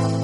buenas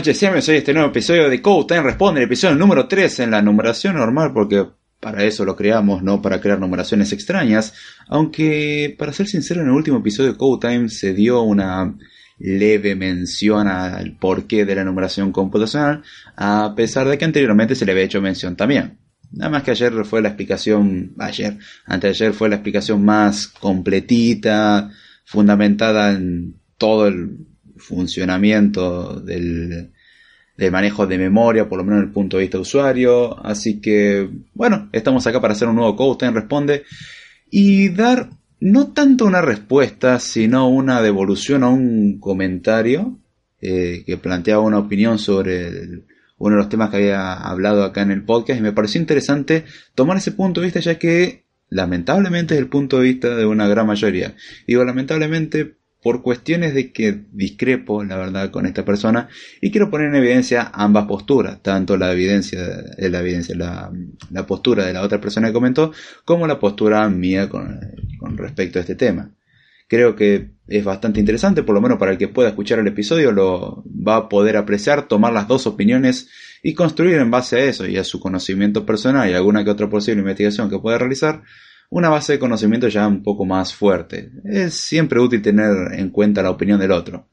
noches, soy este nuevo episodio de Code Time Responde, el episodio número 3 en la numeración normal, porque para eso lo creamos, no para crear numeraciones extrañas. Aunque, para ser sincero, en el último episodio de Code Time se dio una leve mención al porqué de la numeración computacional, a pesar de que anteriormente se le había hecho mención también. Nada más que ayer fue la explicación, ayer, anteayer fue la explicación más completita, fundamentada en todo el funcionamiento del, manejo de memoria, por lo menos desde el punto de vista de usuario. Así que, bueno, estamos acá para hacer un nuevo code, usted responde y dar no tanto una respuesta, sino una devolución a un comentario eh, que planteaba una opinión sobre uno de los temas que había hablado acá en el podcast y me pareció interesante tomar ese punto de vista ya que lamentablemente es el punto de vista de una gran mayoría. Digo lamentablemente por cuestiones de que discrepo, la verdad, con esta persona y quiero poner en evidencia ambas posturas, tanto la evidencia, eh, la, evidencia la, la postura de la otra persona que comentó, como la postura mía con, con respecto a este tema. Creo que es bastante interesante, por lo menos para el que pueda escuchar el episodio, lo va a poder apreciar, tomar las dos opiniones y construir en base a eso y a su conocimiento personal y alguna que otra posible investigación que pueda realizar, una base de conocimiento ya un poco más fuerte. Es siempre útil tener en cuenta la opinión del otro.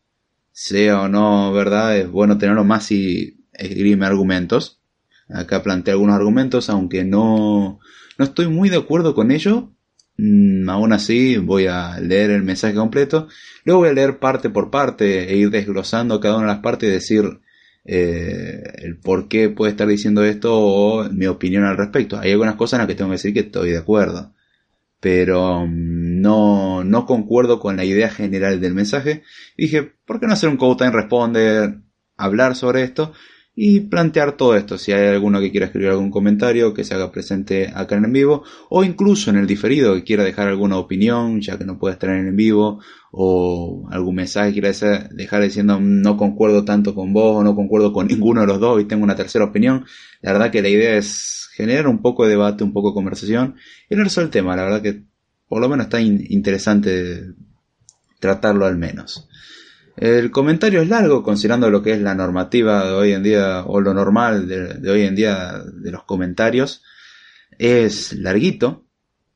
Sea o no verdad, es bueno tenerlo más si esgrime argumentos. Acá planteé algunos argumentos, aunque no, no estoy muy de acuerdo con ello. Mm, aún así, voy a leer el mensaje completo. Luego voy a leer parte por parte e ir desglosando cada una de las partes y decir eh, el por qué puede estar diciendo esto o mi opinión al respecto. Hay algunas cosas en las que tengo que decir que estoy de acuerdo pero mm, no, no concuerdo con la idea general del mensaje. dije, ¿por qué no hacer un Code Time Responder, hablar sobre esto y plantear todo esto? Si hay alguno que quiera escribir algún comentario, que se haga presente acá en el vivo, o incluso en el diferido, que quiera dejar alguna opinión, ya que no puede estar en el vivo, o algún mensaje que quiera dejar diciendo no concuerdo tanto con vos, o no concuerdo con ninguno de los dos y tengo una tercera opinión. La verdad que la idea es generar un poco de debate, un poco de conversación y hablar sobre el tema. La verdad que por lo menos está interesante tratarlo al menos. El comentario es largo considerando lo que es la normativa de hoy en día o lo normal de, hoy en día de los comentarios. Es larguito,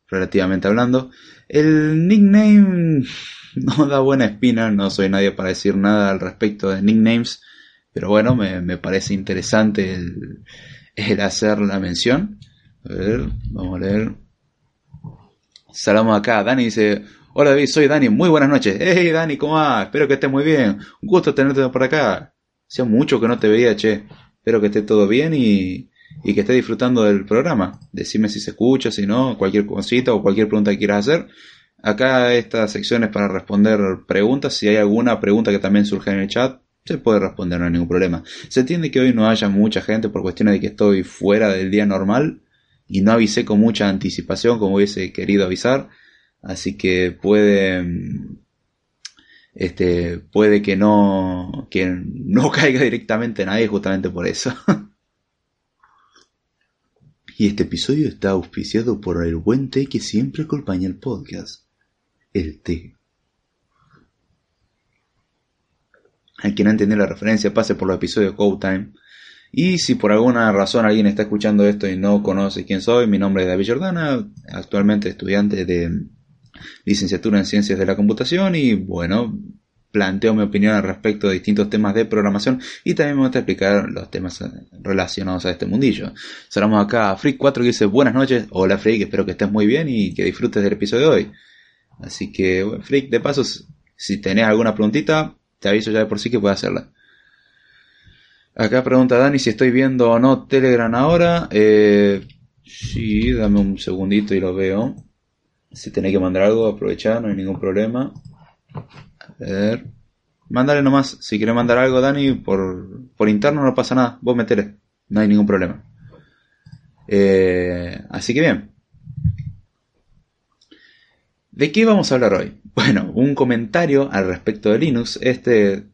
relativamente hablando. El nickname no da buena espina, no soy nadie para decir nada al respecto de nicknames, pero bueno, me, parece interesante el, el, hacer la mención. A ver, vamos a leer. Salamos acá, Dani dice, Hola David, soy Dani, muy buenas noches. Hey Dani, ¿cómo va? Espero que estés muy bien. Un gusto tenerte por acá. Hacía mucho que no te veía, che. Espero que esté todo bien y, y que estés disfrutando del programa. Decime si se escucha, si no, cualquier cosita o cualquier pregunta que quieras hacer. Acá esta sección es para responder preguntas. Si hay alguna pregunta que también surge en el chat, se puede responder, no hay ningún problema. Se entiende que hoy no haya mucha gente por cuestiones de que estoy fuera del día normal y no avisé con mucha anticipación como hubiese querido avisar. Así que puede, este, puede que no, que no caiga directamente nadie justamente por eso. y este episodio está auspiciado por el buen té que siempre acompaña el podcast. El té. Hay quien no entiende la referencia, pase por los episodios Code Time. Y si por alguna razón alguien está escuchando esto y no conoce quién soy, mi nombre es David Jordana, actualmente estudiante de licenciatura en Ciencias de la Computación y bueno, planteo mi opinión al respecto de distintos temas de programación y también me voy a explicar los temas relacionados a este mundillo. Saludamos acá a Freak4 que dice buenas noches, hola Freak, espero que estés muy bien y que disfrutes del episodio de hoy. Así que, bueno, Freak, de paso, si tenés alguna preguntita, te aviso ya de por sí que puedes hacerla. Acá pregunta Dani si estoy viendo o no Telegram ahora. Eh, sí, dame un segundito y lo veo. Si tenés que mandar algo, aprovechar, no hay ningún problema. A ver. Mándale nomás. Si quieres mandar algo, Dani, por, por interno no pasa nada. Vos metele. No hay ningún problema. Eh, así que bien. ¿De qué vamos a hablar hoy? Bueno, un comentario al respecto de Linux. Este...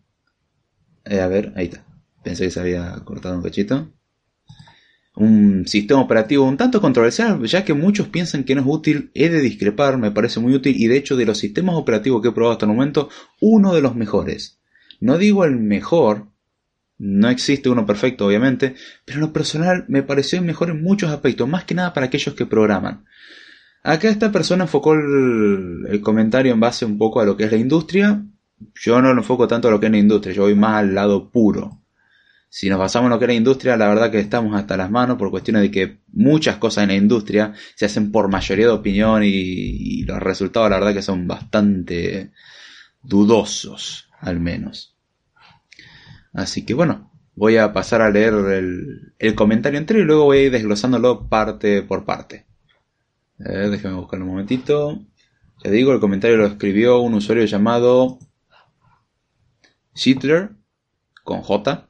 Eh, a ver, ahí está. Pensé que se había cortado un cachito un sistema operativo un tanto controversial, ya que muchos piensan que no es útil, he de discrepar, me parece muy útil y de hecho de los sistemas operativos que he probado hasta el momento, uno de los mejores. No digo el mejor, no existe uno perfecto obviamente, pero en lo personal me pareció mejor en muchos aspectos, más que nada para aquellos que programan. Acá esta persona enfocó el, el comentario en base un poco a lo que es la industria, yo no lo enfoco tanto a lo que es la industria, yo voy más al lado puro si nos basamos en lo que es la industria, la verdad que estamos hasta las manos por cuestiones de que muchas cosas en la industria se hacen por mayoría de opinión y, los resultados la verdad que son bastante dudosos, al menos. Así que bueno, voy a pasar a leer el, comentario entero y luego voy a ir desglosándolo parte por parte. Eh, buscar un momentito. Ya digo, el comentario lo escribió un usuario llamado Hitler con J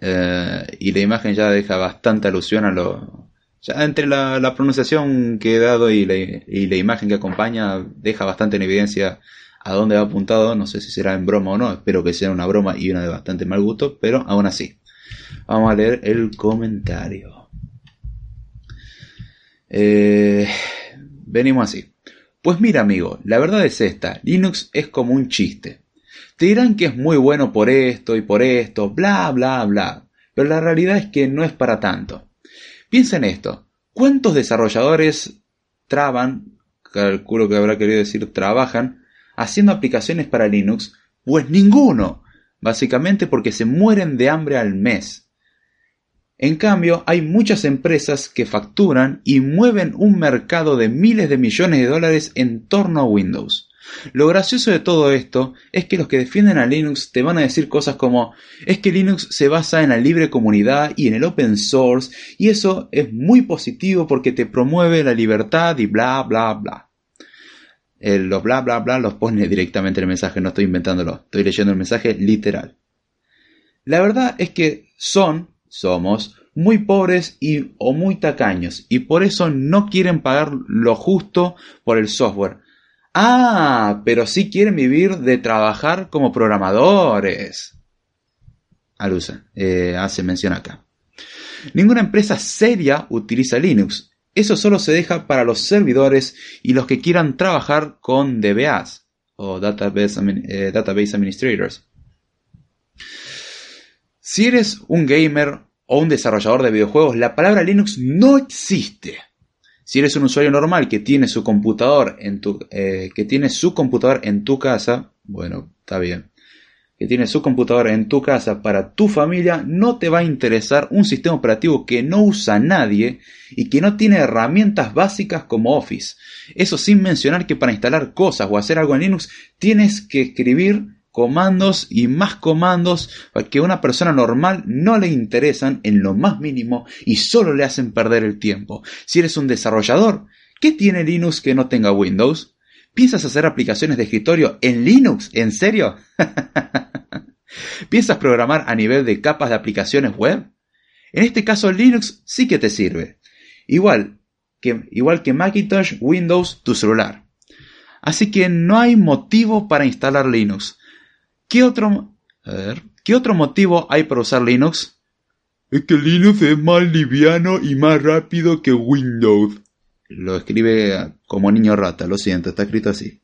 eh, y la imagen ya deja bastante alusión a lo... Ya entre la, pronunciación que he dado y la, imagen que acompaña deja bastante en evidencia a dónde va apuntado. No sé si será en broma o no. Espero que sea una broma y una de bastante mal gusto. Pero aún así. Vamos a leer el comentario. Eh, venimos así. Pues mira amigo, la verdad es esta. Linux es como un chiste. Te dirán que es muy bueno por esto y por esto, bla, bla, bla. Pero la realidad es que no es para tanto. Piensa en esto. ¿Cuántos desarrolladores traban, calculo que habrá querido decir trabajan, haciendo aplicaciones para Linux? Pues ninguno. Básicamente porque se mueren de hambre al mes. En cambio, hay muchas empresas que facturan y mueven un mercado de miles de millones de dólares en torno a Windows. Lo gracioso de todo esto es que los que defienden a Linux te van a decir cosas como es que Linux se basa en la libre comunidad y en el open source y eso es muy positivo porque te promueve la libertad y bla bla bla. los bla bla bla los pone directamente en el mensaje, no estoy inventándolo, estoy leyendo el mensaje literal. La verdad es que son, somos, muy pobres y o muy tacaños y por eso no quieren pagar lo justo por el software Ah, pero sí quieren vivir de trabajar como programadores. Alusa, eh, hace mención acá. Ninguna empresa seria utiliza Linux. eso solo se deja para los servidores y los que quieran trabajar con DBAs o Database, eh, database Administrators. Si eres un gamer o un desarrollador de videojuegos, la palabra Linux no existe. Si eres un usuario normal que tiene su computador en tu, eh, que tiene su computador en tu casa, bueno, está bien. Que tiene su computador en tu casa para tu familia, no te va a interesar un sistema operativo que no usa nadie y que no tiene herramientas básicas como Office. Eso sin mencionar que para instalar cosas o hacer algo en Linux tienes que escribir comandos y más comandos que a una persona normal no le interesan en lo más mínimo y solo le hacen perder el tiempo. Si eres un desarrollador, ¿qué tiene Linux que no tenga Windows? ¿Piensas hacer aplicaciones de escritorio en Linux? ¿En serio? ¿Piensas programar a nivel de capas de aplicaciones web? En este caso Linux sí que te sirve. Igual que, igual que Macintosh, Windows, tu celular. Así que no hay motivo para instalar Linux. ¿Qué otro, ¿qué otro motivo hay para usar Linux? Es que Linux es más liviano y más rápido que Windows. Lo escribe como niño rata, lo siento, está escrito así.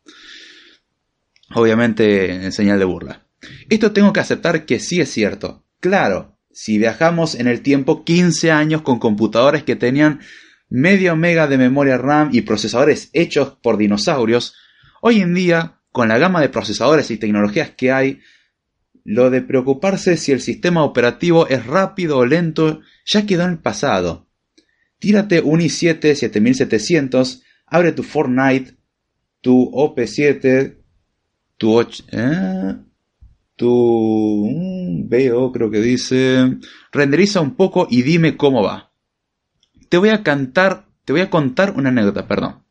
Obviamente en señal de burla. Esto tengo que aceptar que sí es cierto. Claro, si viajamos en el tiempo 15 años con computadores que tenían medio mega de memoria RAM y procesadores hechos por dinosaurios, hoy en día con la gama de procesadores y tecnologías que hay, lo de preocuparse si el sistema operativo es rápido o lento ya quedó en el pasado. Tírate un i7 7700, abre tu Fortnite, tu OP7, tu 8, ¿eh? tu veo creo que dice, renderiza un poco y dime cómo va. Te voy a cantar, te voy a contar una anécdota, perdón.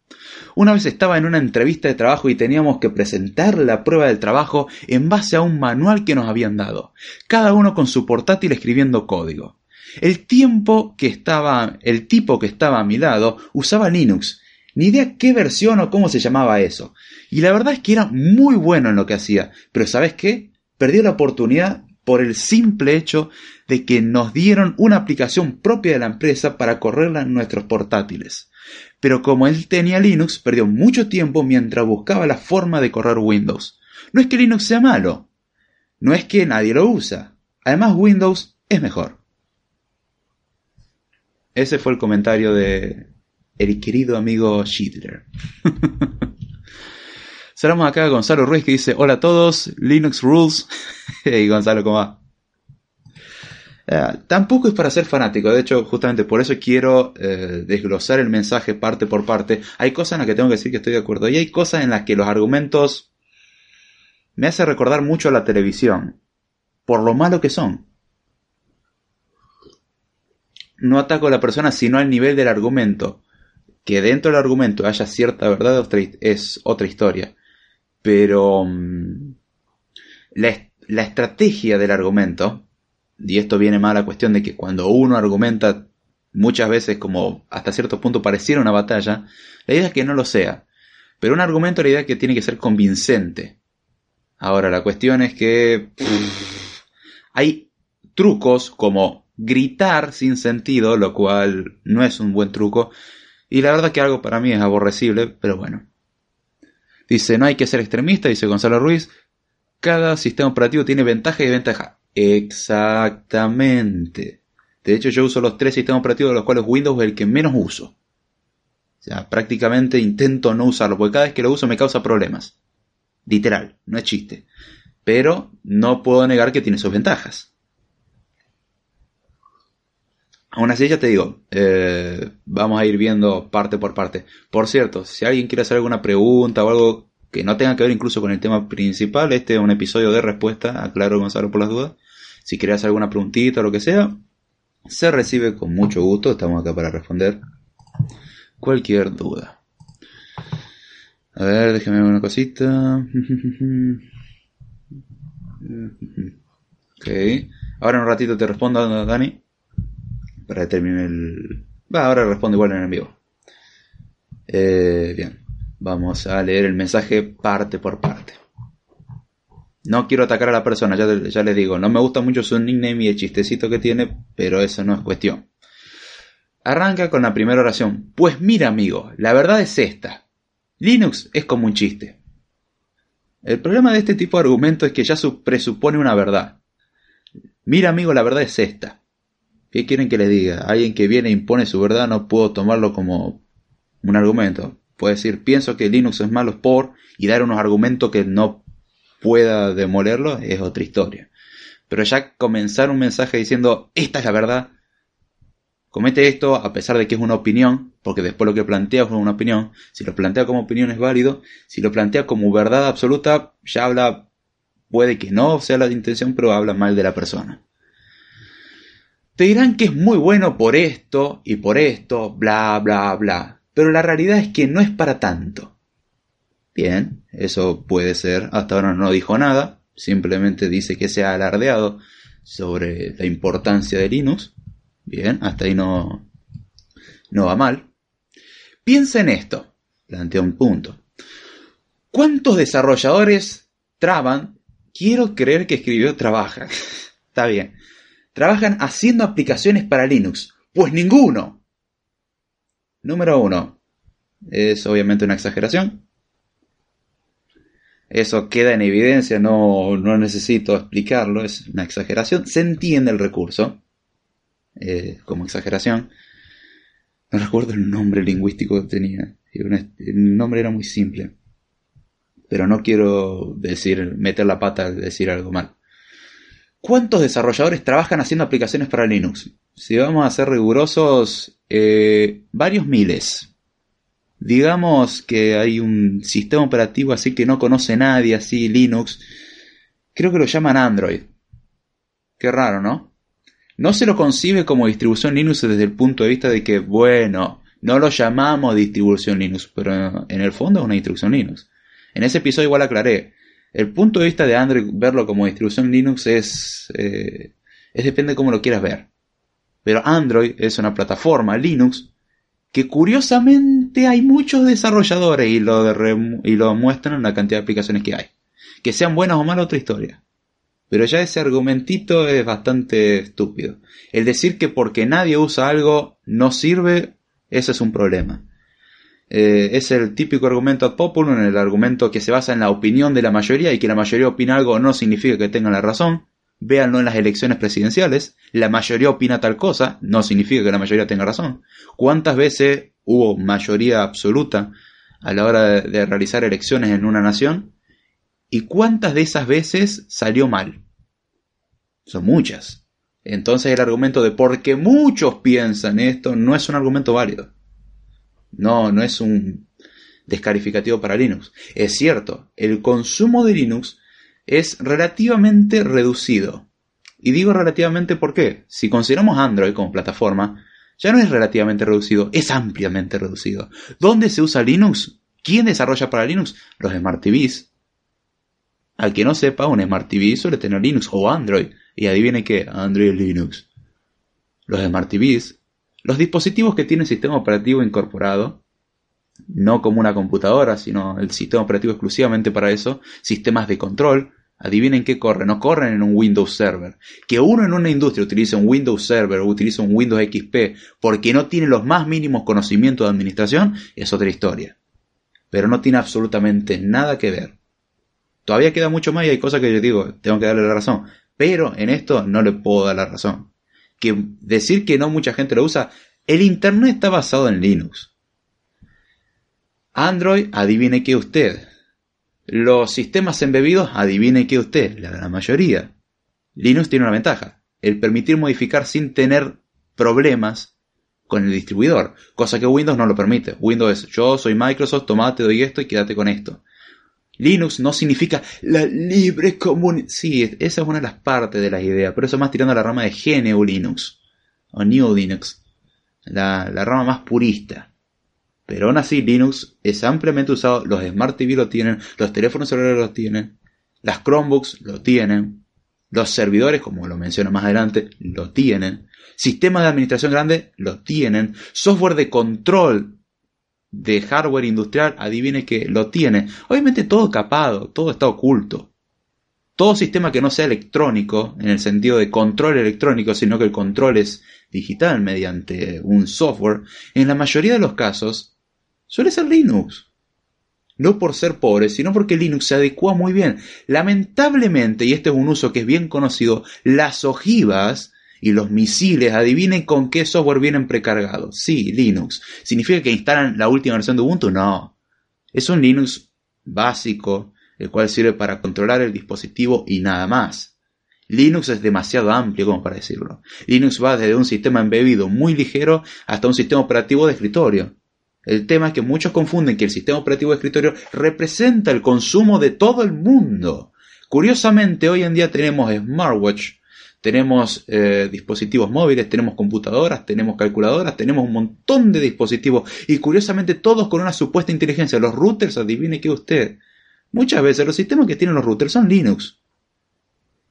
Una vez estaba en una entrevista de trabajo y teníamos que presentar la prueba del trabajo en base a un manual que nos habían dado, cada uno con su portátil escribiendo código. El tiempo que estaba, el tipo que estaba a mi lado usaba Linux. Ni idea qué versión o cómo se llamaba eso. Y la verdad es que era muy bueno en lo que hacía. Pero ¿sabes qué? Perdió la oportunidad por el simple hecho de que nos dieron una aplicación propia de la empresa para correrla en nuestros portátiles pero como él tenía Linux, perdió mucho tiempo mientras buscaba la forma de correr Windows. No es que Linux sea malo, no es que nadie lo usa. Además, Windows es mejor. Ese fue el comentario de el querido amigo Schindler. Saludamos acá a Gonzalo Ruiz que dice: Hola a todos, Linux Rules. hey Gonzalo, ¿cómo va? Eh, tampoco es para ser fanático, de hecho, justamente por eso quiero eh, desglosar el mensaje parte por parte. Hay cosas en las que tengo que decir que estoy de acuerdo y hay cosas en las que los argumentos me hacen recordar mucho a la televisión, por lo malo que son. No ataco a la persona sino al nivel del argumento. Que dentro del argumento haya cierta verdad es otra historia. Pero mm, la, la estrategia del argumento y esto viene más a la cuestión de que cuando uno argumenta muchas veces como hasta cierto punto pareciera una batalla, la idea es que no lo sea. Pero un argumento la idea es que tiene que ser convincente. Ahora, la cuestión es que hay trucos como gritar sin sentido, lo cual no es un buen truco. Y la verdad que algo para mí es aborrecible, pero bueno. Dice, no hay que ser extremista, dice Gonzalo Ruiz. Cada sistema operativo tiene ventaja y desventaja. Exactamente. De hecho, yo uso los tres sistemas operativos de los cuales Windows es el que menos uso. O sea, prácticamente intento no usarlo, porque cada vez que lo uso me causa problemas. Literal, no es chiste. Pero no puedo negar que tiene sus ventajas. Aún así, ya te digo, eh, vamos a ir viendo parte por parte. Por cierto, si alguien quiere hacer alguna pregunta o algo que no tenga que ver incluso con el tema principal, este es un episodio de respuesta, aclaro Gonzalo por las dudas. Si quieres alguna preguntita o lo que sea, se recibe con mucho gusto, estamos acá para responder cualquier duda. A ver, déjame ver una cosita. Ok. Ahora en un ratito te respondo, Dani. Para terminar el... Va, ahora respondo igual en vivo. Eh, bien. Vamos a leer el mensaje parte por parte. No quiero atacar a la persona, ya, les digo, no me gusta mucho su nickname y el chistecito que tiene, pero eso no es cuestión. Arranca con la primera oración. Pues mira, amigo, la verdad es esta. Linux es como un chiste. El problema de este tipo de argumento es que ya presupone una verdad. Mira, amigo, la verdad es esta. ¿Qué quieren que les diga? Alguien que viene e impone su verdad no puedo tomarlo como un argumento. Puede decir, pienso que Linux es malo por y dar unos argumentos que no pueda demolerlo es otra historia. Pero ya comenzar un mensaje diciendo, esta es la verdad, comete esto a pesar de que es una opinión, porque después lo que plantea es una opinión, si lo plantea como opinión es válido, si lo plantea como verdad absoluta, ya habla, puede que no sea la intención, pero habla mal de la persona. Te dirán que es muy bueno por esto y por esto, bla, bla, bla, pero la realidad es que no es para tanto. Bien, eso puede ser, hasta ahora no dijo nada, simplemente dice que se ha alardeado sobre la importancia de Linux, Bien, hasta ahí no, no va mal. Piensa en esto, plantea un punto. ¿Cuántos desarrolladores traban? Quiero creer que escribió trabajan. Está bien. Trabajan haciendo aplicaciones para Linux. Pues ninguno. Número uno. Es obviamente una exageración. Eso queda en evidencia, no, no necesito explicarlo, es una exageración. Se entiende el recurso. Eh, como exageración. No recuerdo el nombre lingüístico que tenía. El nombre era muy simple. Pero no quiero decir, meter la pata al decir algo mal. ¿Cuántos desarrolladores trabajan haciendo aplicaciones para Linux? Si vamos a ser rigurosos, eh, varios miles. Digamos que hay un sistema operativo así que no conoce nadie, así Linux. Creo que lo llaman Android. Qué raro, ¿no? No se lo concibe como distribución Linux desde el punto de vista de que, bueno, no lo llamamos distribución Linux, pero en el fondo es una distribución Linux. En ese episodio igual aclaré, el punto de vista de Android verlo como distribución Linux es, eh, es depende de cómo lo quieras ver. Pero Android es una plataforma Linux que curiosamente hay muchos desarrolladores y lo, y lo muestran en la cantidad de aplicaciones que hay. Que sean buenas o malas, otra historia. Pero ya ese argumentito es bastante estúpido. El decir que porque nadie usa algo no sirve, ese es un problema. Eh, es el típico argumento ad populum, el argumento que se basa en la opinión de la mayoría y que la mayoría opina algo no significa que tengan la razón. Véanlo en las elecciones presidenciales. La mayoría opina tal cosa, no significa que la mayoría tenga razón. ¿Cuántas veces hubo mayoría absoluta a la hora de realizar elecciones en una nación? ¿Y cuántas de esas veces salió mal? Son muchas. Entonces el argumento de porque muchos piensan esto no es un argumento válido. No, no es un descalificativo para Linux. Es cierto, el consumo de Linux es relativamente reducido. Y digo relativamente porque, si consideramos Android como plataforma, ya no es relativamente reducido, es ampliamente reducido. ¿Dónde se usa Linux? ¿Quién desarrolla para Linux? Los Smart TVs. Al que no sepa, un Smart TV suele tener Linux o Android. Y adivine qué, Android Linux. Los Smart TVs, los dispositivos que tienen sistema operativo incorporado, no como una computadora, sino el sistema operativo exclusivamente para eso, sistemas de control, adivinen qué corren, no corren en un Windows Server. Que uno en una industria utilice un Windows Server o utilice un Windows XP porque no tiene los más mínimos conocimientos de administración es otra historia. Pero no tiene absolutamente nada que ver. Todavía queda mucho más y hay cosas que yo digo, tengo que darle la razón. Pero en esto no le puedo dar la razón. Que decir que no mucha gente lo usa, el Internet está basado en Linux. Android, adivine que usted. Los sistemas embebidos, adivine que usted, la gran mayoría. Linux tiene una ventaja, el permitir modificar sin tener problemas con el distribuidor, cosa que Windows no lo permite. Windows es yo soy Microsoft, tomate, doy esto y quédate con esto. Linux no significa la libre comunidad. Sí, esa es una de las partes de la idea, pero eso más tirando a la rama de GNU Linux o New Linux, la rama más purista. Pero aún así, Linux es ampliamente usado, los Smart TV lo tienen, los teléfonos celulares lo tienen, las Chromebooks lo tienen, los servidores, como lo menciono más adelante, lo tienen, sistemas de administración grande lo tienen, software de control de hardware industrial, adivine que lo tiene. Obviamente todo capado, todo está oculto. todo sistema que no sea electrónico, en el sentido de control electrónico, sino que el control es digital mediante un software, en la mayoría de los casos suele ser Linux. No por ser pobre, sino porque Linux se adecua muy bien. Lamentablemente, y este es un uso que es bien conocido, las ojivas y los misiles, adivinen con qué software vienen precargados. Sí, Linux. ¿Significa que instalan la última versión de Ubuntu? No. Es un Linux básico, el cual sirve para controlar el dispositivo y nada más. Linux es demasiado amplio como para decirlo. Linux va desde un sistema embebido muy ligero hasta un sistema operativo de escritorio. El tema es que muchos confunden que el sistema operativo de escritorio representa el consumo de todo el mundo. Curiosamente, hoy en día tenemos smartwatch, tenemos eh, dispositivos móviles, tenemos computadoras, tenemos calculadoras, tenemos un montón de dispositivos y curiosamente todos con una supuesta inteligencia. Los routers, adivine que usted. Muchas veces los sistemas que tienen los routers son Linux.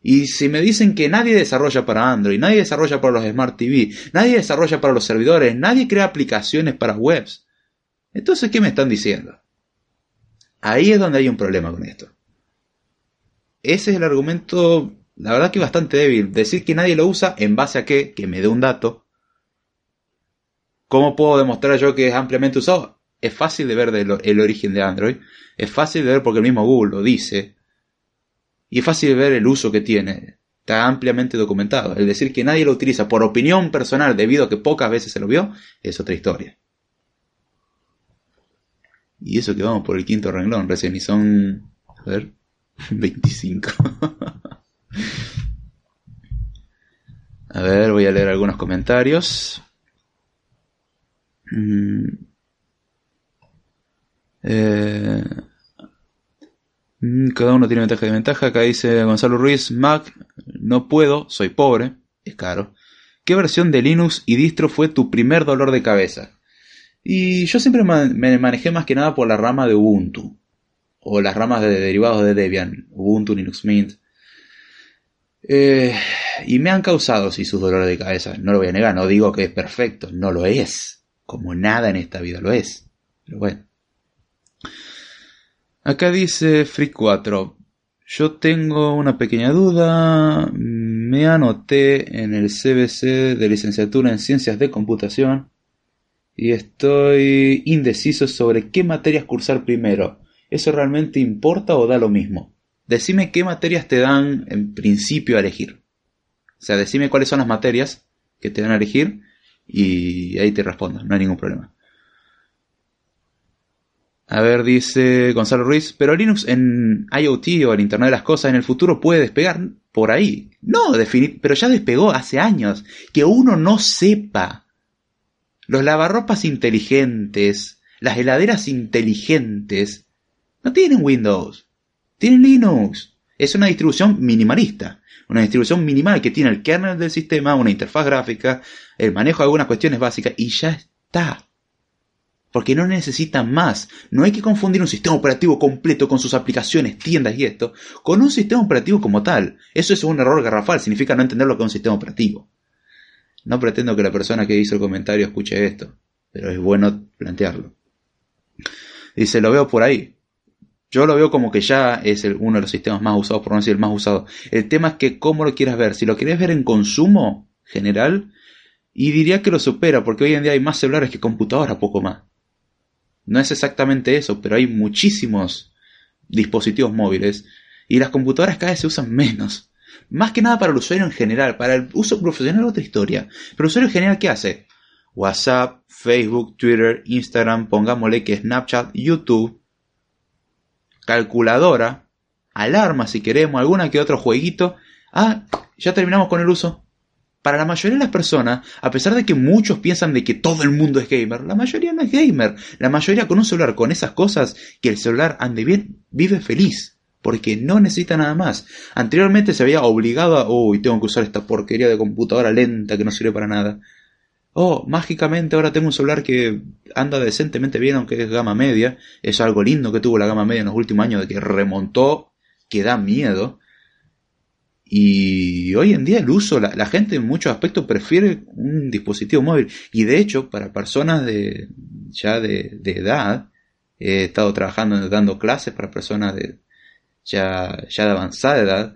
Y si me dicen que nadie desarrolla para Android, nadie desarrolla para los Smart TV, nadie desarrolla para los servidores, nadie crea aplicaciones para webs, entonces, ¿qué me están diciendo? Ahí es donde hay un problema con esto. Ese es el argumento, la verdad que bastante débil. Decir que nadie lo usa, ¿en base a qué? Que me dé un dato. ¿Cómo puedo demostrar yo que es ampliamente usado? Es fácil de ver el origen de Android. Es fácil de ver porque el mismo Google lo dice. Y es fácil de ver el uso que tiene. Está ampliamente documentado. El decir que nadie lo utiliza por opinión personal debido a que pocas veces se lo vio es otra historia. Y eso que vamos por el quinto renglón recién y son, a ver, 25. a ver, voy a leer algunos comentarios. Mm. Eh, mm, cada uno tiene ventaja y ventaja. Acá dice Gonzalo Ruiz, Mac, no puedo, soy pobre, es caro. ¿Qué versión de Linux y distro fue tu primer dolor de cabeza? Y yo siempre me manejé más que nada por la rama de Ubuntu. O las ramas de derivados de Debian. Ubuntu, Linux Mint. Eh, y me han causado, sus dolores de cabeza. No lo voy a negar. No digo que es perfecto. No lo es. Como nada en esta vida lo es. Pero bueno. Acá dice Free 4. Yo tengo una pequeña duda. Me anoté en el CBC de licenciatura en Ciencias de Computación y estoy indeciso sobre qué materias cursar primero. ¿Eso realmente importa o da lo mismo? Decime qué materias te dan en principio a elegir. O sea, decime cuáles son las materias que te dan a elegir y ahí te respondo, no hay ningún problema. A ver, dice Gonzalo Ruiz, pero Linux en IoT o en Internet de las Cosas en el futuro puede despegar por ahí. No, pero ya despegó hace años. Que uno no sepa los lavarropas inteligentes, las heladeras inteligentes, no tienen Windows, tienen Linux. Es una distribución minimalista, una distribución minimal que tiene el kernel del sistema, una interfaz gráfica, el manejo de algunas cuestiones básicas y ya está. Porque no necesitan más. No hay que confundir un sistema operativo completo con sus aplicaciones, tiendas y esto, con un sistema operativo como tal. Eso es un error garrafal, significa no entender lo que es un sistema operativo. No pretendo que la persona que hizo el comentario escuche esto, pero es bueno plantearlo. Dice, lo veo por ahí. Yo lo veo como que ya es uno de los sistemas más usados, por no decir el más usado. El tema es que cómo lo quieras ver. Si lo quieres ver en consumo general, y diría que lo supera, porque hoy en día hay más celulares que computadoras, poco más. No es exactamente eso, pero hay muchísimos dispositivos móviles y las computadoras cada vez se usan menos. Más que nada para el usuario en general, para el uso profesional otra historia. Pero el usuario en general, ¿qué hace? WhatsApp, Facebook, Twitter, Instagram, pongámosle que Snapchat, YouTube, calculadora, alarma si queremos, alguna que otro jueguito. Ah, ya terminamos con el uso. Para la mayoría de las personas, a pesar de que muchos piensan de que todo el mundo es gamer, la mayoría no es gamer. La mayoría con un celular, con esas cosas, que el celular ande bien, vive feliz porque no necesita nada más. Anteriormente se había obligado a, uy, tengo que usar esta porquería de computadora lenta que no sirve para nada. Oh, mágicamente ahora tengo un celular que anda decentemente bien, aunque es gama media. Es algo lindo que tuvo la gama media en los últimos años, de que remontó, que da miedo. Y hoy en día el uso, la, gente en muchos aspectos prefiere un dispositivo móvil. Y de hecho, para personas de ya de, de edad, he estado trabajando dando clases para personas de ya, ya de avanzada edad,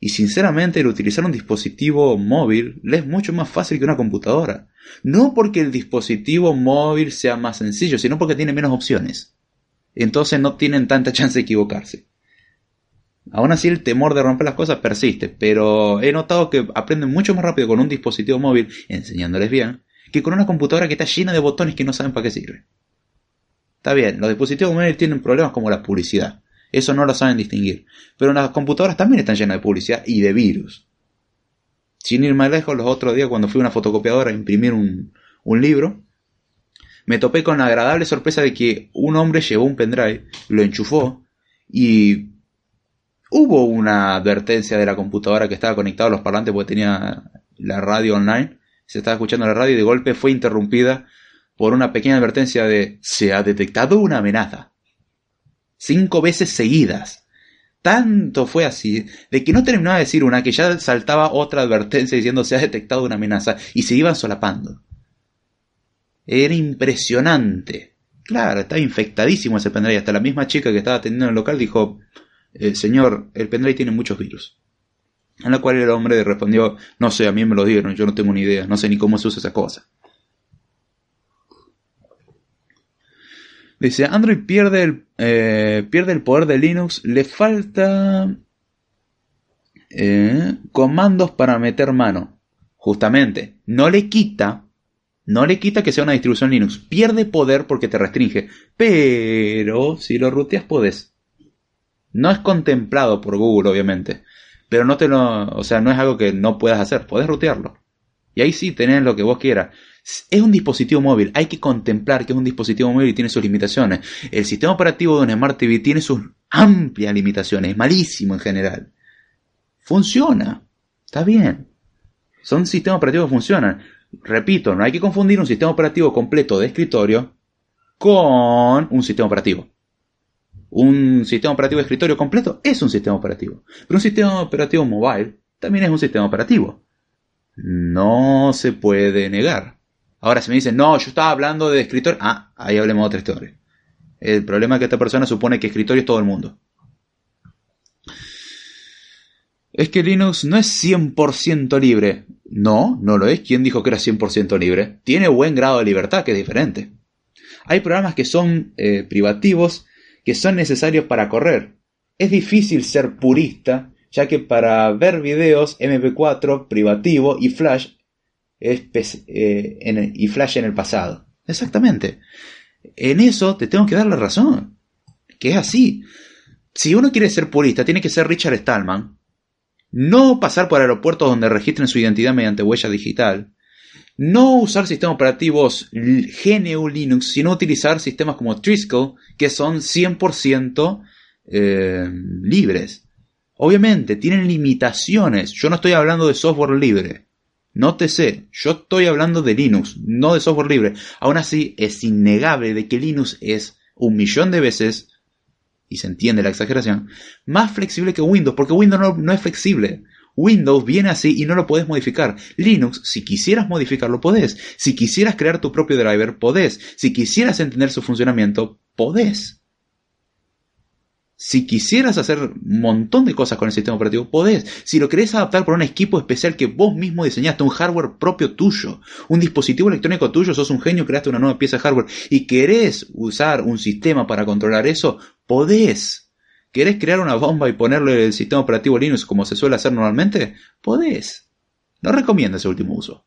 y sinceramente el utilizar un dispositivo móvil le es mucho más fácil que una computadora. No porque el dispositivo móvil sea más sencillo, sino porque tiene menos opciones. Entonces no tienen tanta chance de equivocarse. Aún así el temor de romper las cosas persiste, pero he notado que aprenden mucho más rápido con un dispositivo móvil, enseñándoles bien, que con una computadora que está llena de botones que no saben para qué sirve. Está bien, los dispositivos móviles tienen problemas como la publicidad. Eso no lo saben distinguir. Pero las computadoras también están llenas de publicidad y de virus. Sin ir más lejos, los otros días cuando fui a una fotocopiadora a imprimir un, libro, me topé con la agradable sorpresa de que un hombre llevó un pendrive, lo enchufó y hubo una advertencia de la computadora que estaba conectada a los parlantes porque tenía la radio online. Se estaba escuchando la radio y de golpe fue interrumpida por una pequeña advertencia de se ha detectado una amenaza cinco veces seguidas. Tanto fue así, de que no terminaba de decir una, que ya saltaba otra advertencia diciendo se ha detectado una amenaza, y se iban solapando. Era impresionante. Claro, estaba infectadísimo ese pendrive. Hasta la misma chica que estaba atendiendo en el local dijo, eh, señor, el pendrive tiene muchos virus. A la cual el hombre respondió, no sé, a mí me lo dieron, yo no tengo ni idea, no sé ni cómo se usa esa cosa. Dice, Android pierde el, eh, pierde el poder de Linux, le falta eh, comandos para meter mano. Justamente, no le quita, no le quita que sea una distribución Linux, pierde poder porque te restringe, pero si lo ruteas podés. No es contemplado por Google, obviamente, pero no te lo, o sea, no es algo que no puedas hacer, podés rutearlo. Y ahí sí tenés lo que vos quieras. Es un dispositivo móvil, hay que contemplar que es un dispositivo móvil y tiene sus limitaciones. El sistema operativo de un Smart TV tiene sus amplias limitaciones, es malísimo en general. Funciona, está bien. Son sistemas operativos que funcionan. Repito, no hay que confundir un sistema operativo completo de escritorio con un sistema operativo. Un sistema operativo de escritorio completo es un sistema operativo. Pero un sistema operativo mobile también es un sistema operativo. No se puede negar. Ahora, si me dicen, no, yo estaba hablando de escritorio, ah, ahí hablemos de otra historia. El problema es que esta persona supone que escritorio es todo el mundo. Es que Linux no es 100% libre. No, no lo es. ¿Quién dijo que era 100% libre? Tiene buen grado de libertad, que es diferente. Hay programas que son eh, privativos, que son necesarios para correr. Es difícil ser purista, ya que para ver videos MP4, privativo y Flash eh, y Flash en el pasado. Exactamente. En eso te tengo que dar la razón. Que es así. Si uno quiere ser purista, tiene que ser Richard Stallman. No pasar por aeropuertos donde registren su identidad mediante huella digital. No usar sistemas operativos GNU Linux, sino utilizar sistemas como Trisco, que son 100% eh, libres. Obviamente, tienen limitaciones. Yo no estoy hablando de software libre. Nótese, yo estoy hablando de Linux, no de software libre. Aún así, es innegable de que Linux es un millón de veces, y se entiende la exageración, más flexible que Windows, porque Windows no, es flexible. Windows viene así y no lo podés modificar. Linux, si quisieras modificarlo, podés. Si quisieras crear tu propio driver, podés. Si quisieras entender su funcionamiento, podés. Si quisieras hacer un montón de cosas con el sistema operativo, podés. Si lo querés adaptar por un equipo especial que vos mismo diseñaste, un hardware propio tuyo, un dispositivo electrónico tuyo, sos un genio, creaste una nueva pieza de hardware y querés usar un sistema para controlar eso, podés. ¿Querés crear una bomba y ponerle el sistema operativo Linux como se suele hacer normalmente? Podés. No recomiendo ese último uso.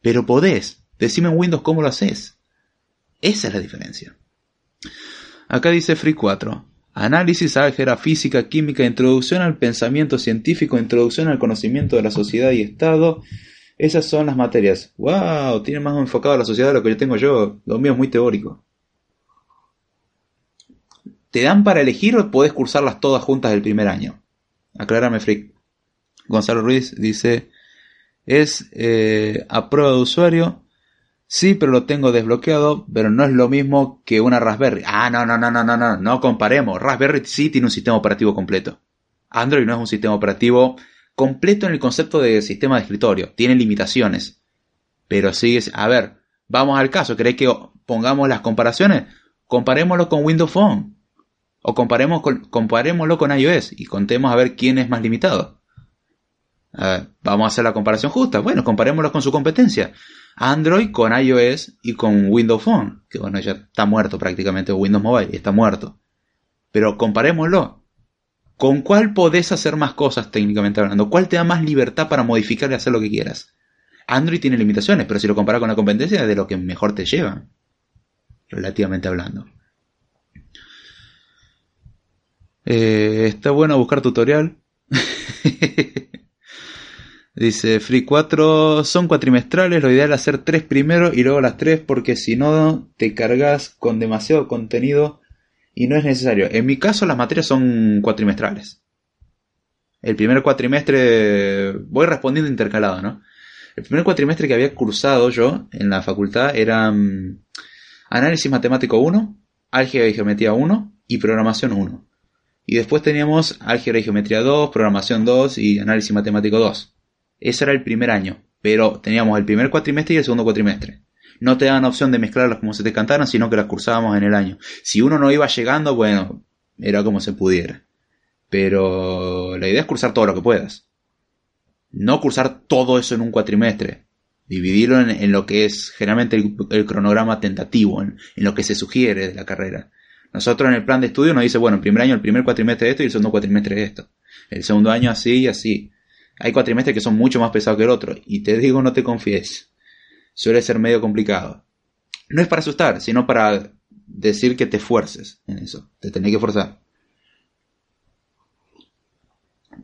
Pero podés. Decime en Windows cómo lo haces. Esa es la diferencia. Acá dice Free 4. Análisis, álgebra, física, química, introducción al pensamiento científico, introducción al conocimiento de la sociedad y Estado. Esas son las materias. ¡Wow! Tiene más enfocado a la sociedad de lo que yo tengo yo. Lo mío es muy teórico. ¿Te dan para elegir o podés cursarlas todas juntas el primer año? Aclárame, Frick. Gonzalo Ruiz dice: Es eh, a prueba de usuario Sí, pero lo tengo desbloqueado, pero no es lo mismo que una Raspberry. Ah, no, no, no, no, no, no, no comparemos. Raspberry sí tiene un sistema operativo completo. Android no es un sistema operativo completo en el concepto de sistema de escritorio. Tiene limitaciones. Pero sigue... A ver, vamos al caso. ¿Queréis que pongamos las comparaciones? Comparémoslo con Windows Phone. O comparemos con, comparémoslo con iOS y contemos a ver quién es más limitado. vamos a hacer la comparación justa. Bueno, comparémoslo con su competencia. Android con iOS y con Windows Phone. Que bueno, ya está muerto prácticamente. Windows Mobile está muerto. Pero comparémoslo. ¿Con cuál podés hacer más cosas técnicamente hablando? ¿Cuál te da más libertad para modificar y hacer lo que quieras? Android tiene limitaciones, pero si lo comparas con la competencia es de lo que mejor te lleva. Relativamente hablando. Eh, está bueno buscar tutorial. Dice Free 4 son cuatrimestrales, lo ideal es hacer tres primero y luego las tres porque si no te cargas con demasiado contenido y no es necesario. En mi caso las materias son cuatrimestrales. El primer cuatrimestre voy respondiendo intercalado, ¿no? El primer cuatrimestre que había cursado yo en la facultad era mm, análisis matemático 1, álgebra y geometría 1 y programación 1. Y después teníamos álgebra y geometría 2, programación 2 y análisis matemático 2. Ese era el primer año, pero teníamos el primer cuatrimestre y el segundo cuatrimestre. No te daban opción de mezclarlas como se te cantaran, sino que las cursábamos en el año. Si uno no iba llegando, bueno, era como se pudiera. Pero la idea es cursar todo lo que puedas. No cursar todo eso en un cuatrimestre. Dividirlo en, lo que es generalmente el, cronograma tentativo, en, lo que se sugiere de la carrera. Nosotros en el plan de estudio nos dice, bueno, el primer año, el primer cuatrimestre de esto y el segundo cuatrimestre de esto. El segundo año así y así. Hay cuatrimestres que son mucho más pesados que el otro. Y te digo, no te confíes. Suele ser medio complicado. No es para asustar, sino para decir que te esfuerces en eso. Te tenés que forzar.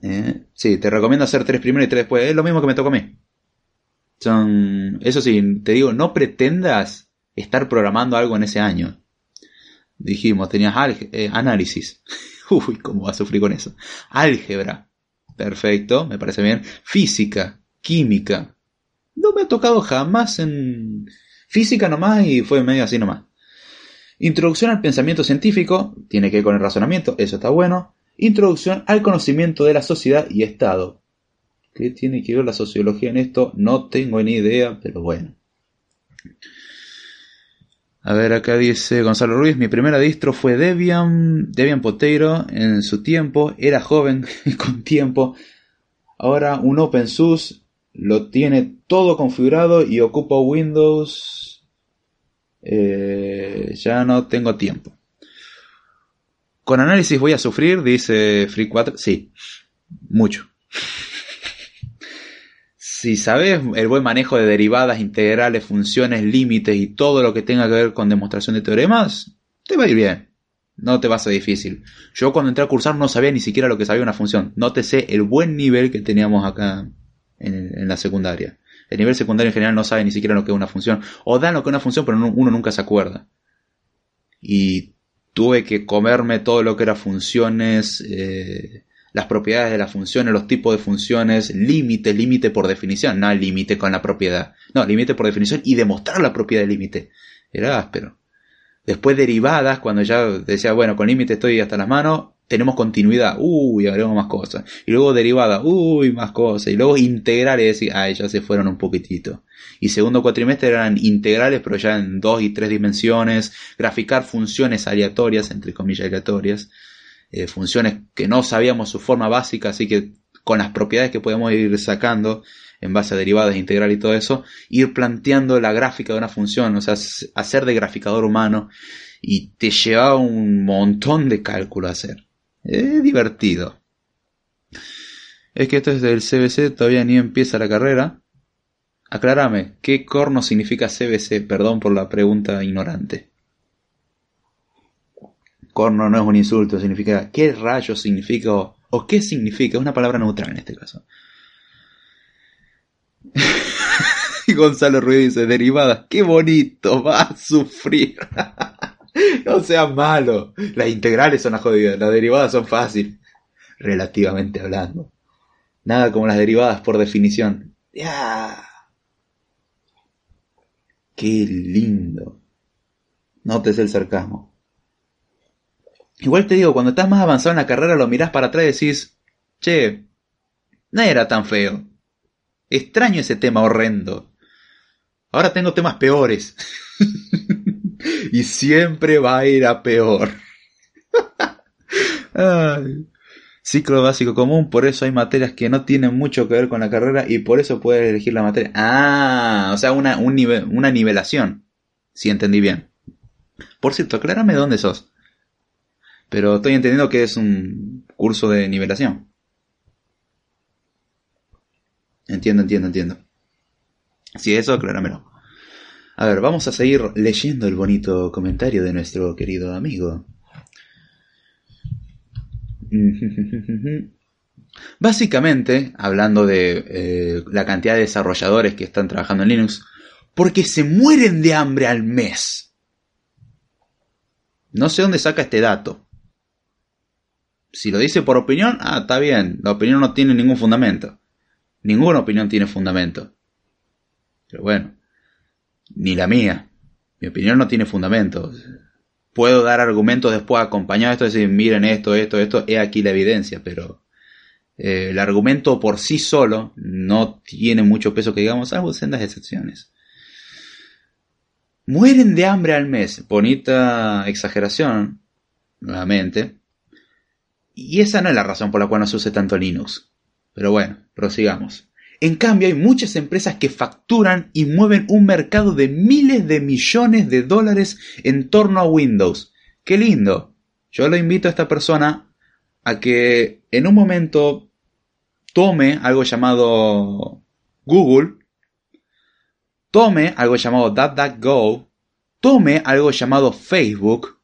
Eh, sí, te recomiendo hacer tres primero y tres después. Es lo mismo que me tocó a mí. Son, eso sí, te digo, no pretendas estar programando algo en ese año. Dijimos, tenías eh, análisis. Uy, ¿cómo vas a sufrir con eso? Álgebra. Perfecto, me parece bien. Física, química. No me ha tocado jamás en física nomás y fue medio así nomás. Introducción al pensamiento científico, tiene que ver con el razonamiento, eso está bueno. Introducción al conocimiento de la sociedad y Estado. ¿Qué tiene que ver la sociología en esto? No tengo ni idea, pero bueno. A ver, acá dice Gonzalo Ruiz, mi primera distro fue Debian, Debian Potato en su tiempo, era joven con tiempo. Ahora un OpenSUSE lo tiene todo configurado y ocupa Windows. Eh, ya no tengo tiempo. Con análisis voy a sufrir, dice Free4. Sí, mucho. Si sabes el buen manejo de derivadas, integrales, funciones, límites y todo lo que tenga que ver con demostración de teoremas, te va a ir bien. No te va a ser difícil. Yo cuando entré a cursar no sabía ni siquiera lo que sabía una función. No te sé el buen nivel que teníamos acá en, la secundaria. El nivel secundario en general no sabe ni siquiera lo que es una función. O dan lo que es una función, pero uno nunca se acuerda. Y tuve que comerme todo lo que era funciones, eh, las propiedades de las funciones, los tipos de funciones, límite, límite por definición, no límite con la propiedad, no, límite por definición y demostrar la propiedad del límite. Era áspero. Después derivadas, cuando ya decía, bueno, con límite estoy hasta las manos, tenemos continuidad, uy, haremos más cosas. Y luego derivada, uy, más cosas. Y luego integrales, y ah, ya se fueron un poquitito. Y segundo cuatrimestre eran integrales, pero ya en dos y tres dimensiones. Graficar funciones aleatorias, entre comillas aleatorias. Eh, funciones que no sabíamos su forma básica, así que con las propiedades que podemos ir sacando en base a derivadas, integral y todo eso, ir planteando la gráfica de una función, o sea, hacer de graficador humano y te lleva un montón de cálculo a hacer. Es divertido. Es que esto es del CBC, todavía ni empieza la carrera. Aclárame, ¿qué corno significa CBC? Perdón por la pregunta ignorante. No es un insulto, significa ¿qué rayos significa o, qué significa? Es una palabra neutral en este caso. y Gonzalo Ruiz dice, derivadas, qué bonito, va a sufrir. no sea malo. Las integrales son las jodidas, las derivadas son fáciles. Relativamente hablando. Nada como las derivadas por definición. ¡Ya! ¡Qué lindo! Notes el sarcasmo. Igual te digo, cuando estás más avanzado en la carrera lo mirás para atrás y decís, che, no era tan feo. Extraño ese tema horrendo. Ahora tengo temas peores. y siempre va a ir a peor. Ciclo básico común, por eso hay materias que no tienen mucho que ver con la carrera y por eso puedes elegir la materia. Ah, o sea, una, una nivelación. Si entendí bien. Por cierto, aclárame dónde sos. Pero estoy entendiendo que es un curso de nivelación. Entiendo, entiendo, entiendo. Si eso, acláramelo. A ver, vamos a seguir leyendo el bonito comentario de nuestro querido amigo. Básicamente, hablando de eh, la cantidad de desarrolladores que están trabajando en Linux, porque se mueren de hambre al mes. No sé dónde saca este dato. Si lo dice por opinión, ah, está bien, la opinión no tiene ningún fundamento. Ninguna opinión tiene fundamento. Pero bueno, ni la mía. Mi opinión no tiene fundamento puedo dar argumentos después acompañados esto, decir, miren esto, esto, esto, he aquí la evidencia, pero eh, el argumento por sí solo no tiene mucho peso que digamos, salvo sendas excepciones. Mueren de hambre al mes, bonita exageración, nuevamente. Y esa no es la razón por la cual no se use tanto Linux. Pero bueno, prosigamos. En cambio, hay muchas empresas que facturan y mueven un mercado de miles de millones de dólares en torno a Windows. ¡Qué lindo! Yo lo invito a esta persona a que en un momento tome algo llamado Google, tome algo llamado DuckDuckGo, tome algo llamado Facebook,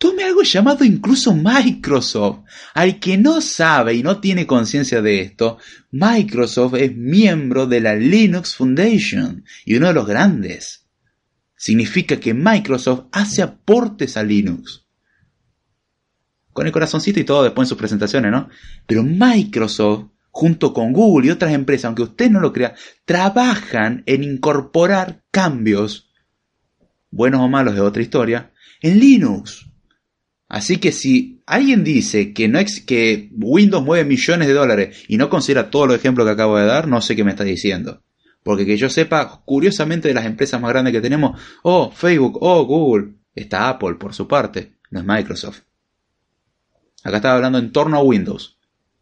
Tome algo llamado incluso Microsoft. Al que no sabe y no tiene conciencia de esto, Microsoft es miembro de la Linux Foundation y uno de los grandes. Significa que Microsoft hace aportes a Linux. Con el corazoncito y todo después en sus presentaciones, ¿no? Pero Microsoft, junto con Google y otras empresas, aunque usted no lo crea, trabajan en incorporar cambios, buenos o malos de otra historia, en Linux. Así que si alguien dice que, no que Windows mueve millones de dólares y no considera todos los ejemplos que acabo de dar, no sé qué me está diciendo. Porque que yo sepa, curiosamente de las empresas más grandes que tenemos, oh, Facebook, oh, Google, está Apple por su parte, no es Microsoft. Acá estaba hablando en torno a Windows.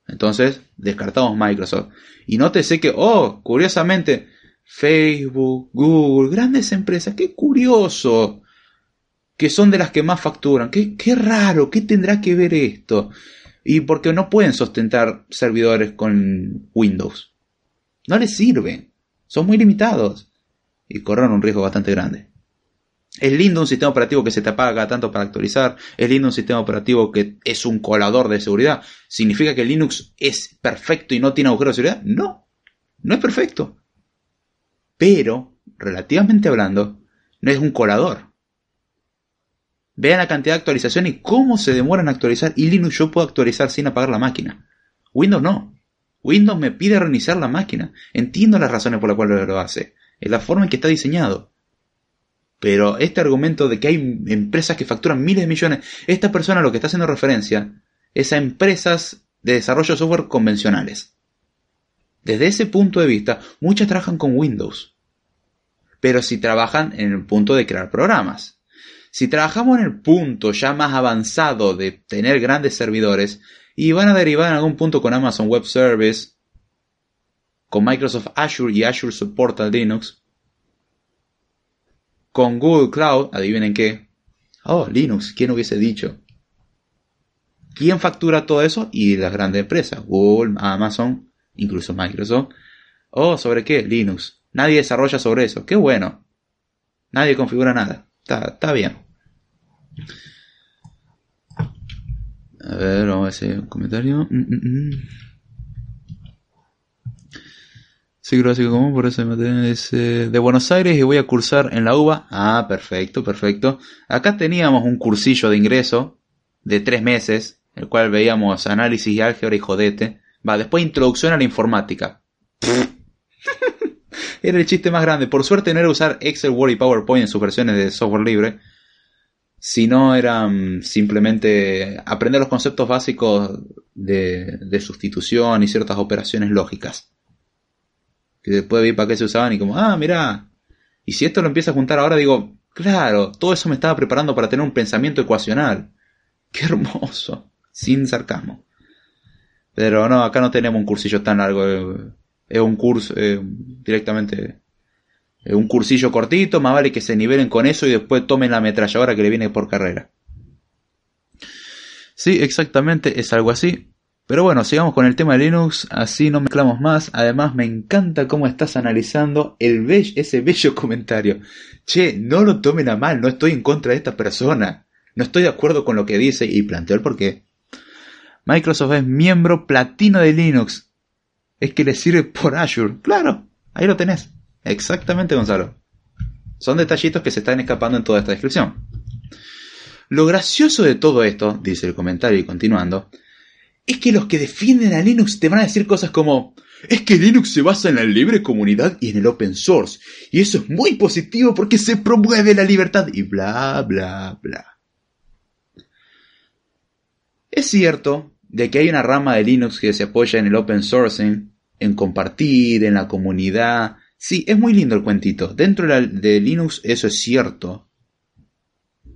Entonces, descartamos Microsoft. Y nótese que, oh, curiosamente, Facebook, Google, grandes empresas, qué curioso que son de las que más facturan. Qué, qué raro, ¿qué tendrá que ver esto? Y porque no pueden sostentar servidores con Windows. No les sirve. Son muy limitados. Y corren un riesgo bastante grande. Es lindo un sistema operativo que se te apaga tanto para actualizar. Es lindo un sistema operativo que es un colador de seguridad. ¿Significa que Linux es perfecto y no tiene agujeros de seguridad? No. No es perfecto. Pero, relativamente hablando, no es un colador. Vean la cantidad de actualización y cómo se demoran en actualizar. Y Linux yo puedo actualizar sin apagar la máquina. Windows no. Windows me pide reiniciar la máquina. Entiendo las razones por las cuales lo hace. Es la forma en que está diseñado. Pero este argumento de que hay empresas que facturan miles de millones, esta persona lo que está haciendo referencia es a empresas de desarrollo de software convencionales. Desde ese punto de vista, muchas trabajan con Windows. Pero si trabajan en el punto de crear programas. Si trabajamos en el punto ya más avanzado de tener grandes servidores y van a derivar en algún punto con Amazon Web Service, con Microsoft Azure y Azure soporta Linux, con Google Cloud, adivinen qué. Oh, Linux, ¿quién hubiese dicho? ¿Quién factura todo eso? Y las grandes empresas, Google, Amazon, incluso Microsoft. Oh, ¿sobre qué? Linux. Nadie desarrolla sobre eso. Qué bueno. Nadie configura nada. Está, bien. A ver, vamos a hacer un comentario. Mm, mm, mm. Sí, gracias común, por eso me es de Buenos Aires y voy a cursar en la UBA. Ah, perfecto, perfecto. Acá teníamos un cursillo de ingreso de tres meses, el cual veíamos análisis y álgebra y jodete. Va, después introducción a la informática. Era el chiste más grande. Por suerte no era usar Excel, Word y PowerPoint en sus versiones de software libre, sino era mm, simplemente aprender los conceptos básicos de, sustitución y ciertas operaciones lógicas. Que después vi para qué se usaban y como, ah, mira. Y si esto lo empieza a juntar ahora, digo, claro, todo eso me estaba preparando para tener un pensamiento ecuacional. Qué hermoso. sin sarcasmo. Pero no, acá no tenemos un cursillo tan largo. Es un curso eh, directamente. eh, un cursillo cortito, más vale que se nivelen con eso y después tomen la ametralladora que le viene por carrera. Sí, exactamente, es algo así. Pero bueno, sigamos con el tema de Linux, así no mezclamos más. Además, me encanta cómo estás analizando el ese bello comentario. Che, no lo tomen a mal, no estoy en contra de esta persona. No estoy de acuerdo con lo que dice y planteo el porqué. Microsoft es miembro platino de Linux. Es que le sirve por Azure. Claro, ahí lo tenés. Exactamente, Gonzalo. Son detallitos que se están escapando en toda esta descripción. Lo gracioso de todo esto, dice el comentario y continuando, es que los que defienden a Linux te van a decir cosas como es que Linux se basa en la libre comunidad y en el open source, y eso es muy positivo porque se promueve la libertad y bla bla bla. Es cierto de que hay una rama de Linux que se apoya en el open sourcing, en compartir, en la comunidad. Sí, es muy lindo el cuentito. Dentro de, Linux eso es cierto.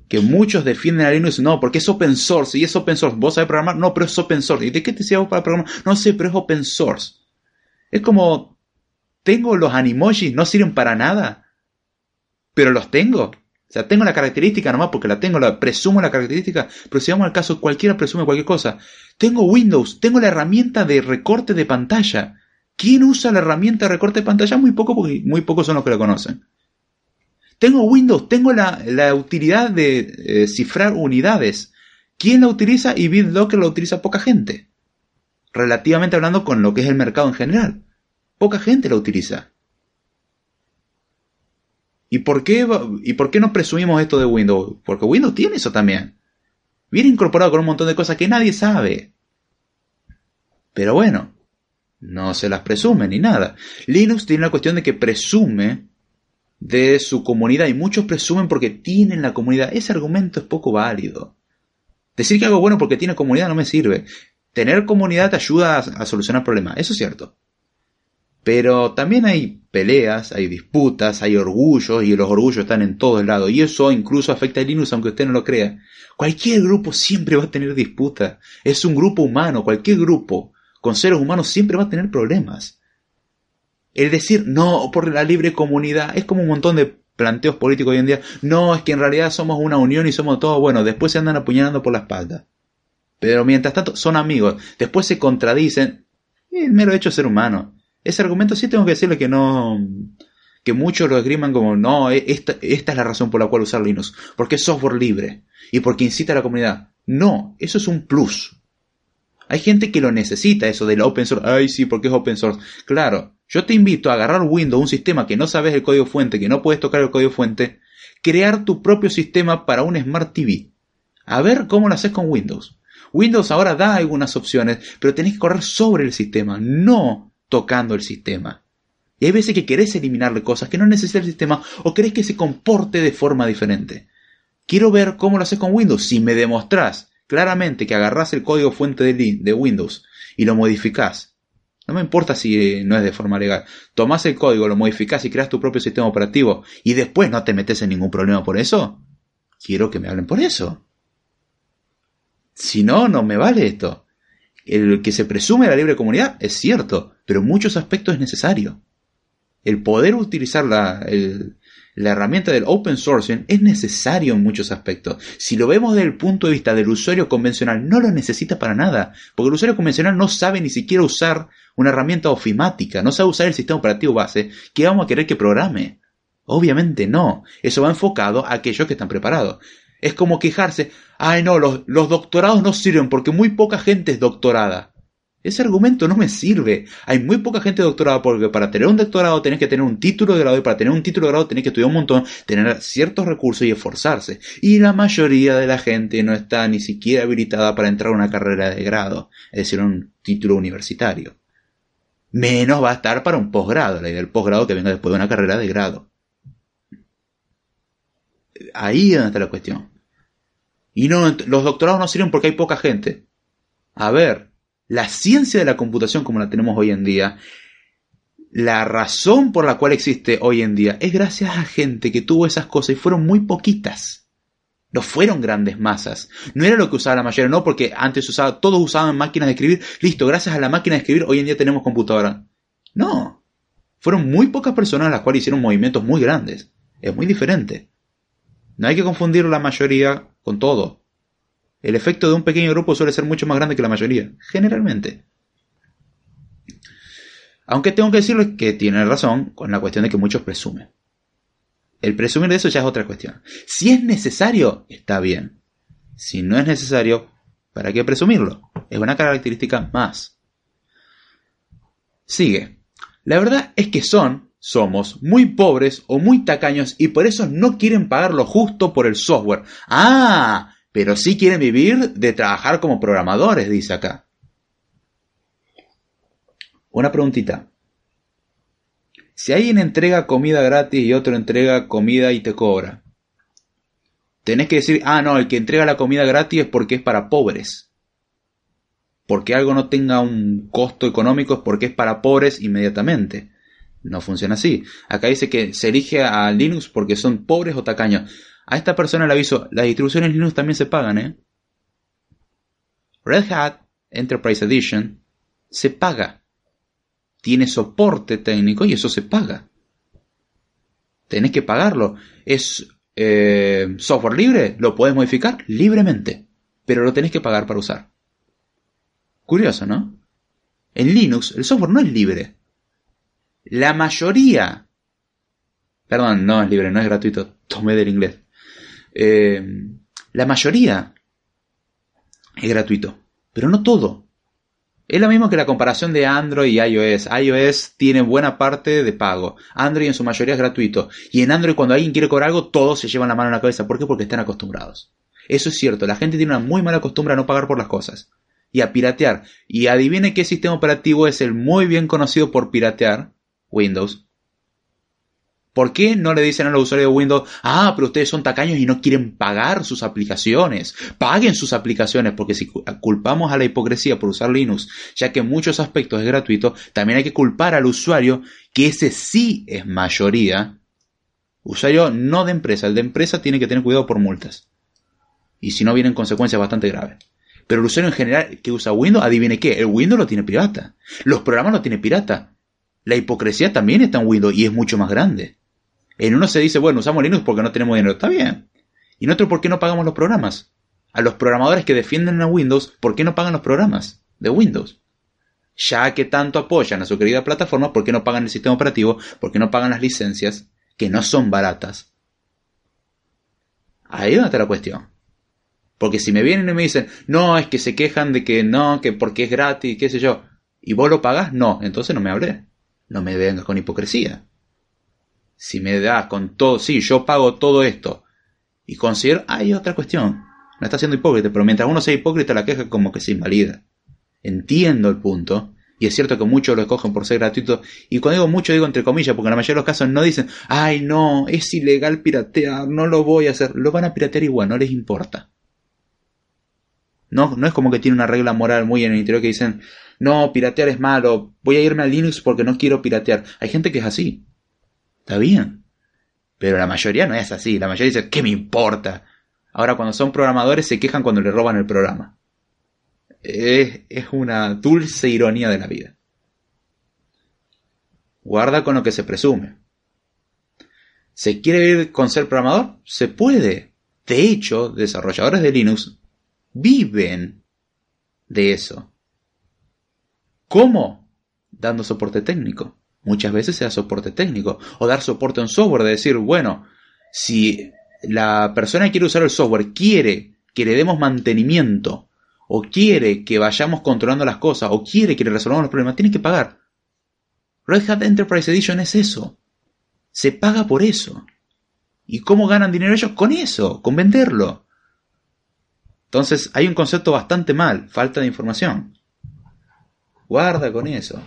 Que muchos defienden a Linux, no, porque es open source y es open source. ¿Vos sabés programar? No, pero es open source. ¿Y de qué te sirve para programar? No sé, pero es open source. Es como, tengo los animojis, no sirven para nada, pero los tengo. O sea, tengo la característica nomás porque la tengo, la presumo la característica, pero si vamos al caso, cualquiera presume cualquier cosa. Tengo Windows, tengo la herramienta de recorte de pantalla. ¿Quién usa la herramienta recorte de pantalla? Muy poco, porque muy pocos son los que la conocen. Tengo Windows, tengo la, utilidad de eh, cifrar unidades. ¿Quién la utiliza? Y BitLocker la utiliza poca gente. Relativamente hablando con lo que es el mercado en general. Poca gente la utiliza. ¿Y por qué, y por qué no presumimos esto de Windows? Porque Windows tiene eso también. Viene incorporado con un montón de cosas que nadie sabe. Pero bueno, no se las presume ni nada. Linux tiene la cuestión de que presume de su comunidad y muchos presumen porque tienen la comunidad. Ese argumento es poco válido. Decir que algo bueno porque tiene comunidad no me sirve. Tener comunidad te ayuda a, a solucionar problemas, eso es cierto. Pero también hay peleas, hay disputas, hay orgullos y los orgullos están en todos lados. Y eso incluso afecta a Linux aunque usted no lo crea. Cualquier grupo siempre va a tener disputas. Es un grupo humano, cualquier grupo con seres humanos siempre va a tener problemas. El decir no por la libre comunidad es como un montón de planteos políticos hoy en día. No, es que en realidad somos una unión y somos todos buenos. Después se andan apuñalando por la espalda. Pero mientras tanto son amigos. Después se contradicen. El mero hecho de ser humano. Ese argumento sí tengo que decirle que no. Que muchos lo esgriman como, no, e- esta, esta es la razón por la cual usar Linux. Porque es software libre. Y porque incita a la comunidad. No, eso es un plus. Hay gente que lo necesita, eso del open source. Ay, sí, porque es open source. Claro, yo te invito a agarrar Windows, un sistema que no sabes el código fuente, que no puedes tocar el código fuente, crear tu propio sistema para un Smart TV. A ver cómo lo haces con Windows. Windows ahora da algunas opciones, pero tenés que correr sobre el sistema, no tocando el sistema. Y hay veces que querés eliminarle cosas que no necesita el sistema o querés que se comporte de forma diferente. Quiero ver cómo lo haces con Windows. Si me demostrás claramente que agarrás el código fuente de, de Windows y lo modificás, no me importa si eh, no es de forma legal, tomás el código, lo modificás y creas tu propio sistema operativo y después no te metes en ningún problema por eso, quiero que me hablen por eso. Si no, no me vale esto. El que se presume la libre comunidad es cierto, pero en muchos aspectos es necesario. El poder utilizar la, el- la herramienta del open sourcing es necesario en muchos aspectos. Si lo vemos desde el punto de vista del usuario convencional, no lo necesita para nada, porque el usuario convencional no sabe ni siquiera usar una herramienta ofimática, no sabe usar el sistema operativo base que vamos a querer que programe. Obviamente no, eso va enfocado a aquellos que están preparados. Es como quejarse, ay no, los, los doctorados no sirven porque muy poca gente es doctorada. Ese argumento no me sirve. Hay muy poca gente doctorada porque para tener un doctorado tenés que tener un título de grado y para tener un título de grado tenés que estudiar un montón, tener ciertos recursos y esforzarse. Y la mayoría de la gente no está ni siquiera habilitada para entrar a una carrera de grado, es decir, un título universitario. Menos va a estar para un posgrado, la idea del posgrado que venga después de una carrera de grado. Ahí es donde está la cuestión. Y no, los doctorados no sirven porque hay poca gente. A ver, la ciencia de la computación como la tenemos hoy en día, la razón por la cual existe hoy en día es gracias a gente que tuvo esas cosas y fueron muy poquitas. No fueron grandes masas. No era lo que usaba la mayoría, no porque antes usaba, todos usaban máquinas de escribir. Listo, gracias a la máquina de escribir, hoy en día tenemos computadora. No. Fueron muy pocas personas las cuales hicieron movimientos muy grandes. Es muy diferente. No hay que confundir la mayoría con todo. El efecto de un pequeño grupo suele ser mucho más grande que la mayoría, generalmente. Aunque tengo que decirles que tiene razón con la cuestión de que muchos presumen. El presumir de eso ya es otra cuestión. Si es necesario, está bien. Si no es necesario, ¿para qué presumirlo? Es una característica más. Sigue. La verdad es que son, somos, muy pobres o muy tacaños y por eso no quieren pagar lo justo por el software. Ah, pero sí quieren vivir de trabajar como programadores, dice acá. Una preguntita. Si alguien entrega comida gratis y otro entrega comida y te cobra, tenés que decir, ah, no, el que entrega la comida gratis es porque es para pobres. Porque algo no tenga un costo económico es porque es para pobres inmediatamente. No funciona así. Acá dice que se elige a Linux porque son pobres o tacaños. A esta persona le aviso, las distribuciones Linux también se pagan, ¿eh? Red Hat Enterprise Edition se paga tiene soporte técnico y eso se paga. Tenés que pagarlo. ¿Es eh, software libre? ¿Lo puedes modificar? Libremente. Pero lo tenés que pagar para usar. Curioso, ¿no? En Linux el software no es libre. La mayoría... Perdón, no es libre, no es gratuito. Tomé del inglés. Eh, la mayoría es gratuito. Pero no todo. Es lo mismo que la comparación de Android y iOS. iOS tiene buena parte de pago. Android en su mayoría es gratuito. Y en Android cuando alguien quiere cobrar algo, todos se llevan la mano en la cabeza. ¿Por qué? Porque están acostumbrados. Eso es cierto. La gente tiene una muy mala costumbre a no pagar por las cosas. Y a piratear. Y adivine qué sistema operativo es el muy bien conocido por piratear. Windows. ¿Por qué no le dicen a los usuarios de Windows, ah, pero ustedes son tacaños y no quieren pagar sus aplicaciones? Paguen sus aplicaciones, porque si culpamos a la hipocresía por usar Linux, ya que en muchos aspectos es gratuito, también hay que culpar al usuario, que ese sí es mayoría. Usuario no de empresa, el de empresa tiene que tener cuidado por multas. Y si no vienen consecuencias bastante graves. Pero el usuario en general que usa Windows, adivine qué, el Windows lo tiene pirata. Los programas lo tiene pirata. La hipocresía también está en Windows y es mucho más grande. En uno se dice, bueno, usamos Linux porque no tenemos dinero. Está bien. Y en otro, ¿por qué no pagamos los programas? A los programadores que defienden a Windows, ¿por qué no pagan los programas de Windows? Ya que tanto apoyan a su querida plataforma, ¿por qué no pagan el sistema operativo? ¿Por qué no pagan las licencias? Que no son baratas. Ahí va está la cuestión. Porque si me vienen y me dicen, no, es que se quejan de que no, que porque es gratis, qué sé yo, y vos lo pagás, no, entonces no me hablé. No me vengas con hipocresía si me das con todo, sí, yo pago todo esto, y considero, hay otra cuestión, no está siendo hipócrita, pero mientras uno sea hipócrita la queja como que se invalida. Entiendo el punto, y es cierto que muchos lo escogen por ser gratuito, y cuando digo mucho digo entre comillas, porque en la mayoría de los casos no dicen, ay no, es ilegal piratear, no lo voy a hacer, lo van a piratear igual, no les importa. No, no es como que tiene una regla moral muy en el interior que dicen, no, piratear es malo, voy a irme a Linux porque no quiero piratear. Hay gente que es así. Está bien. Pero la mayoría no es así. La mayoría dice, ¿qué me importa? Ahora cuando son programadores se quejan cuando le roban el programa. Es, es una dulce ironía de la vida. Guarda con lo que se presume. ¿Se quiere vivir con ser programador? Se puede. De hecho, desarrolladores de Linux viven de eso. ¿Cómo? Dando soporte técnico. Muchas veces sea soporte técnico o dar soporte a un software, de decir, bueno, si la persona que quiere usar el software quiere que le demos mantenimiento o quiere que vayamos controlando las cosas o quiere que le resolvamos los problemas, tiene que pagar. Red Hat Enterprise Edition es eso. Se paga por eso. ¿Y cómo ganan dinero ellos? Con eso, con venderlo. Entonces hay un concepto bastante mal, falta de información. Guarda con eso.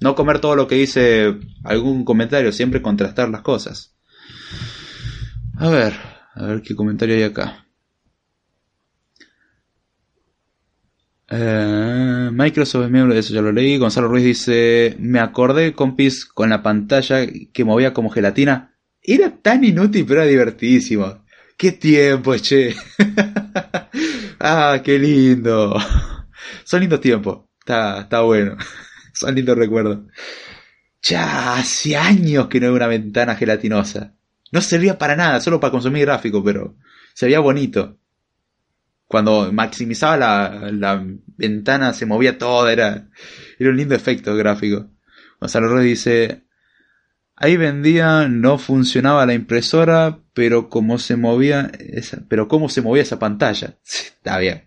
No comer todo lo que dice algún comentario, siempre contrastar las cosas. A ver, a ver qué comentario hay acá. Eh, Microsoft es miembro de eso, ya lo leí. Gonzalo Ruiz dice: Me acordé, compis, con la pantalla que movía como gelatina. Era tan inútil, pero era divertidísimo. qué tiempo, che. ah, qué lindo. Son lindos tiempos. Está, está bueno. Son lindos recuerdos. Ya hace años que no hay una ventana gelatinosa. No servía para nada, solo para consumir gráfico, pero se veía bonito. Cuando maximizaba la, la ventana se movía todo, era, era un lindo efecto gráfico. Gonzalo Ruiz dice, ahí vendía, no funcionaba la impresora, pero cómo se movía esa, pero cómo se movía esa pantalla. Está bien.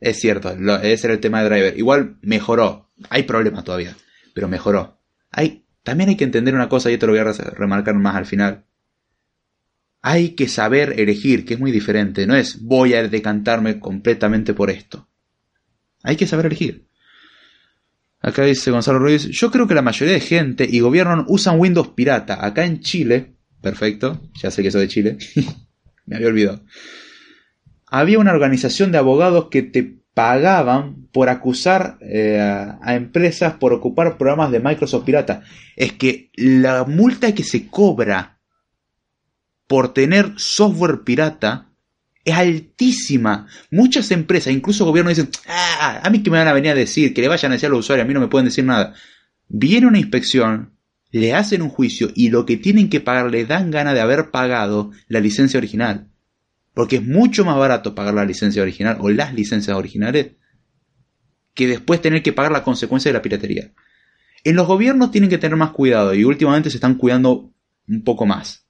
Es cierto, ese era el tema de driver. Igual mejoró. Hay problemas todavía, pero mejoró. Hay, también hay que entender una cosa, y esto lo voy a remarcar más al final. Hay que saber elegir, que es muy diferente. No es voy a decantarme completamente por esto. Hay que saber elegir. Acá dice Gonzalo Ruiz, yo creo que la mayoría de gente y gobierno usan Windows pirata. Acá en Chile, perfecto, ya sé que eso de Chile, me había olvidado. Había una organización de abogados que te pagaban por acusar eh, a empresas por ocupar programas de Microsoft pirata. Es que la multa que se cobra por tener software pirata es altísima. Muchas empresas, incluso gobiernos dicen, ah, a mí que me van a venir a decir, que le vayan a decir a los usuarios, a mí no me pueden decir nada. Viene una inspección, le hacen un juicio y lo que tienen que pagar le dan gana de haber pagado la licencia original. Porque es mucho más barato pagar la licencia original o las licencias originales que después tener que pagar la consecuencia de la piratería. En los gobiernos tienen que tener más cuidado y últimamente se están cuidando un poco más.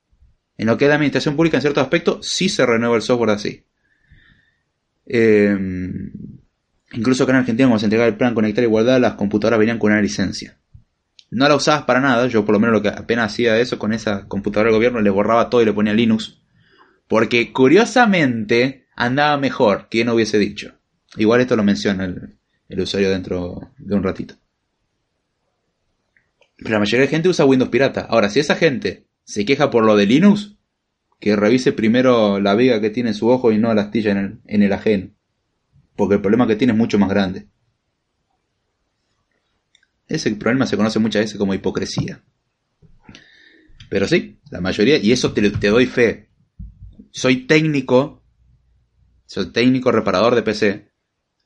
En lo que es la administración pública, en ciertos aspectos, sí se renueva el software así. Em, incluso acá en Argentina, cuando se entregaba el plan Conectar Igualdad, las computadoras venían con una licencia. No la usabas para nada, yo por lo menos lo que apenas hacía eso con esa computadora del gobierno, le borraba todo y le ponía Linux. Porque curiosamente andaba mejor, que no hubiese dicho. Igual esto lo menciona el, el usuario dentro de un ratito. Pero la mayoría de gente usa Windows pirata. Ahora, si esa gente se queja por lo de Linux, que revise primero la viga que tiene en su ojo y no la astilla en el, en el ajeno. Porque el problema que tiene es mucho más grande. Ese problema se conoce muchas veces como hipocresía. Pero sí, la mayoría, y eso te, te doy fe. Soy técnico, soy técnico reparador de PC.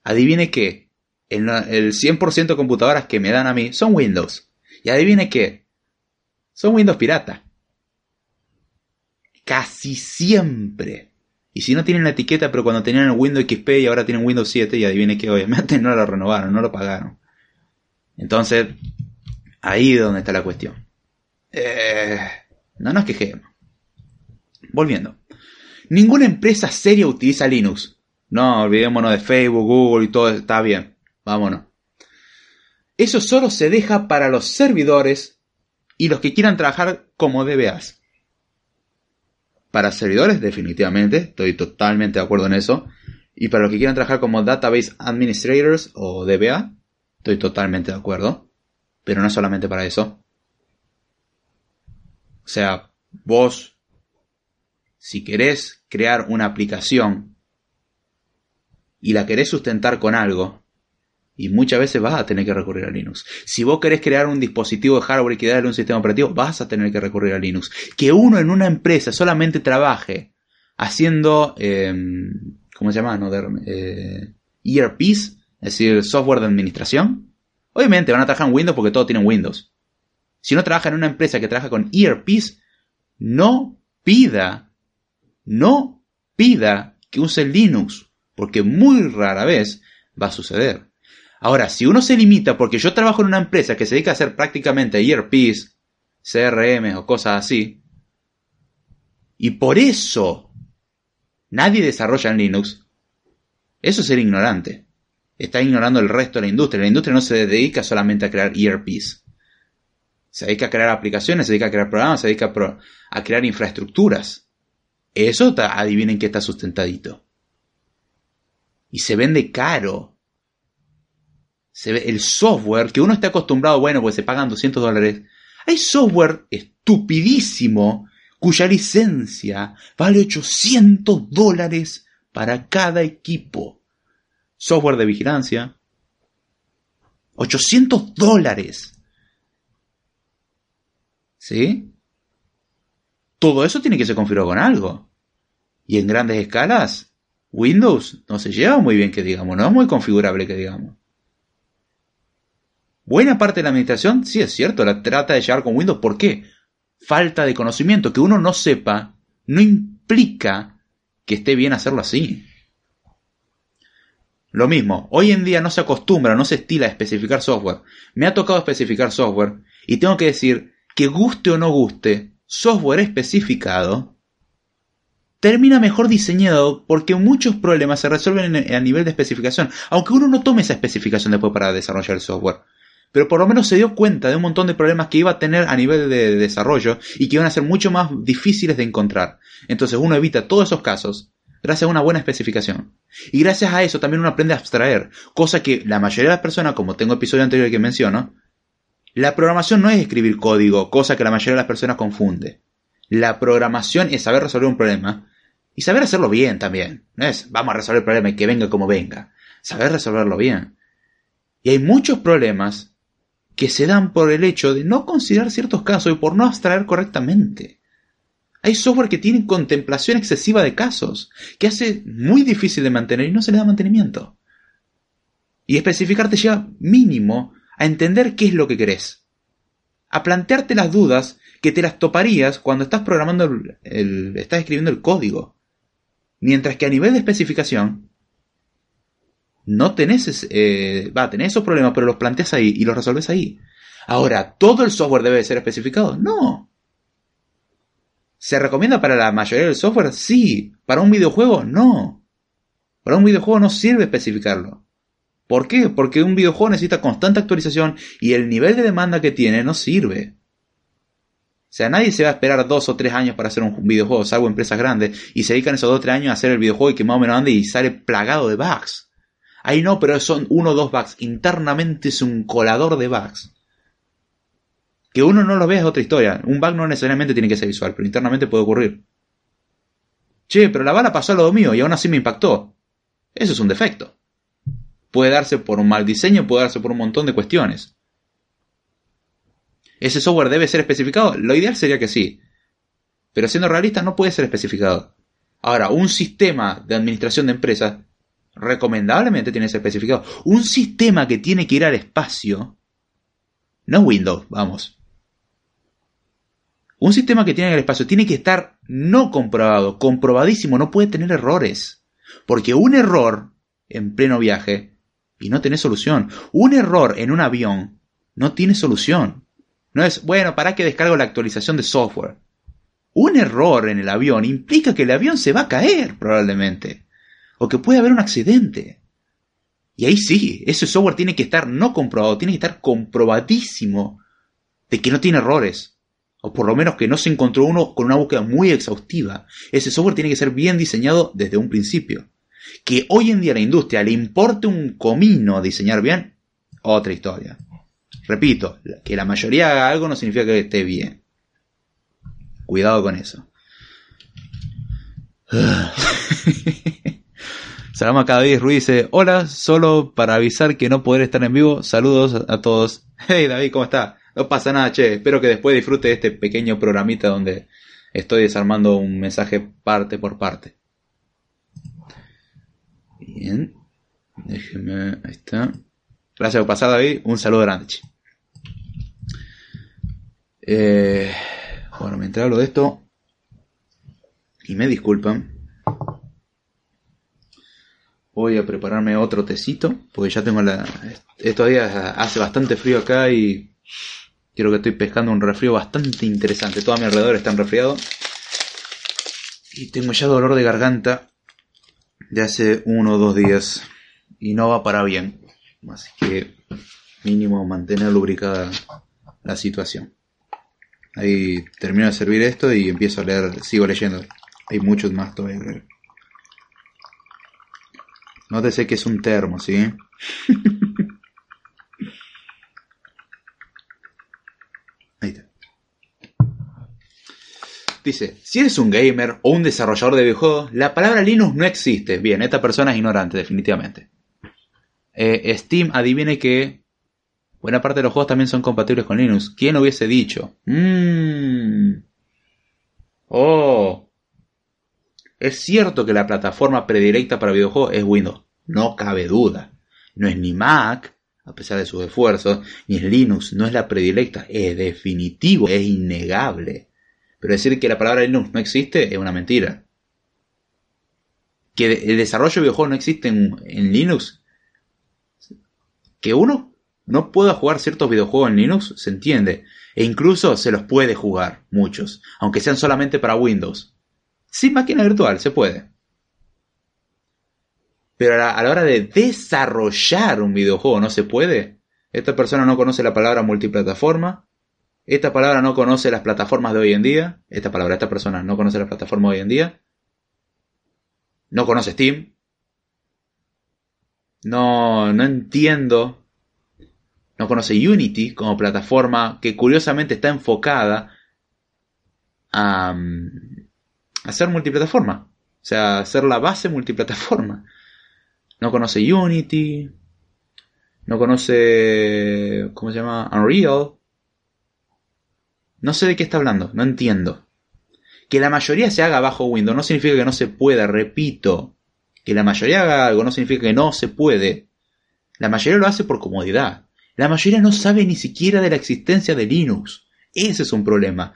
Adivine qué, el, el 100% de computadoras que me dan a mí son Windows. Y adivine qué, son Windows pirata. Casi siempre. Y si no tienen la etiqueta, pero cuando tenían el Windows XP y ahora tienen Windows 7, y adivine que obviamente no lo renovaron, no lo pagaron. Entonces, ahí es donde está la cuestión. Eh, no nos quejemos. Volviendo. Ninguna empresa seria utiliza Linux. No, olvidémonos de Facebook, Google y todo, está bien. Vámonos. Eso solo se deja para los servidores y los que quieran trabajar como DBAs. Para servidores, definitivamente, estoy totalmente de acuerdo en eso. Y para los que quieran trabajar como Database Administrators o DBA, estoy totalmente de acuerdo. Pero no solamente para eso. O sea, vos, si querés crear una aplicación y la querés sustentar con algo, y muchas veces vas a tener que recurrir a Linux. Si vos querés crear un dispositivo de hardware y darle un sistema operativo, vas a tener que recurrir a Linux. Que uno en una empresa solamente trabaje haciendo, eh, ¿cómo se llama? No, eh, ERPs, es decir, software de administración. Obviamente van a trabajar en Windows porque todos tienen Windows. Si no trabaja en una empresa que trabaja con ERPs, no pida, no pida que use Linux, porque muy rara vez va a suceder. Ahora, si uno se limita, porque yo trabajo en una empresa que se dedica a hacer prácticamente ERPs, CRM o cosas así, y por eso nadie desarrolla en Linux, eso es ser ignorante. Está ignorando el resto de la industria. La industria no se dedica solamente a crear ERPs. Se dedica a crear aplicaciones, se dedica a crear programas, se dedica a, crear infraestructuras. Eso, adivinen que está sustentadito. Y se vende caro se ve el software que uno está acostumbrado, bueno, pues se pagan 200 dólares. Hay software estupidísimo cuya licencia vale 800 dólares para cada equipo. Software de vigilancia. 800 dólares. ¿Sí? Todo eso tiene que ser configurado con algo. Y en grandes escalas, Windows no se lleva muy bien que digamos, no es muy configurable que digamos. Buena parte de la administración, sí es cierto, la trata de llevar con Windows. ¿Por qué? Falta de conocimiento. Que uno no sepa no implica que esté bien hacerlo así. Lo mismo, hoy en día no se acostumbra, no se estila a especificar software. Me ha tocado especificar software y tengo que decir que guste o no guste, software especificado termina mejor diseñado porque muchos problemas se resuelven a nivel de especificación, aunque uno no tome esa especificación después para desarrollar el software pero por lo menos se dio cuenta de un montón de problemas que iba a tener a nivel de desarrollo y que iban a ser mucho más difíciles de encontrar. Entonces uno evita todos esos casos gracias a una buena especificación. Y gracias a eso también uno aprende a abstraer, cosa que la mayoría de las personas, como tengo episodio anterior que menciono, la programación no es escribir código, cosa que la mayoría de las personas confunde. La programación es saber resolver un problema y saber hacerlo bien también. No es vamos a resolver el problema y que venga como venga. Saber resolverlo bien. Y hay muchos problemas que se dan por el hecho de no considerar ciertos casos y por no abstraer correctamente. Hay software que tiene contemplación excesiva de casos, que hace muy difícil de mantener y no se le da mantenimiento. Y especificar te lleva mínimo a entender qué es lo que querés. A plantearte las dudas que te las toparías cuando estás programando el, estás escribiendo el código. Mientras que a nivel de especificación, no tenés, eh, va, tenés esos problemas, pero los planteas ahí y los resolves ahí. Ahora, ¿todo el software debe ser especificado? No. ¿Se recomienda para la mayoría del software? Sí. ¿Para un videojuego? No. Para un videojuego no sirve especificarlo. ¿Por qué? Porque un videojuego necesita constante actualización y el nivel de demanda que tiene no sirve. O sea, nadie se va a esperar dos o tres años para hacer un videojuego, salvo empresas grandes, y se dedican esos dos o tres años a hacer el videojuego y que más o menos ande y sale plagado de bugs. Ahí no, pero son uno o dos bugs. Internamente es un colador de bugs. Que uno no lo vea es otra historia. Un bug no necesariamente tiene que ser visual, pero internamente puede ocurrir. Che, pero la bala pasó a lo mío y aún así me impactó. Eso es un defecto. Puede darse por un mal diseño, puede darse por un montón de cuestiones. ¿Ese software debe ser especificado? Lo ideal sería que sí. Pero siendo realista no puede ser especificado. Ahora, un sistema de administración de empresas recomendablemente tiene que ser especificado. Un sistema que tiene que ir al espacio, no Windows, vamos. Un sistema que tiene que ir al espacio tiene que estar no comprobado, comprobadísimo, no puede tener errores. Porque un error en pleno viaje y no tiene solución. Un error en un avión no tiene solución. No es, bueno, para que descargo la actualización de software. Un error en el avión implica que el avión se va a caer probablemente o que puede haber un accidente. Y ahí sí, ese software tiene que estar no comprobado, tiene que estar comprobadísimo de que no tiene errores. O por lo menos que no se encontró uno con una búsqueda muy exhaustiva. Ese software tiene que ser bien diseñado desde un principio. Que hoy en día a la industria le importe un comino diseñar bien, otra historia. Repito, que la mayoría haga algo no significa que esté bien. Cuidado con eso. Salama David Ruiz dice, hola, solo para avisar que no podré estar en vivo, saludos a todos. Hey David, ¿cómo está? No pasa nada, che, espero que después disfrute de este pequeño programita donde estoy desarmando un mensaje parte por parte. Bien, déjeme, ahí está. Gracias por pasar David, un saludo grande, che. Eh, bueno, mientras hablo de esto, y me disculpan, voy a prepararme otro tecito, porque ya tengo la... Estos días hace bastante frío acá y quiero que estoy pescando un resfrío bastante interesante. Todo a mi alrededor está resfriado. Y tengo ya dolor de garganta de hace uno o dos días. Y no va para bien. Así que mínimo mantener lubricada la situación. Ahí termino de servir esto y empiezo a leer, sigo leyendo. Hay muchos más todavía. Nótese que es un termo, ¿sí? Ahí está. Dice, si eres un gamer o un desarrollador de videojuegos, la palabra Linux no existe. Bien, esta persona es ignorante, definitivamente. Eh, Steam adivine que buena parte de los juegos también son compatibles con Linux. ¿Quién hubiese dicho? Mmm. Oh. Es cierto que la plataforma predilecta para videojuegos es Windows, no cabe duda. No es ni Mac, a pesar de sus esfuerzos, ni es Linux, no es la predilecta, es definitivo, es innegable. Pero decir que la palabra Linux no existe es una mentira. Que el desarrollo de videojuegos no existe en, en Linux. Que uno no pueda jugar ciertos videojuegos en Linux, se entiende. E incluso se los puede jugar, muchos, aunque sean solamente para Windows. Sin máquina virtual, se puede. Pero a la, hora de desarrollar un videojuego no se puede. Esta persona no conoce la palabra multiplataforma. Esta palabra no conoce las plataformas de hoy en día. Esta palabra, esta persona no conoce las plataformas de hoy en día. No conoce Steam. No, no entiendo. No conoce Unity como plataforma que curiosamente está enfocada a, a ser multiplataforma. O sea, ser la base multiplataforma. No conoce Unity. No conoce. ¿Cómo se llama? Unreal. No sé de qué está hablando, no entiendo. Que la mayoría se haga bajo Windows no significa que no se pueda, repito. Que la mayoría haga algo no significa que no se puede. La mayoría lo hace por comodidad. La mayoría no sabe ni siquiera de la existencia de Linux. Ese es un problema.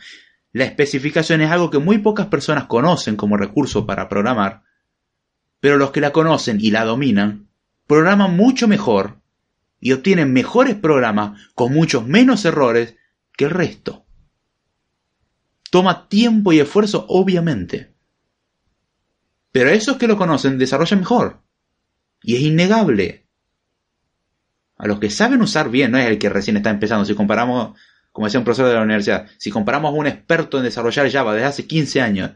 La especificación es algo que muy pocas personas conocen como recurso para programar, pero los que la conocen y la dominan, programan mucho mejor y obtienen mejores programas con muchos menos errores que el resto. Toma tiempo y esfuerzo, obviamente. Pero esos que lo conocen desarrollan mejor. Y es innegable. A los que saben usar bien, no es el que recién está empezando. Si comparamos como decía un profesor de la universidad, si comparamos a un experto en desarrollar Java desde hace 15 años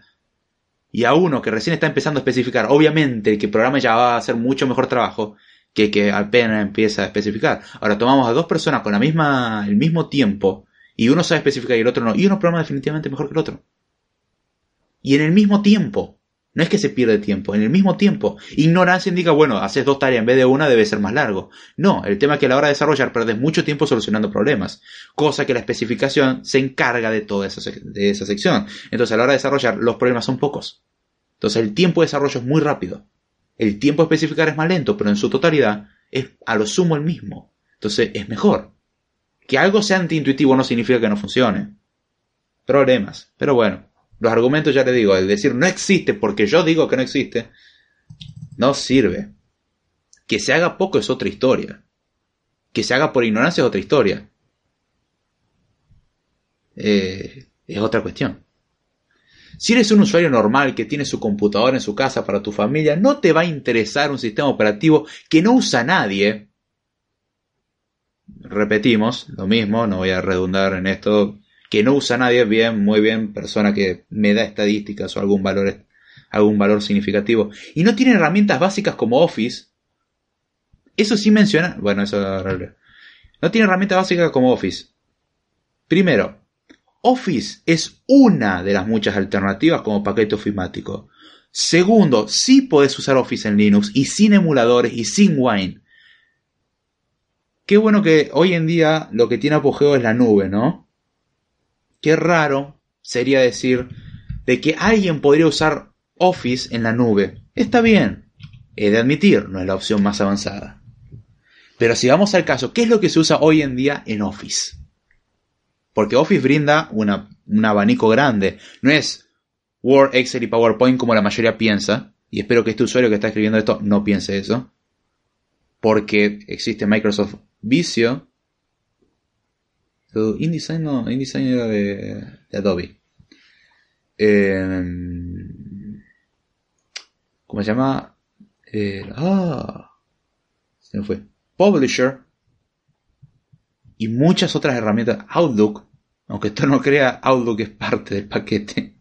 y a uno que recién está empezando a especificar, obviamente el que programa Java va a hacer mucho mejor trabajo que que apenas empieza a especificar. Ahora tomamos a dos personas con la misma, el mismo tiempo y uno sabe especificar y el otro no, y uno programa definitivamente mejor que el otro. Y en el mismo tiempo. No es que se pierde tiempo, en el mismo tiempo. Ignorancia indica, bueno, haces dos tareas en vez de una, debe ser más largo. No, el tema es que a la hora de desarrollar perdes mucho tiempo solucionando problemas. Cosa que la especificación se encarga de toda esa, de esa sección. Entonces a la hora de desarrollar los problemas son pocos. Entonces el tiempo de desarrollo es muy rápido. El tiempo de especificar es más lento, pero en su totalidad es a lo sumo el mismo. Entonces es mejor. Que algo sea antiintuitivo no significa que no funcione. Problemas. Pero bueno, los argumentos, ya le digo, el decir no existe porque yo digo que no existe, no sirve. Que se haga poco es otra historia. Que se haga por ignorancia es otra historia. Eh, es otra cuestión. Si eres un usuario normal que tiene su computadora en su casa para tu familia, no te va a interesar un sistema operativo que no usa nadie. Repetimos, lo mismo, no voy a redundar en esto, que no usa nadie, bien, muy bien, persona que me da estadísticas o algún valor, algún valor significativo. Y no tiene herramientas básicas como Office. Eso sí menciona, bueno, eso no tiene herramientas básicas como Office. Primero, Office es una de las muchas alternativas como paquete ofimático. Segundo, sí podés usar Office en Linux y sin emuladores y sin Wine. Qué bueno que hoy en día lo que tiene apogeo es la nube, ¿no? Qué raro sería decir de que alguien podría usar Office en la nube. Está bien, he de admitir, no es la opción más avanzada. Pero si vamos al caso, ¿qué es lo que se usa hoy en día en Office? Porque Office brinda un abanico grande. No es Word, Excel y PowerPoint como la mayoría piensa. Y espero que este usuario que está escribiendo esto no piense eso. Porque existe Microsoft Visio, InDesign no, InDesign era de, Adobe. Em, ¿Cómo se llama? ah, se me fue. Publisher. Y muchas otras herramientas. Outlook. Aunque esto no crea, Outlook es parte del paquete.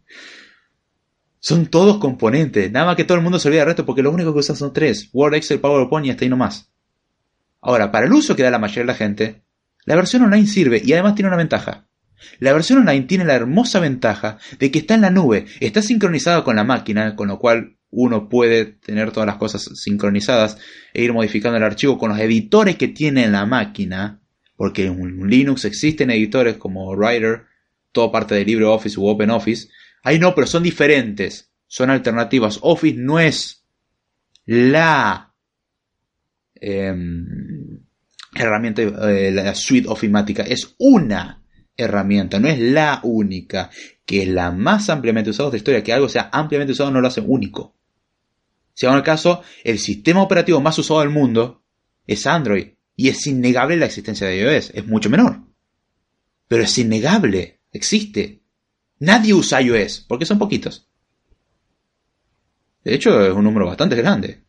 Son todos componentes. Nada más que todo el mundo se olvida del resto porque lo único que usan son tres. Word, Excel, PowerPoint y hasta ahí nomás. Ahora, para el uso que da la mayoría de la gente, la versión online sirve y además tiene una ventaja. La versión online tiene la hermosa ventaja de que está en la nube, está sincronizada con la máquina, con lo cual uno puede tener todas las cosas sincronizadas e ir modificando el archivo con los editores que tiene en la máquina, porque en Linux existen editores como Writer, toda parte de LibreOffice u OpenOffice. Ahí no, pero son diferentes. son alternativas. Office no es la em, herramienta, eh, la suite ofimática, es una herramienta, no es la única, que es la más ampliamente usada de la historia, que algo sea ampliamente usado no lo hace único. Si en el caso, el sistema operativo más usado del mundo es Android, y es innegable la existencia de iOS, es mucho menor. Pero es innegable, existe. Nadie usa iOS, porque son poquitos. De hecho, es un número bastante grande.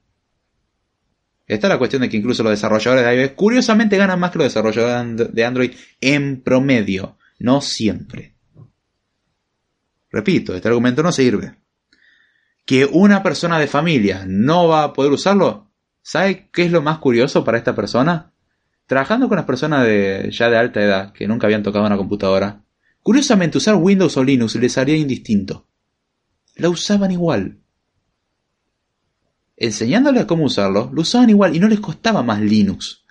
Esta es la cuestión de que incluso los desarrolladores de iOS curiosamente ganan más que los desarrolladores de Android en promedio, no siempre. Repito, este argumento no sirve. Que una persona de familia no va a poder usarlo, ¿sabe qué es lo más curioso para esta persona? Trabajando con las personas de, ya de alta edad que nunca habían tocado una computadora, curiosamente usar Windows o Linux les haría indistinto. La usaban igual enseñándoles cómo usarlo, lo usaban igual y no les costaba más Linux.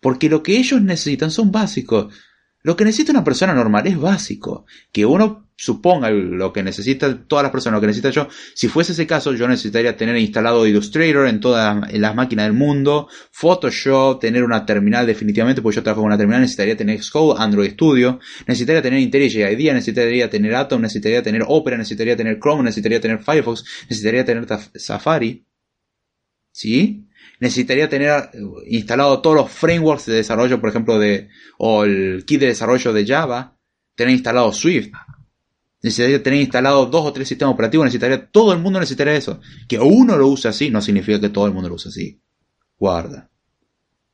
Porque lo que ellos necesitan son básicos. Lo que necesita una persona normal es básico. Que uno suponga lo que necesita todas las personas, lo que necesita yo. Si fuese ese caso, yo necesitaría tener instalado Illustrator en todas las máquinas del mundo, Photoshop, tener una terminal definitivamente, porque yo trabajo con una terminal, necesitaría tener Xcode, Android Studio, necesitaría tener IntelliJ IDEA, necesitaría tener Atom, necesitaría tener Opera, necesitaría tener Chrome, necesitaría tener Firefox, necesitaría tener Safari. ¿Sí? necesitaría tener eh, instalado todos los frameworks de desarrollo, por ejemplo, de, o el kit de desarrollo de Java, tener instalado Swift. Necesitaría tener instalado dos o tres sistemas operativos, necesitaría, todo el mundo necesitaría eso. Que uno lo use así no significa que todo el mundo lo use así. Guarda.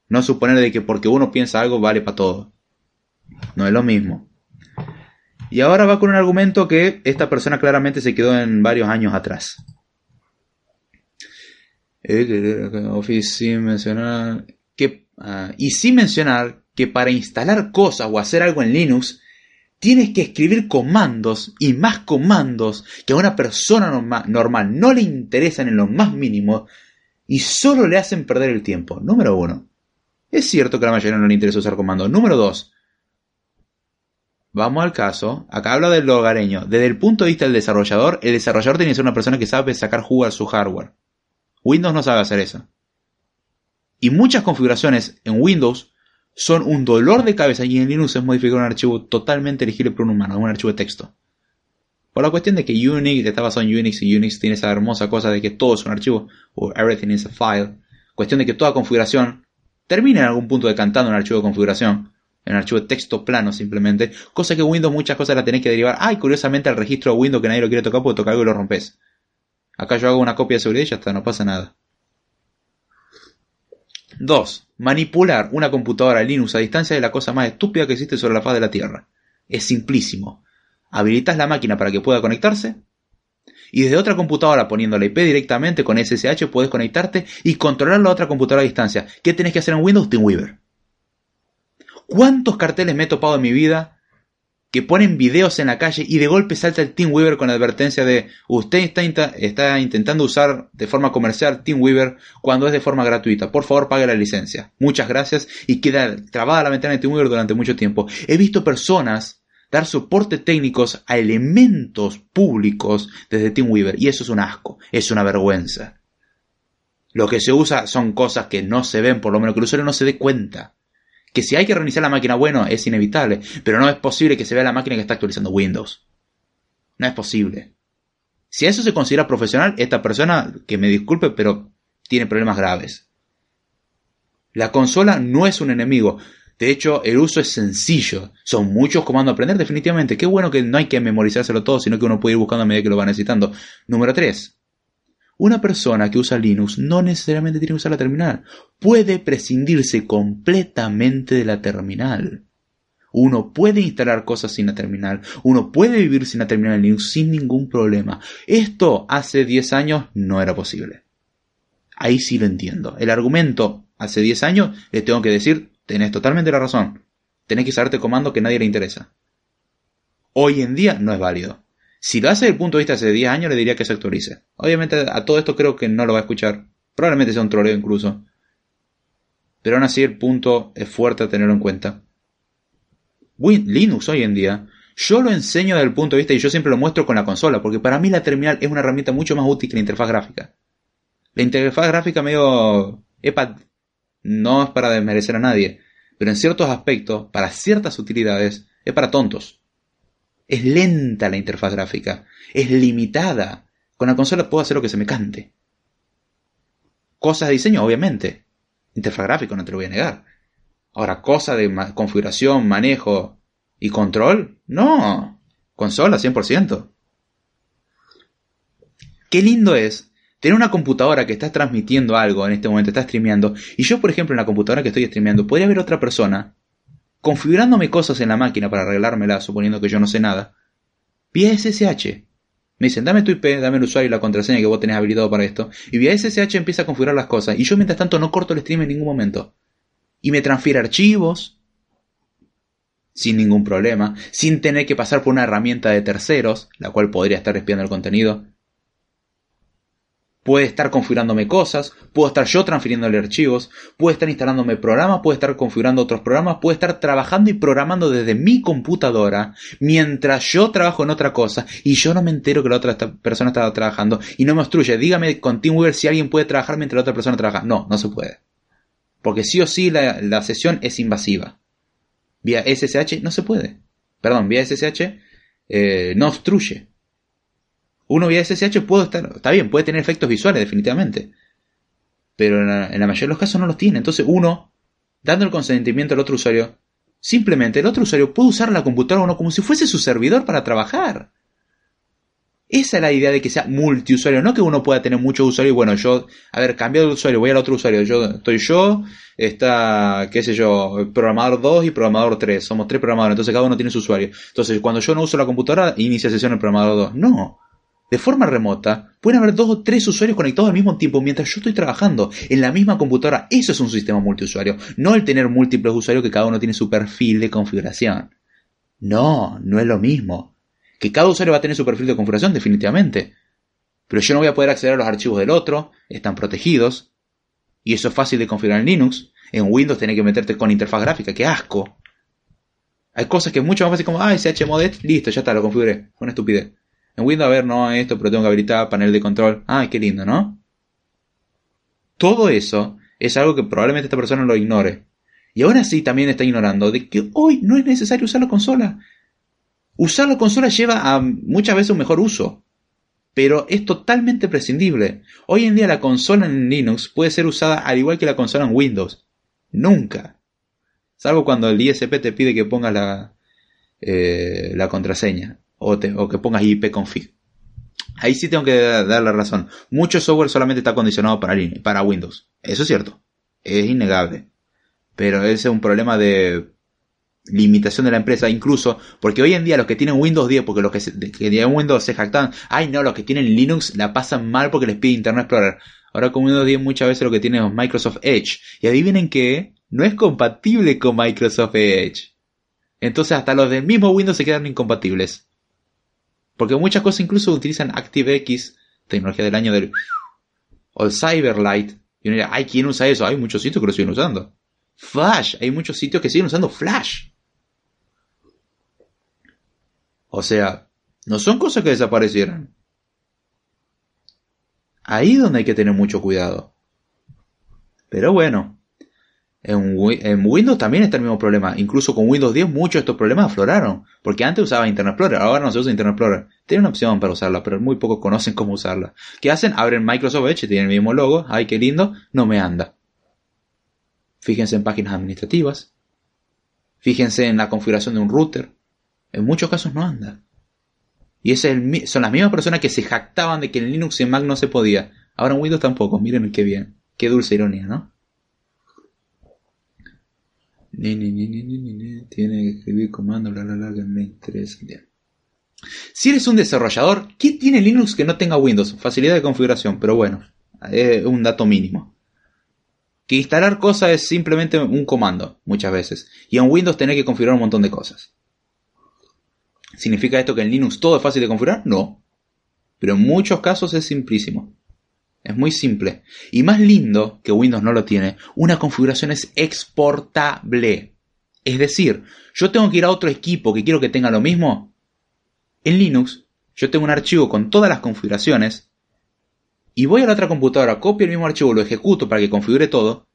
No suponer de que porque uno piensa algo vale para todo. No es lo mismo. Y ahora va con un argumento que esta persona claramente se quedó en varios años atrás. Office mencionar que ah, y sin mencionar que para instalar cosas o hacer algo en Linux tienes que escribir comandos y más comandos que a una persona normal no le interesan en lo más mínimo y solo le hacen perder el tiempo. Número uno. Es cierto que a la mayoría no le interesa usar comandos. Número dos. Vamos al caso. Acá habla del hogareño. Desde el punto de vista del desarrollador, el desarrollador tiene que ser una persona que sabe sacar jugo a su hardware. Windows no sabe hacer eso. Y muchas configuraciones en Windows son un dolor de cabeza y en Linux es modificar un archivo totalmente elegible por un humano, un archivo de texto. Por la cuestión de que Unix está basado en Unix y Unix tiene esa hermosa cosa de que todo es un archivo, o everything is a file. Cuestión de que toda configuración termina en algún punto decantando un archivo de configuración, en un archivo de texto plano simplemente, cosa que Windows muchas cosas la tenés que derivar, ay, curiosamente al registro de Windows que nadie lo quiere tocar porque toca algo y lo rompes. Acá yo hago una copia de seguridad y ya está, no pasa nada. 2. Manipular una computadora Linux a distancia es la cosa más estúpida que existe sobre la faz de la Tierra. Es simplísimo. Habilitas la máquina para que pueda conectarse y desde otra computadora poniendo la IP directamente con SSH puedes conectarte y controlar la otra computadora a distancia. ¿Qué tenés que hacer en Windows? TeamWeaver. ¿Cuántos carteles me he topado en mi vida que ponen videos en la calle y de golpe salta el TeamWeaver con la advertencia de usted está, intentando usar de forma comercial TeamWeaver cuando es de forma gratuita. Por favor, pague la licencia. Muchas gracias y queda trabada la ventana de TeamWeaver durante mucho tiempo. He visto personas dar soporte técnicos a elementos públicos desde TeamWeaver y eso es un asco, es una vergüenza. Lo que se usa son cosas que no se ven, por lo menos que el usuario no se dé cuenta. Que si hay que reiniciar la máquina, bueno, es inevitable, pero no es posible que se vea la máquina que está actualizando Windows. No es posible. Si eso se considera profesional, esta persona, que me disculpe, pero tiene problemas graves. La consola no es un enemigo. De hecho, el uso es sencillo. Son muchos comandos a aprender, definitivamente. Qué bueno que no hay que memorizárselo todo, sino que uno puede ir buscando a medida que lo va necesitando. Número 3. Una persona que usa Linux no necesariamente tiene que usar la terminal. Puede prescindirse completamente de la terminal. Uno puede instalar cosas sin la terminal. Uno puede vivir sin la terminal en Linux sin ningún problema. Esto hace 10 años no era posible. Ahí sí lo entiendo. El argumento hace 10 años, le tengo que decir, tenés totalmente la razón. Tenés que saberte comando que nadie le interesa. Hoy en día no es válido. Si lo hace desde el punto de vista hace 10 años, le diría que se actualice. Obviamente a todo esto creo que no lo va a escuchar. Probablemente sea un troleo incluso. Pero aún así el punto es fuerte a tenerlo en cuenta. Linux hoy en día Yo lo enseño desde el punto de vista y yo siempre lo muestro con la consola, porque para mí la terminal es una herramienta mucho más útil que la interfaz gráfica. La interfaz gráfica medio... Epa, no es para desmerecer a nadie, pero en ciertos aspectos, para ciertas utilidades, es para tontos. Es lenta la interfaz gráfica, es limitada. Con la consola puedo hacer lo que se me cante. Cosas de diseño, obviamente. Interfaz gráfica, no te lo voy a negar. Ahora, cosas de configuración, manejo y control, no. Consola, 100%. Qué lindo es tener una computadora que está transmitiendo algo en este momento, está streameando, y yo, por ejemplo, en la computadora que estoy streameando, podría haber otra persona configurándome cosas en la máquina para arreglármela, suponiendo que yo no sé nada, vía SSH. Me dicen, dame tu IP, dame el usuario y la contraseña que vos tenés habilitado para esto. Y vía SSH empieza a configurar las cosas. Y yo mientras tanto no corto el stream en ningún momento. Y me transfiere archivos. Sin ningún problema. Sin tener que pasar por una herramienta de terceros, la cual podría estar espiando el contenido puede estar configurándome cosas, puedo estar yo transfiriéndole archivos, puede estar instalándome programas, puede estar configurando otros programas, puede estar trabajando y programando desde mi computadora mientras yo trabajo en otra cosa y yo no me entero que la otra persona está trabajando y no me obstruye. Dígame con TeamWeaver si alguien puede trabajar mientras la otra persona trabaja. No, no se puede. Porque sí o sí la, sesión es invasiva. Vía SSH no se puede. Perdón, vía SSH eh, no obstruye. Uno vía SSH puede estar, está bien, puede tener efectos visuales definitivamente, pero en la, mayoría de los casos no los tiene. Entonces uno, dando el consentimiento al otro usuario, simplemente el otro usuario puede usar la computadora uno como si fuese su servidor para trabajar. Esa es la idea de que sea multiusuario, no que uno pueda tener muchos usuarios y bueno, yo, a ver, cambio de usuario, voy al otro usuario, yo estoy yo, está, qué sé yo, programador 2 y programador 3, somos tres programadores, entonces cada uno tiene su usuario. Entonces, cuando yo no uso la computadora, inicia sesión el programador 2. No, de forma remota, pueden haber dos o tres usuarios conectados al mismo tiempo mientras yo estoy trabajando en la misma computadora. Eso es un sistema multiusuario, no el tener múltiples usuarios que cada uno tiene su perfil de configuración. No, no es lo mismo. Que cada usuario va a tener su perfil de configuración, definitivamente. Pero yo no voy a poder acceder a los archivos del otro, están protegidos. Y eso es fácil de configurar en Linux. En Windows tenés que meterte con interfaz gráfica, qué asco. Hay cosas que es mucho más fácil como, ah, SHModet, listo, ya está, lo configuré. Una estupidez. En Windows, a ver, no esto, pero tengo que habilitar panel de control. Ay, qué lindo, ¿no? Todo eso es algo que probablemente esta persona lo ignore. Y ahora sí también está ignorando de que hoy no es necesario usar la consola. Usar la consola lleva a muchas veces un mejor uso. Pero es totalmente prescindible. Hoy en día la consola en Linux puede ser usada al igual que la consola en Windows. Nunca. Salvo cuando el ISP te pide que pongas la, eh, la contraseña o, que pongas ipconfig. Ahí sí tengo que dar la razón. Mucho software solamente está condicionado para, para Windows. Eso es cierto. Es innegable. Pero ese es un problema de limitación de la empresa, incluso porque hoy en día los que tienen Windows 10, porque los que, tienen Windows se jactan, ay no, los que tienen Linux la pasan mal porque les pide Internet Explorer. Ahora con Windows 10 muchas veces lo que tienen es Microsoft Edge. Y adivinen que no es compatible con Microsoft Edge. Entonces hasta los del mismo Windows se quedan incompatibles. Porque muchas cosas incluso utilizan ActiveX, tecnología del año del... o Cyberlight. Y uno dirá, ay, ¿quién usa eso? Hay muchos sitios que lo siguen usando. Flash, hay muchos sitios que siguen usando Flash. O sea, no son cosas que desaparecieran. Ahí es donde hay que tener mucho cuidado. Pero bueno, en, Windows también está el mismo problema. Incluso con Windows 10 muchos de estos problemas afloraron. Porque antes usaba Internet Explorer, ahora no se usa Internet Explorer. Tiene una opción para usarla, pero muy pocos conocen cómo usarla. ¿Qué hacen? Abren Microsoft Edge, tienen el mismo logo. Ay, qué lindo. No me anda. Fíjense en páginas administrativas. Fíjense en la configuración de un router. En muchos casos no anda. Y es el, son las mismas personas que se jactaban de que en Linux y en Mac no se podía. Ahora en Windows tampoco. Miren qué bien. Qué dulce ironía, ¿no? Ni, ni, ni, ni, ni, tiene que escribir comando, bla, bla, bla, que me interesa. Si eres un desarrollador, ¿qué tiene Linux que no tenga Windows? Facilidad de configuración, pero bueno, es un dato mínimo. Que instalar cosas es simplemente un comando, muchas veces. Y en Windows tenés que configurar un montón de cosas. ¿Significa esto que en Linux todo es fácil de configurar? No. Pero en muchos casos es simplísimo. Es muy simple. Y más lindo, que Windows no lo tiene, una configuración es exportable. Es decir, yo tengo que ir a otro equipo que quiero que tenga lo mismo. En Linux, yo tengo un archivo con todas las configuraciones y voy a la otra computadora, copio el mismo archivo, lo ejecuto para que configure todo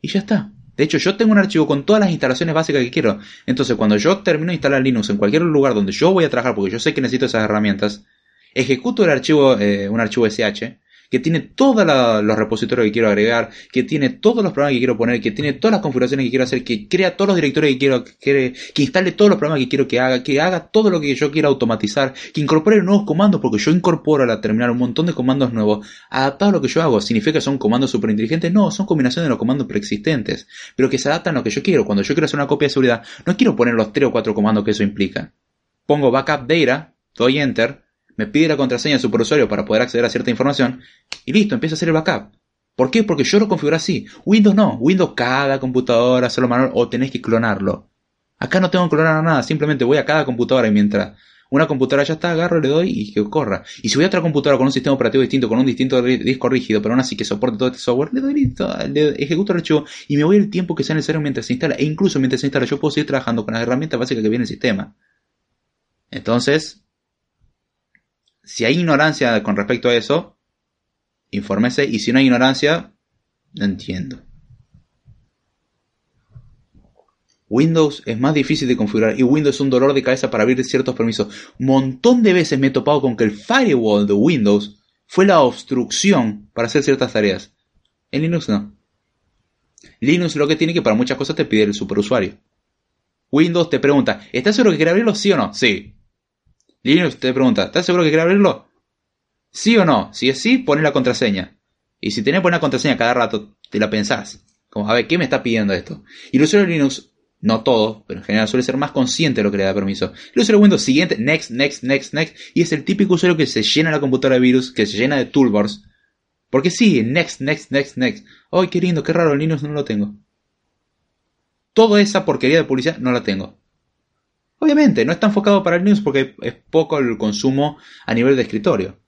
y ya está. De hecho, yo tengo un archivo con todas las instalaciones básicas que quiero. Entonces, cuando yo termino de instalar Linux en cualquier lugar donde yo voy a trabajar, porque yo sé que necesito esas herramientas, ejecuto el archivo, eh, un archivo SH, que tiene todos los repositorios que quiero agregar, que tiene todos los programas que quiero poner, que tiene todas las configuraciones que quiero hacer, que crea todos los directorios que quiero, que, instale todos los programas que quiero que haga, que haga todo lo que yo quiera automatizar, que incorpore nuevos comandos, porque yo incorporo a la terminal un montón de comandos nuevos, adaptados a lo que yo hago. ¿Significa que son comandos super inteligentes? No, son combinaciones de los comandos preexistentes, pero que se adaptan a lo que yo quiero. Cuando yo quiero hacer una copia de seguridad, no quiero poner los 3 o 4 comandos que eso implica. Pongo backup data, doy enter, me pide la contraseña de superusuario para poder acceder a cierta información y listo, empieza a hacer el backup. ¿Por qué? Porque yo lo configuro así. Windows no. Windows cada computadora, hacerlo manual o tenés que clonarlo. Acá no tengo que clonar nada, simplemente voy a cada computadora y mientras una computadora ya está, agarro, le doy y que corra. Y si voy a otra computadora con un sistema operativo distinto, con un distinto disco rígido, pero aún así que soporte todo este software, le doy listo, le ejecuto el archivo y me voy el tiempo que sea necesario mientras se instala. E incluso mientras se instala, yo puedo seguir trabajando con las herramientas básicas que viene el sistema. Entonces, si hay ignorancia con respecto a eso, infórmese. Y si no hay ignorancia, no entiendo. Windows es más difícil de configurar y Windows es un dolor de cabeza para abrir ciertos permisos. Montón de veces me he topado con que el firewall de Windows fue la obstrucción para hacer ciertas tareas. En Linux no. Linux lo que tiene que para muchas cosas te pide el superusuario. Windows te pregunta, ¿estás seguro que quiere abrirlo? ¿Sí o no? Sí. Linux te pregunta, ¿estás seguro que quiere abrirlo? ¿Sí o no? Si es sí, pones la contraseña. Y si tenés que la contraseña cada rato, te la pensás. Como, a ver, ¿qué me está pidiendo esto? Y el usuario de Linux, no todo, pero en general suele ser más consciente de lo que le da permiso. El usuario de Windows siguiente, next, next, next, next. Y es el típico usuario que se llena la computadora de virus, que se llena de toolbars. Porque sí, next, next, next, next. ¡Ay, qué lindo, qué raro! Linux no lo tengo. Toda esa porquería de publicidad no la tengo. Obviamente, no está enfocado para el Linux porque es poco el consumo a nivel de escritorio.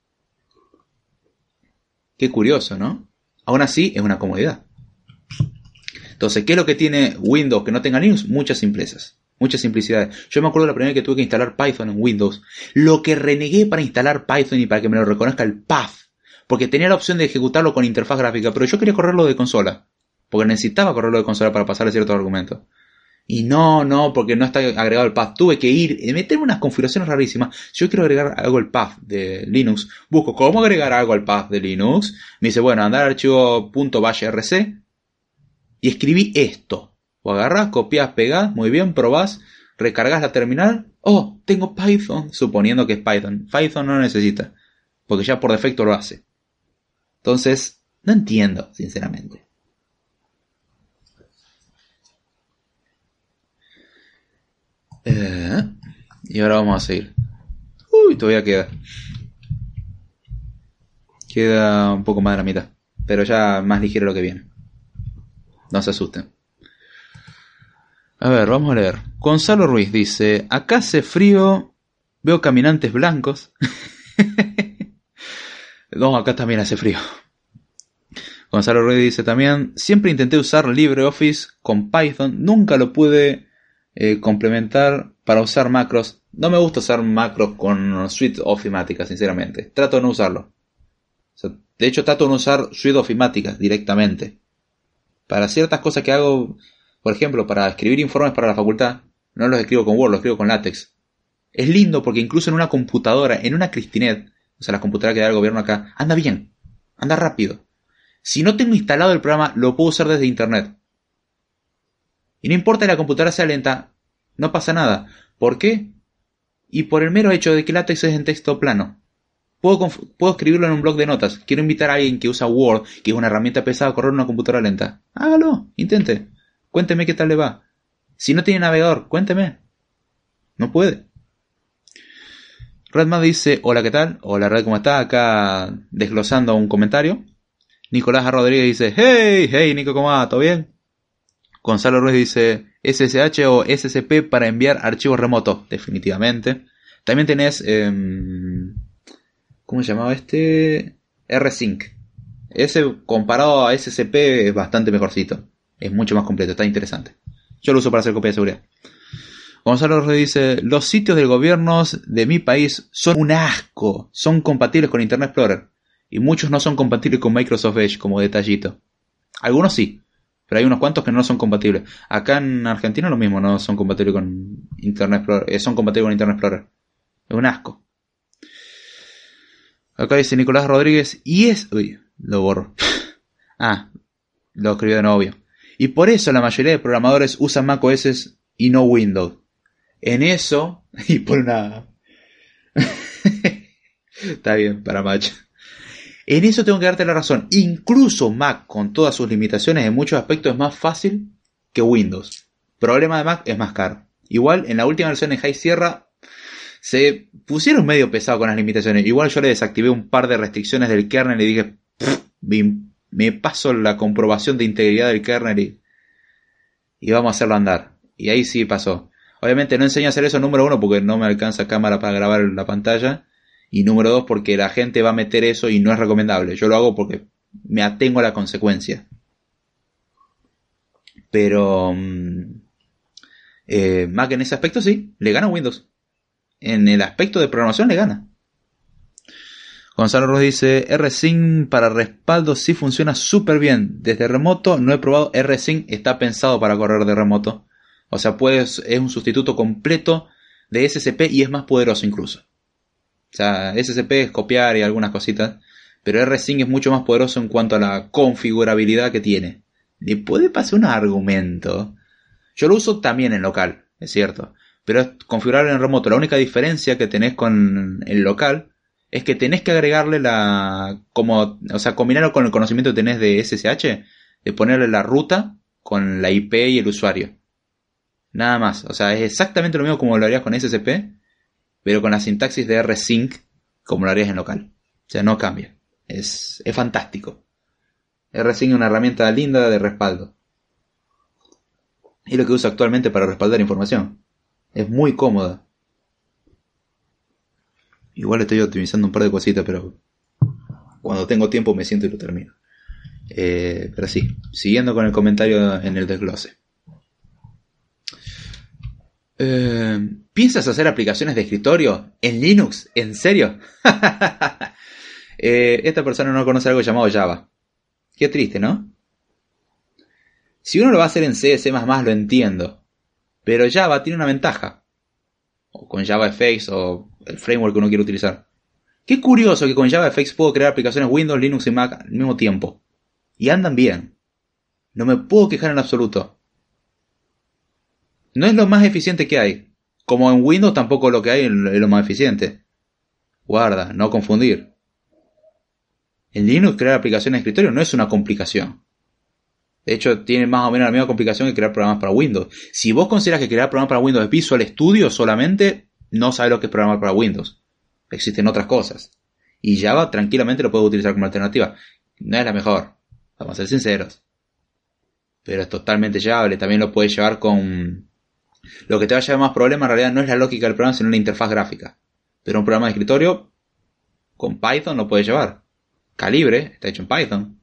Qué curioso, ¿no? Aún así, es una comodidad. Entonces, ¿qué es lo que tiene Windows que no tenga Linux? Muchas simplezas. Muchas simplicidades. Yo me acuerdo la primera vez que tuve que instalar Python en Windows. Lo que renegué para instalar Python y para que me lo reconozca el path. Porque tenía la opción de ejecutarlo con interfaz gráfica, pero yo quería correrlo de consola. Porque necesitaba correrlo de consola para pasar ciertos argumentos. Y no, no, porque no está agregado el path. Tuve que ir y meterme unas configuraciones rarísimas. Si yo quiero agregar algo al path de Linux, busco cómo agregar algo al path de Linux. Me dice, bueno, andar al archivo .bashrc y escribí esto. O agarras, copias, pegas, muy bien, probás, recargas la terminal. Oh, tengo Python, suponiendo que es Python. Python no necesita, porque ya por defecto lo hace. Entonces, no entiendo, sinceramente. Eh, y ahora vamos a seguir. Uy, todavía queda. Queda un poco más de la mitad. Pero ya más ligero lo que viene. No se asusten. A ver, vamos a leer. Gonzalo Ruiz dice, acá hace frío, veo caminantes blancos. no, acá también hace frío. Gonzalo Ruiz dice también, siempre intenté usar LibreOffice con Python, nunca lo pude eh, complementar para usar macros. No me gusta usar macros con suite ofimática, sinceramente. Trato de no usarlo. de hecho, trato de no usar suite ofimática directamente. Para ciertas cosas que hago, por ejemplo, para escribir informes para la facultad, no los escribo con Word, los escribo con LaTeX. Es lindo porque incluso en una computadora, en una Cristinet, o sea, la computadora que da el gobierno acá, anda bien, anda rápido. Si no tengo instalado el programa, lo puedo usar desde internet. Y no importa que la computadora sea lenta, no pasa nada. ¿Por qué? Y por el mero hecho de que látex es en texto plano. Puedo, puedo, escribirlo en un blog de notas. Quiero invitar a alguien que usa Word, que es una herramienta pesada, a correr una computadora lenta. Hágalo, intente. Cuénteme qué tal le va. Si no tiene navegador, cuénteme. No puede. Redman dice, hola, ¿qué tal? Hola, Red, ¿cómo está? Acá desglosando un comentario. Nicolás Rodríguez dice, hey, hey, Nico, ¿cómo va? ¿Todo bien? Gonzalo Ruiz dice SSH o SSP para enviar archivos remotos, definitivamente. También tenés, em, ¿cómo se llamaba este? R-Sync. Ese comparado a SSP es bastante mejorcito. Es mucho más completo, está interesante. Yo lo uso para hacer copia de seguridad. Gonzalo Rojas dice, los sitios del gobierno de mi país son un asco. Son compatibles con Internet Explorer. Y muchos no son compatibles con Microsoft Edge, como detallito. Algunos sí, pero hay unos cuantos que no son compatibles. Acá en Argentina lo mismo, no son compatibles con Internet Explorer. eh, son compatibles con Internet Explorer. Es un asco. Acá dice Nicolás Rodríguez, y es... Uy, lo borro. ah, lo escribió de novio. Y por eso la mayoría de programadores usan Mac OS y no Windows. En eso, y por una... Está bien, para macho. En eso tengo que darte la razón. Incluso Mac, con todas sus limitaciones, en muchos aspectos es más fácil que Windows. Problema de Mac es más caro. Igual, en la última versión de High Sierra se pusieron medio pesado con las limitaciones. Igual yo le desactivé un par de restricciones del kernel y dije, me paso la comprobación de integridad del kernel y, y vamos a hacerlo andar. Y ahí sí pasó. Obviamente no enseño a hacer eso número uno porque no me alcanza cámara para grabar la pantalla. Y número dos porque la gente va a meter eso y no es recomendable. Yo lo hago porque me atengo a la consecuencia. Pero eh, Mac en ese aspecto sí, le gana Windows. En el aspecto de programación le gana. Gonzalo Ross dice, RSync para respaldo sí funciona súper bien. Desde remoto no he probado RSync, está pensado para correr de remoto. O sea, es un sustituto completo de SCP y es más poderoso incluso. O sea, SCP es copiar y algunas cositas, pero RSync es mucho más poderoso en cuanto a la configurabilidad que tiene. Le puede pasar un argumento. Yo lo uso también en local, es cierto, pero es en remoto. La única diferencia que tenés con el local es que tenés que agregarle la, como, o sea, combinarlo con el conocimiento que tenés de SSH, de ponerle la ruta con la IP y el usuario. Nada más, o sea, es exactamente lo mismo como lo harías con SCP, pero con la sintaxis de rsync como lo harías en local. O sea, no cambia. Es, es fantástico. rsync es una herramienta linda de respaldo. Y lo que uso actualmente para respaldar información. Es muy cómoda. Igual estoy optimizando un par de cositas, pero cuando tengo tiempo me siento y lo termino. Eh, pero sí, siguiendo con el comentario en el desglose. Eh, ¿Piensas hacer aplicaciones de escritorio en Linux? ¿En serio? eh, esta persona no conoce algo llamado Java. Qué triste, ¿no? Si uno lo va a hacer en C, C++, lo entiendo. Pero Java tiene una ventaja. O con JavaFX o el framework que uno quiere utilizar. Qué curioso que con JavaFX puedo crear aplicaciones Windows, Linux y Mac al mismo tiempo. Y andan bien. No me puedo quejar en absoluto. No es lo más eficiente que hay. Como en Windows tampoco lo que hay es lo más eficiente. Guarda, no confundir. En Linux crear aplicaciones de escritorio no es una complicación. De hecho, tiene más o menos la misma complicación que crear programas para Windows. Si vos consideras que crear programas para Windows es Visual Studio solamente, no sabes lo que es programar para Windows. Existen otras cosas. Y Java tranquilamente lo puedes utilizar como alternativa. No es la mejor. Vamos a ser sinceros. Pero es totalmente llevable. También lo puedes llevar con... Lo que te va a llevar más problema en realidad no es la lógica del programa, sino la interfaz gráfica. Pero un programa de escritorio con Python lo puedes llevar. Calibre está hecho en Python.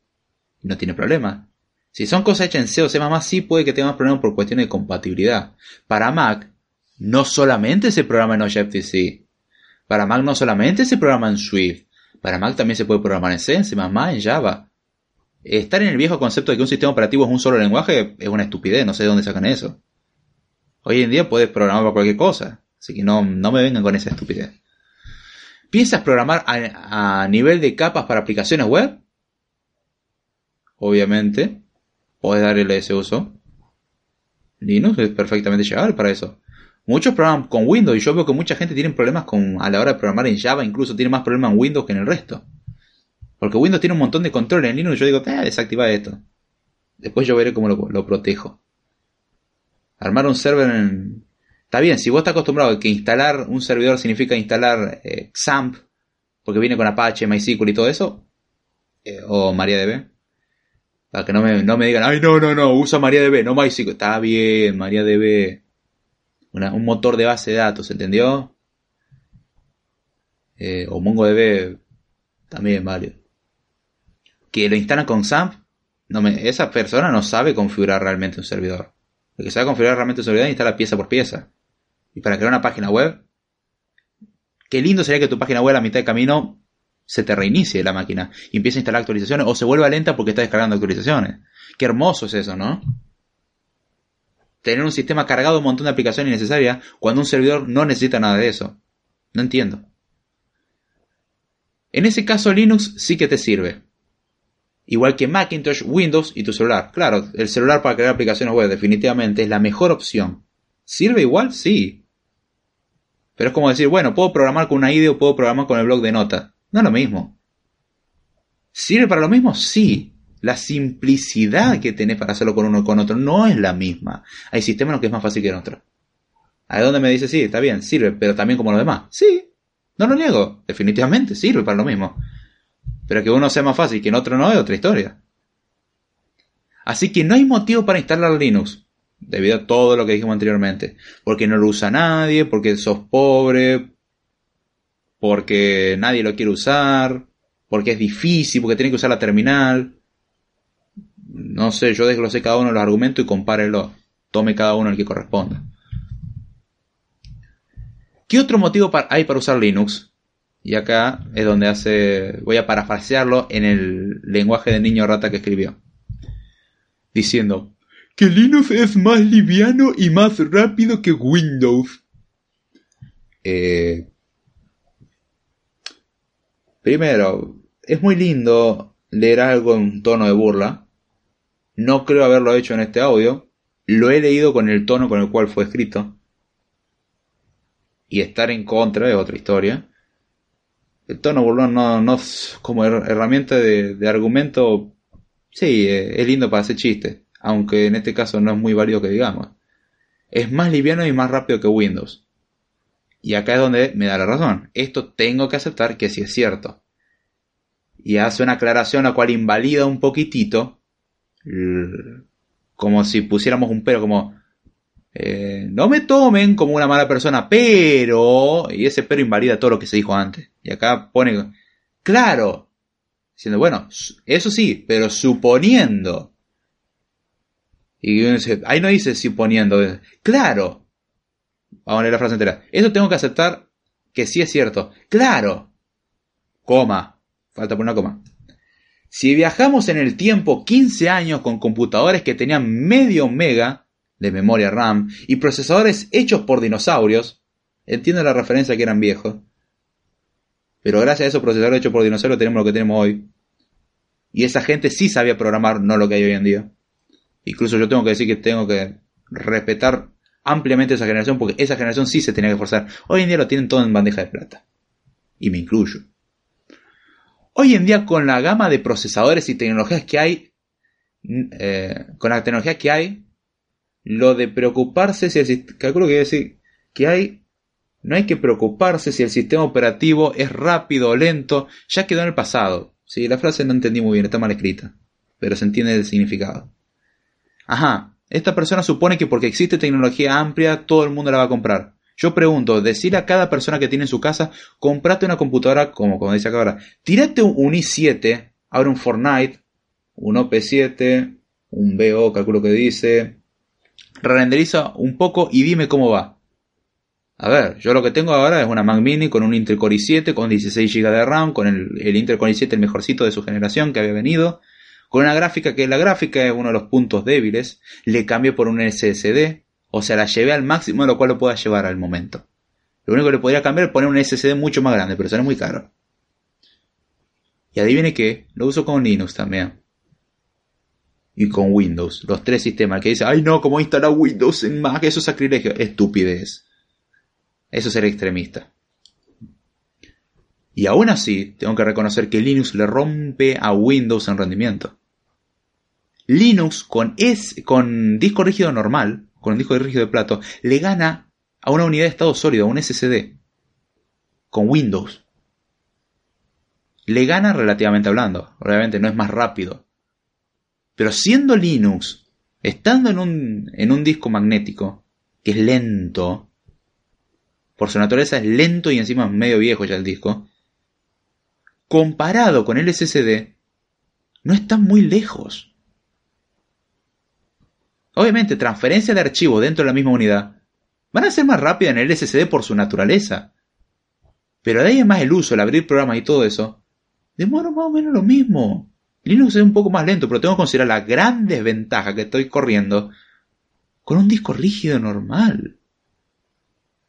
Y no tiene problema. Si son cosas hechas en C o C++, sí puede que tengas problemas por cuestiones de compatibilidad. Para Mac, no solamente se programa en Objective-C. Para Mac no solamente se programa en Swift. Para Mac también se puede programar en C, en C++, en Java. Estar en el viejo concepto de que un sistema operativo es un solo lenguaje es una estupidez, no sé de dónde sacan eso. Hoy en día puedes programar para cualquier cosa, así que no, no me vengan con esa estupidez. ¿Piensas programar a, a nivel de capas para aplicaciones web? Obviamente, puedes darle ese uso. Linux es perfectamente llegable para eso. Muchos programan con Windows y yo veo que mucha gente tiene problemas con, a la hora de programar en Java, incluso tiene más problemas en Windows que en el resto. Porque Windows tiene un montón de control en Linux yo digo, eh, desactiva esto. Después yo veré cómo lo, lo, protejo. Armar un server en... Está bien, si vos estás acostumbrado a que instalar un servidor significa instalar eh, XAMPP, porque viene con Apache, MySQL y todo eso, eh, o MariaDB, para que no me, no me digan, ay, no, no, no, usa MariaDB, no MySQL. Está bien, MariaDB. Una, un motor de base de datos, ¿entendió? Eh, o MongoDB también vale. Que lo instalan con XAMPP, no me, esa persona no sabe configurar realmente un servidor. El que sabe configurar realmente seguridad instala pieza por pieza. Y para crear una página web, qué lindo sería que tu página web a mitad de camino se te reinicie la máquina y empiece a instalar actualizaciones o se vuelva lenta porque está descargando actualizaciones. Qué hermoso es eso, ¿no? Tener un sistema cargado un montón de aplicaciones innecesarias cuando un servidor no necesita nada de eso. No entiendo. En ese caso Linux sí que te sirve. Igual que Macintosh, Windows y tu celular. Claro, el celular para crear aplicaciones web definitivamente es la mejor opción. ¿Sirve igual? Sí. Pero es como decir, bueno, puedo programar con una IDE o puedo programar con el blog de notas. No es lo mismo. ¿Sirve para lo mismo? Sí. La simplicidad que tenés para hacerlo con uno o con otro no es la misma. Hay sistemas en los que es más fácil que en otros. Ahí donde me dice, sí, está bien, sirve, pero también como los demás. Sí, no lo niego, definitivamente sirve para lo mismo. Pero que uno sea más fácil que en otro no es otra historia. Así que no hay motivo para instalar Linux, debido a todo lo que dijimos anteriormente. Porque no lo usa nadie, porque sos pobre, porque nadie lo quiere usar, porque es difícil, porque tiene que usar la terminal. No sé, yo desglosé cada uno de los argumentos y compárelo. Tome cada uno el que corresponda. ¿Qué otro motivo hay para usar Linux? Y acá es donde hace. Voy a parafrasearlo en el lenguaje de niño rata que escribió. Diciendo que Linux es más liviano y más rápido que Windows. Eh, primero, es muy lindo leer algo en tono de burla. No creo haberlo hecho en este audio. Lo he leído con el tono con el cual fue escrito y estar en contra es otra historia. El tono burlón no, no como herramienta de, argumento, sí, eh, es lindo para hacer chistes, aunque en este caso no es muy válido que digamos. Es más liviano y más rápido que Windows. Y acá es donde me da la razón. Esto tengo que aceptar que sí es cierto. Y hace una aclaración la cual invalida un poquitito, como si pusiéramos un pero, como eh, no me tomen como una mala persona, pero... Y ese pero invalida todo lo que se dijo antes. Y acá pone... Claro. Diciendo, bueno, eso sí, pero suponiendo. Y ahí no dice suponiendo. Claro. Vamos a leer la frase entera. Eso tengo que aceptar que sí es cierto. Claro. Coma. Falta por una coma. Si viajamos en el tiempo 15 años con computadores que tenían medio mega, de memoria RAM y procesadores hechos por dinosaurios. Entiendo la referencia que eran viejos. Pero gracias a esos procesadores hechos por dinosaurios tenemos lo que tenemos hoy. Y esa gente sí sabía programar, no lo que hay hoy en día. Incluso yo tengo que decir que tengo que respetar ampliamente esa generación porque esa generación sí se tenía que forzar. Hoy en día lo tienen todo en bandeja de plata. Y me incluyo. Hoy en día con la gama de procesadores y tecnologías que hay, eh, con la tecnología que hay, lo de preocuparse si el calculo que decir que hay no hay que preocuparse si el sistema operativo es rápido o lento, ya quedó en el pasado. Sí, la frase no entendí muy bien, está mal escrita, pero se entiende el significado. Ajá, esta persona supone que porque existe tecnología amplia, todo el mundo la va a comprar. Yo pregunto, decir a cada persona que tiene en su casa, comprate una computadora, como, como dice acá ahora, tirate un i7, ahora un Fortnite, un OP7, un BO, calculo que dice, renderiza un poco y dime cómo va. A ver, yo lo que tengo ahora es una Mac Mini con un Intel Core i7 con 16 GB de RAM, con el, el Intel Core i7 el mejorcito de su generación que había venido, con una gráfica que la gráfica es uno de los puntos débiles, le cambio por un SSD, o sea, la llevé al máximo de lo cual lo pueda llevar al momento. Lo único que le podría cambiar es poner un SSD mucho más grande, pero eso es muy caro. Y adivine qué, lo uso con Linux también y con Windows. Los tres sistemas. que dice, ay no, ¿cómo instalar Windows en Mac? Eso es sacrilegio. Estupidez. Eso es extremista. Y aún así, tengo que reconocer que Linux le rompe a Windows en rendimiento. Linux con, es, con disco rígido normal, con un disco rígido de plato, le gana a una unidad de estado sólido, a un SSD. Con Windows. Le gana relativamente hablando. Obviamente no es más rápido. Pero siendo Linux, estando en un, en un disco magnético, que es lento, por su naturaleza es lento y encima es medio viejo ya el disco, comparado con el SSD, no está muy lejos. Obviamente, transferencia de archivos dentro de la misma unidad van a ser más rápidas en el SSD por su naturaleza. Pero de ahí en más el uso, el abrir programas y todo eso, demora más o menos lo mismo. Linux es un poco más lento, pero tengo que considerar la gran desventaja que estoy corriendo con un disco rígido normal.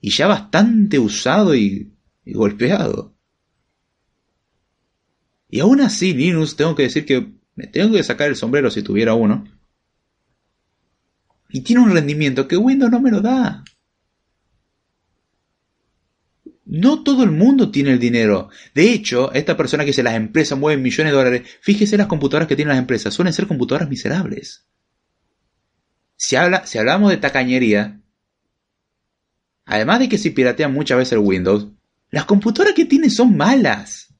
Y ya bastante usado y, y golpeado. Y aún así, Linux, tengo que decir que me tengo que sacar el sombrero si tuviera uno. Y tiene un rendimiento que Windows no me lo da. No todo el mundo tiene el dinero. De hecho, esta persona que dice las empresas mueven millones de dólares, fíjese las computadoras que tienen las empresas, suelen ser computadoras miserables. Si, habla, si hablamos de tacañería, además de que se piratean muchas veces el Windows, las computadoras que tienen son malas.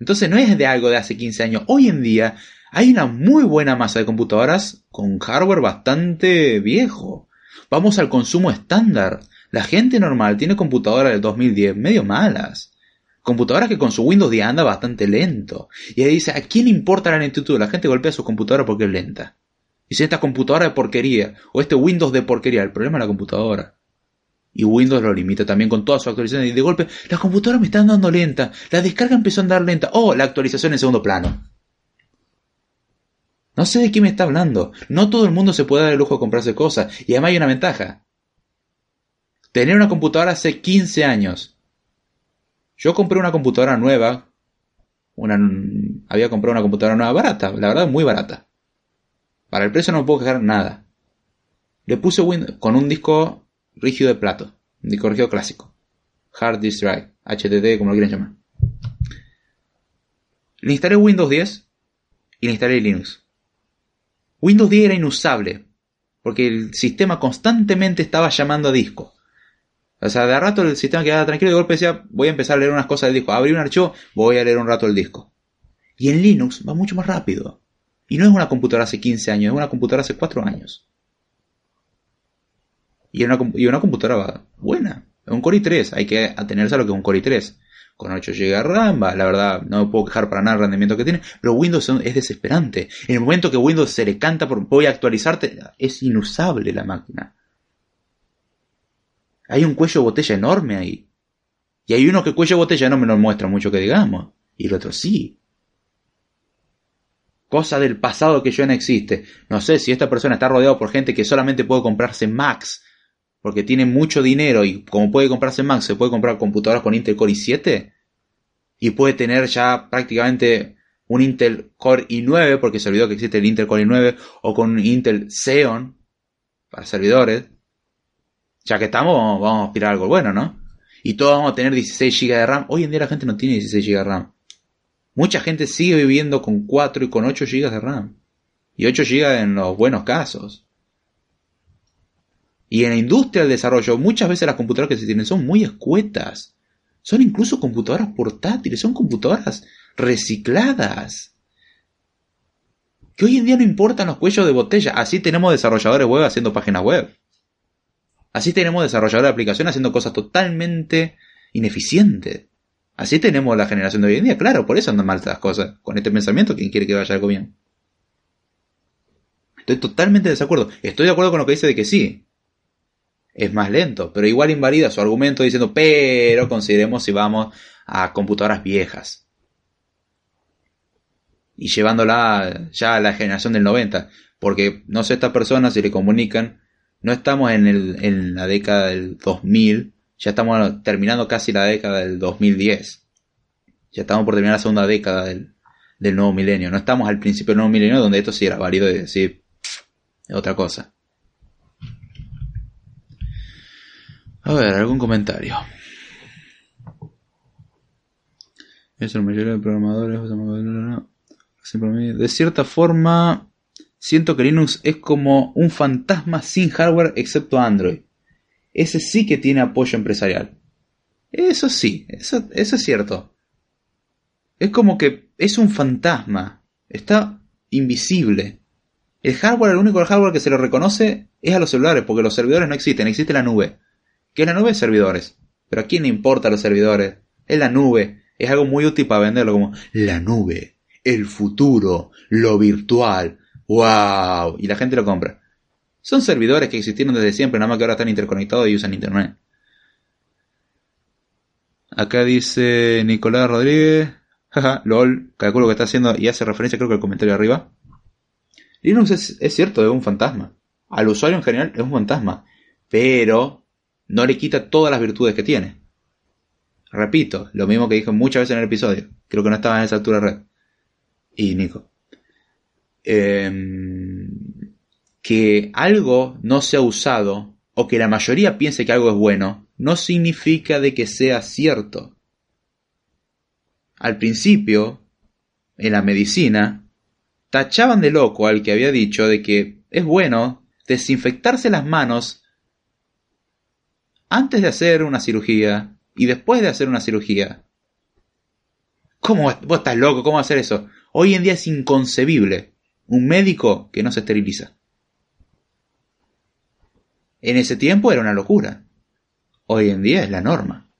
Entonces no es de algo de hace 15 años. Hoy en día hay una muy buena masa de computadoras con hardware bastante viejo. Vamos al consumo estándar. La gente normal tiene computadoras del 2010 medio malas. Computadoras que con su Windows 10 anda bastante lento. Y ahí dice, ¿a quién importa la lentitud? La gente golpea su computadora porque es lenta. Y si esta computadora de porquería, o este Windows de porquería, el problema es la computadora. Y Windows lo limita también con todas sus actualizaciones. Y de golpe, las computadoras me están dando lenta. La descarga empezó a andar lenta. Oh, la actualización en segundo plano. No sé de qué me está hablando. No todo el mundo se puede dar el lujo de comprarse cosas. Y además hay una ventaja. Tener una computadora hace 15 años. Yo compré una computadora nueva. Una, había comprado una computadora nueva barata, la verdad muy barata. Para el precio no me puedo quejar nada. Le puse Windows con un disco rígido de plato, un disco rígido clásico. Hard Disk Drive, HDD, como lo quieran llamar. Le instalé Windows 10 y le instalé Linux. Windows 10 era inusable, porque el sistema constantemente estaba llamando a disco. O sea, de rato el sistema quedaba tranquilo y de golpe decía, voy a empezar a leer unas cosas del disco. Abrí un archivo, voy a leer un rato el disco. Y en Linux va mucho más rápido. Y no es una computadora hace 15 años, es una computadora hace 4 años. Y una, y una computadora buena. Un Core i3, hay que atenerse a lo que es un Core i3. Con 8 GB RAM, la verdad, no me puedo quejar para nada el rendimiento que tiene, pero Windows es desesperante. En el momento que Windows se le canta por voy a actualizarte, es inusable la máquina. Hay un cuello de botella enorme ahí. Y hay uno que cuello de botella no me lo muestra mucho que digamos. Y el otro sí. Cosa del pasado que ya no existe. No sé si esta persona está rodeado por gente que solamente puede comprarse Macs. Porque tiene mucho dinero y como puede comprarse Macs, se puede comprar computadoras con Intel Core i7. Y puede tener ya prácticamente un Intel Core i9, porque se olvidó que existe el Intel Core i9, o con un Intel Xeon para servidores ya que estamos, vamos a aspirar a algo bueno, ¿no? Y todos vamos a tener 16 GB de RAM. Hoy en día la gente no tiene 16 GB de RAM. Mucha gente sigue viviendo con 4 y con 8 GB de RAM. Y 8 GB en los buenos casos. Y en la industria del desarrollo, muchas veces las computadoras que se tienen son muy escuetas. Son incluso computadoras portátiles, son computadoras recicladas. Que hoy en día no importan los cuellos de botella. Así tenemos desarrolladores web haciendo páginas web. Así tenemos desarrolladores de aplicaciones haciendo cosas totalmente ineficientes. Así tenemos la generación de hoy en día, claro, por eso andan mal estas cosas. Con este pensamiento, ¿quién quiere que vaya algo bien? Estoy totalmente de desacuerdo. Estoy de acuerdo con lo que dice de que sí. Es más lento, pero igual invalida su argumento diciendo, pero consideremos si vamos a computadoras viejas. Y llevándola ya a la generación del 90. Porque no sé, estas personas si le comunican no estamos en, el, en la década del 2000, ya estamos terminando casi la década del 2010. Ya estamos por terminar la segunda década del, del nuevo milenio. No estamos al principio del nuevo milenio donde esto sí era válido de decir otra cosa. A ver, algún comentario. Eso, la mayoría de programadores de cierta forma Siento que Linux es como un fantasma sin hardware excepto Android. Ese sí que tiene apoyo empresarial. Eso sí, eso, es cierto. Es como que es un fantasma. Está invisible. El hardware, el único hardware que se le reconoce es a los celulares, porque los servidores no existen, existe la nube. ¿Qué es la nube? Servidores. Pero a quién le importa los servidores? Es la nube. Es algo muy útil para venderlo como la nube, el futuro, lo virtual, ¡Wow! Y la gente lo compra. Son servidores que existieron desde siempre, nada más que ahora están interconectados y usan internet. Acá dice Nicolás Rodríguez. Jaja, lol. Calculo que está haciendo y hace referencia creo que al comentario de arriba. Linux es, cierto, es un fantasma. Al usuario en general es un fantasma. Pero no le quita todas las virtudes que tiene. Repito, lo mismo que dije muchas veces en el episodio. Creo que no estaba en esa altura de red. Y Nico. Em, que algo no sea usado o que la mayoría piense que algo es bueno no significa de que sea cierto. Al principio, en la medicina, tachaban de loco al que había dicho de que es bueno desinfectarse las manos antes de hacer una cirugía y después de hacer una cirugía. ¿Cómo vos estás loco? ¿Cómo hacer eso? Hoy en día es inconcebible un médico que no se esteriliza. En ese tiempo era una locura. Hoy en día es la norma.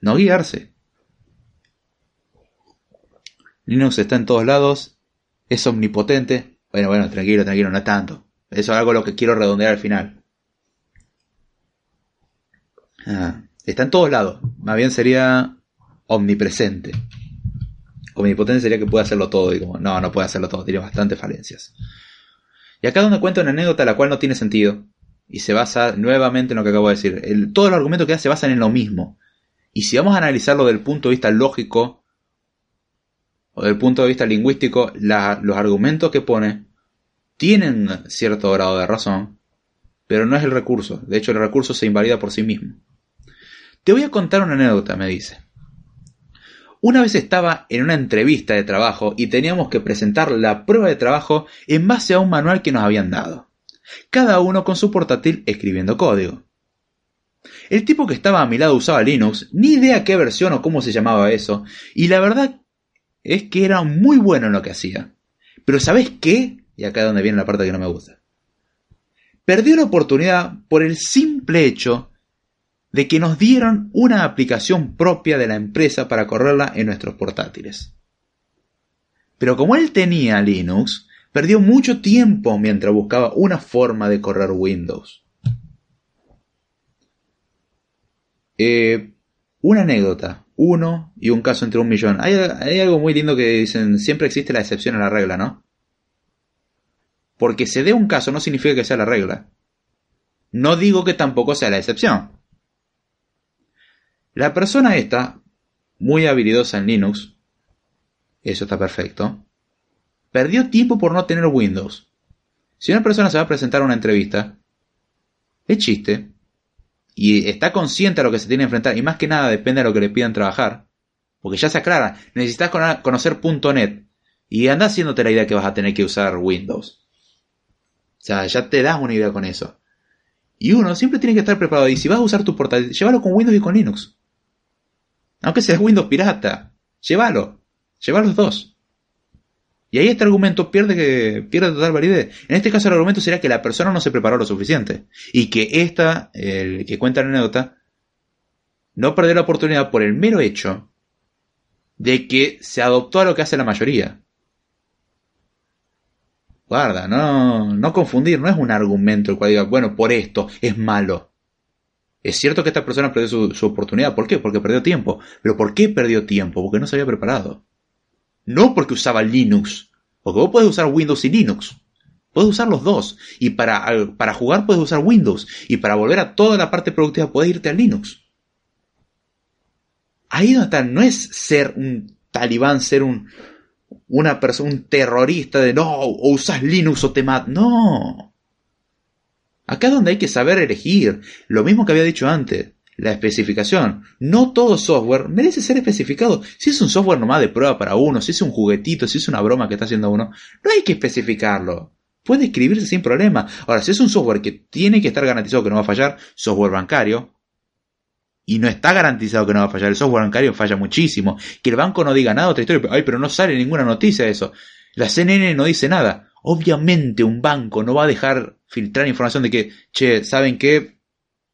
No guiarse. Linux está en todos lados, es omnipotente. Bueno, bueno, tranquilo, tranquilo, no es tanto. Eso es algo lo que quiero redondear al final. Ah, está en todos lados. Más bien sería omnipresente. Omnipotente sería que puede hacerlo todo. Y como, no, no puede hacerlo todo. Tiene bastantes falencias. Y acá donde cuento una anécdota la cual no tiene sentido. Y se basa nuevamente en lo que acabo de decir. El, todos los argumentos que da se basan en lo mismo. Y si vamos a analizarlo desde el punto de vista lógico, o del punto de vista lingüístico, los argumentos que pone tienen cierto grado de razón, pero no es el recurso. De hecho, el recurso se invalida por sí mismo. Te voy a contar una anécdota, me dice. Una vez estaba en una entrevista de trabajo y teníamos que presentar la prueba de trabajo en base a un manual que nos habían dado. Cada uno con su portátil escribiendo código. El tipo que estaba a mi lado usaba Linux, ni idea qué versión o cómo se llamaba eso, y la verdad es que era muy bueno en lo que hacía. Pero ¿sabes qué? Y acá es donde viene la parte que no me gusta. Perdió la oportunidad por el simple hecho de que nos dieron una aplicación propia de la empresa para correrla en nuestros portátiles. Pero como él tenía Linux, perdió mucho tiempo mientras buscaba una forma de correr Windows. Eh, una anécdota, uno y un caso entre un millón. Hay, hay, algo muy lindo que dicen, siempre existe la excepción a la regla, ¿no? Porque se dé un caso no significa que sea la regla. No digo que tampoco sea la excepción. La persona esta, muy habilidosa en Linux, eso está perfecto, perdió tiempo por no tener Windows. Si una persona se va a presentar a una entrevista, es chiste, y está consciente de lo que se tiene que enfrentar, y más que nada depende de lo que le pidan trabajar, porque ya se aclara, necesitas conocer .NET, y anda haciéndote la idea que vas a tener que usar Windows. O sea, ya te das una idea con eso. Y uno siempre tiene que estar preparado, y si vas a usar tu portátil, llévalo con Windows y con Linux. Aunque sea Windows pirata, llévalo, llévalo los dos. Y ahí este argumento pierde, que, pierde total validez. En este caso el argumento sería que la persona no se preparó lo suficiente. Y que esta, el que cuenta la anécdota, no perdió la oportunidad por el mero hecho de que se adoptó a lo que hace la mayoría. Guarda, no, no confundir, no es un argumento el cual diga, bueno, por esto es malo. Es cierto que esta persona perdió su, oportunidad. ¿Por qué? Porque perdió tiempo. ¿Pero por qué perdió tiempo? Porque no se había preparado. No porque usaba Linux. Porque vos podés usar Windows y Linux. Puedes usar los dos. Y para, para jugar puedes usar Windows. Y para volver a toda la parte productiva puedes irte a Linux. Ahí no está. No es ser un talibán, ser un, una persona, un terrorista de no, o usas Linux o te matas. No. Acá es donde hay que saber elegir, lo mismo que había dicho antes, la especificación. No todo software merece ser especificado. Si es un software nomás de prueba para uno, si es un juguetito, si es una broma que está haciendo uno, no hay que especificarlo. Puede escribirse sin problema. Ahora, si es un software que tiene que estar garantizado que no va a fallar, software bancario, y no está garantizado que no va a fallar, el software bancario falla muchísimo. Que el banco no diga nada, otra historia, ay, pero no sale ninguna noticia de eso. La CNN no dice nada. Obviamente un banco no va a dejar filtrar información de que, che, ¿saben qué?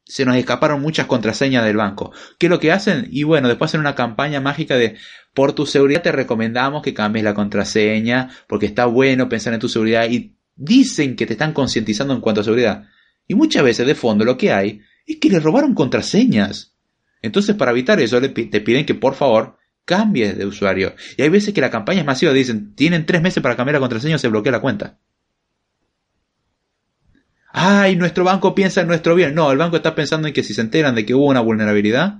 Se nos escaparon muchas contraseñas del banco. ¿Qué es lo que hacen? Y bueno, después hacen una campaña mágica de, por tu seguridad te recomendamos que cambies la contraseña, porque está bueno pensar en tu seguridad y Dicen que te están concientizando en cuanto a seguridad. Y muchas veces de fondo lo que hay es que le robaron contraseñas. Entonces para evitar eso te piden que por favor cambies de usuario. Y hay veces que la campaña es masiva, dicen, tienen tres meses para cambiar la contraseña o se bloquea la cuenta. Ay, nuestro banco piensa en nuestro bien. No, el banco está pensando en que si se enteran de que hubo una vulnerabilidad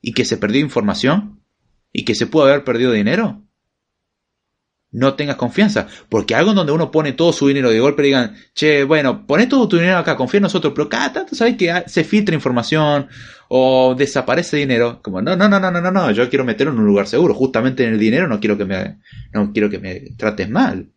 y que se perdió información y que se pudo haber perdido dinero, no tengas confianza. Porque algo en donde uno pone todo su dinero de golpe digan, che, bueno, pone todo tu dinero acá, confía en nosotros, pero cada tanto sabes que se filtra información o desaparece dinero. Como, no, no, no, no, no, no, no, yo quiero meterlo en un lugar seguro. Justamente en el dinero no quiero que me, no quiero que me trates mal.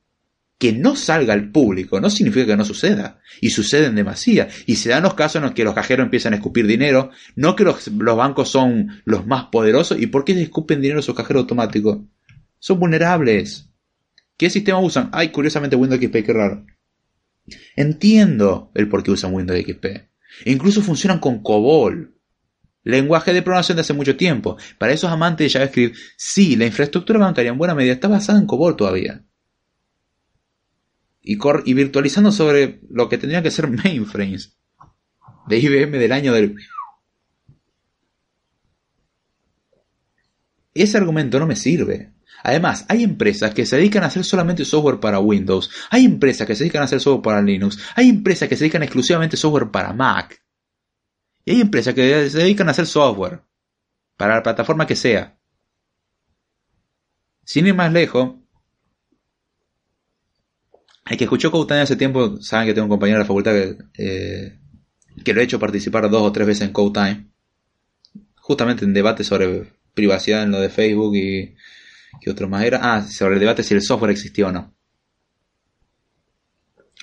Que no salga al público no significa que no suceda. Y sucede en demasía. Y se dan los casos en los que los cajeros empiezan a escupir dinero. No que los, los bancos son los más poderosos. ¿Y por qué escupen dinero esos cajeros automáticos? Son vulnerables. ¿Qué sistema usan? Ay, curiosamente Windows XP, qué raro. Entiendo el por qué usan Windows XP. incluso funcionan con COBOL. Lenguaje de programación de hace mucho tiempo. Para esos amantes de JavaScript, sí, la infraestructura bancaria en buena medida está basada en COBOL todavía. Y, y virtualizando sobre lo que tendrían que ser mainframes. De IBM del año del... Ese argumento no me sirve. Además, hay empresas que se dedican a hacer solamente software para Windows, hay empresas que se dedican a hacer software para Linux, hay empresas que se dedican exclusivamente software para Mac. Y hay empresas que se dedican a hacer software para la plataforma que sea. Sin ir más lejos, hay que escuchó Code hace tiempo, saben que tengo un compañero de la facultad que, eh, que lo he hecho participar dos o tres veces en Code Time, justamente en debates sobre privacidad en lo de Facebook y ¿Qué otro más era? Ah, sobre el debate si el software existía o no.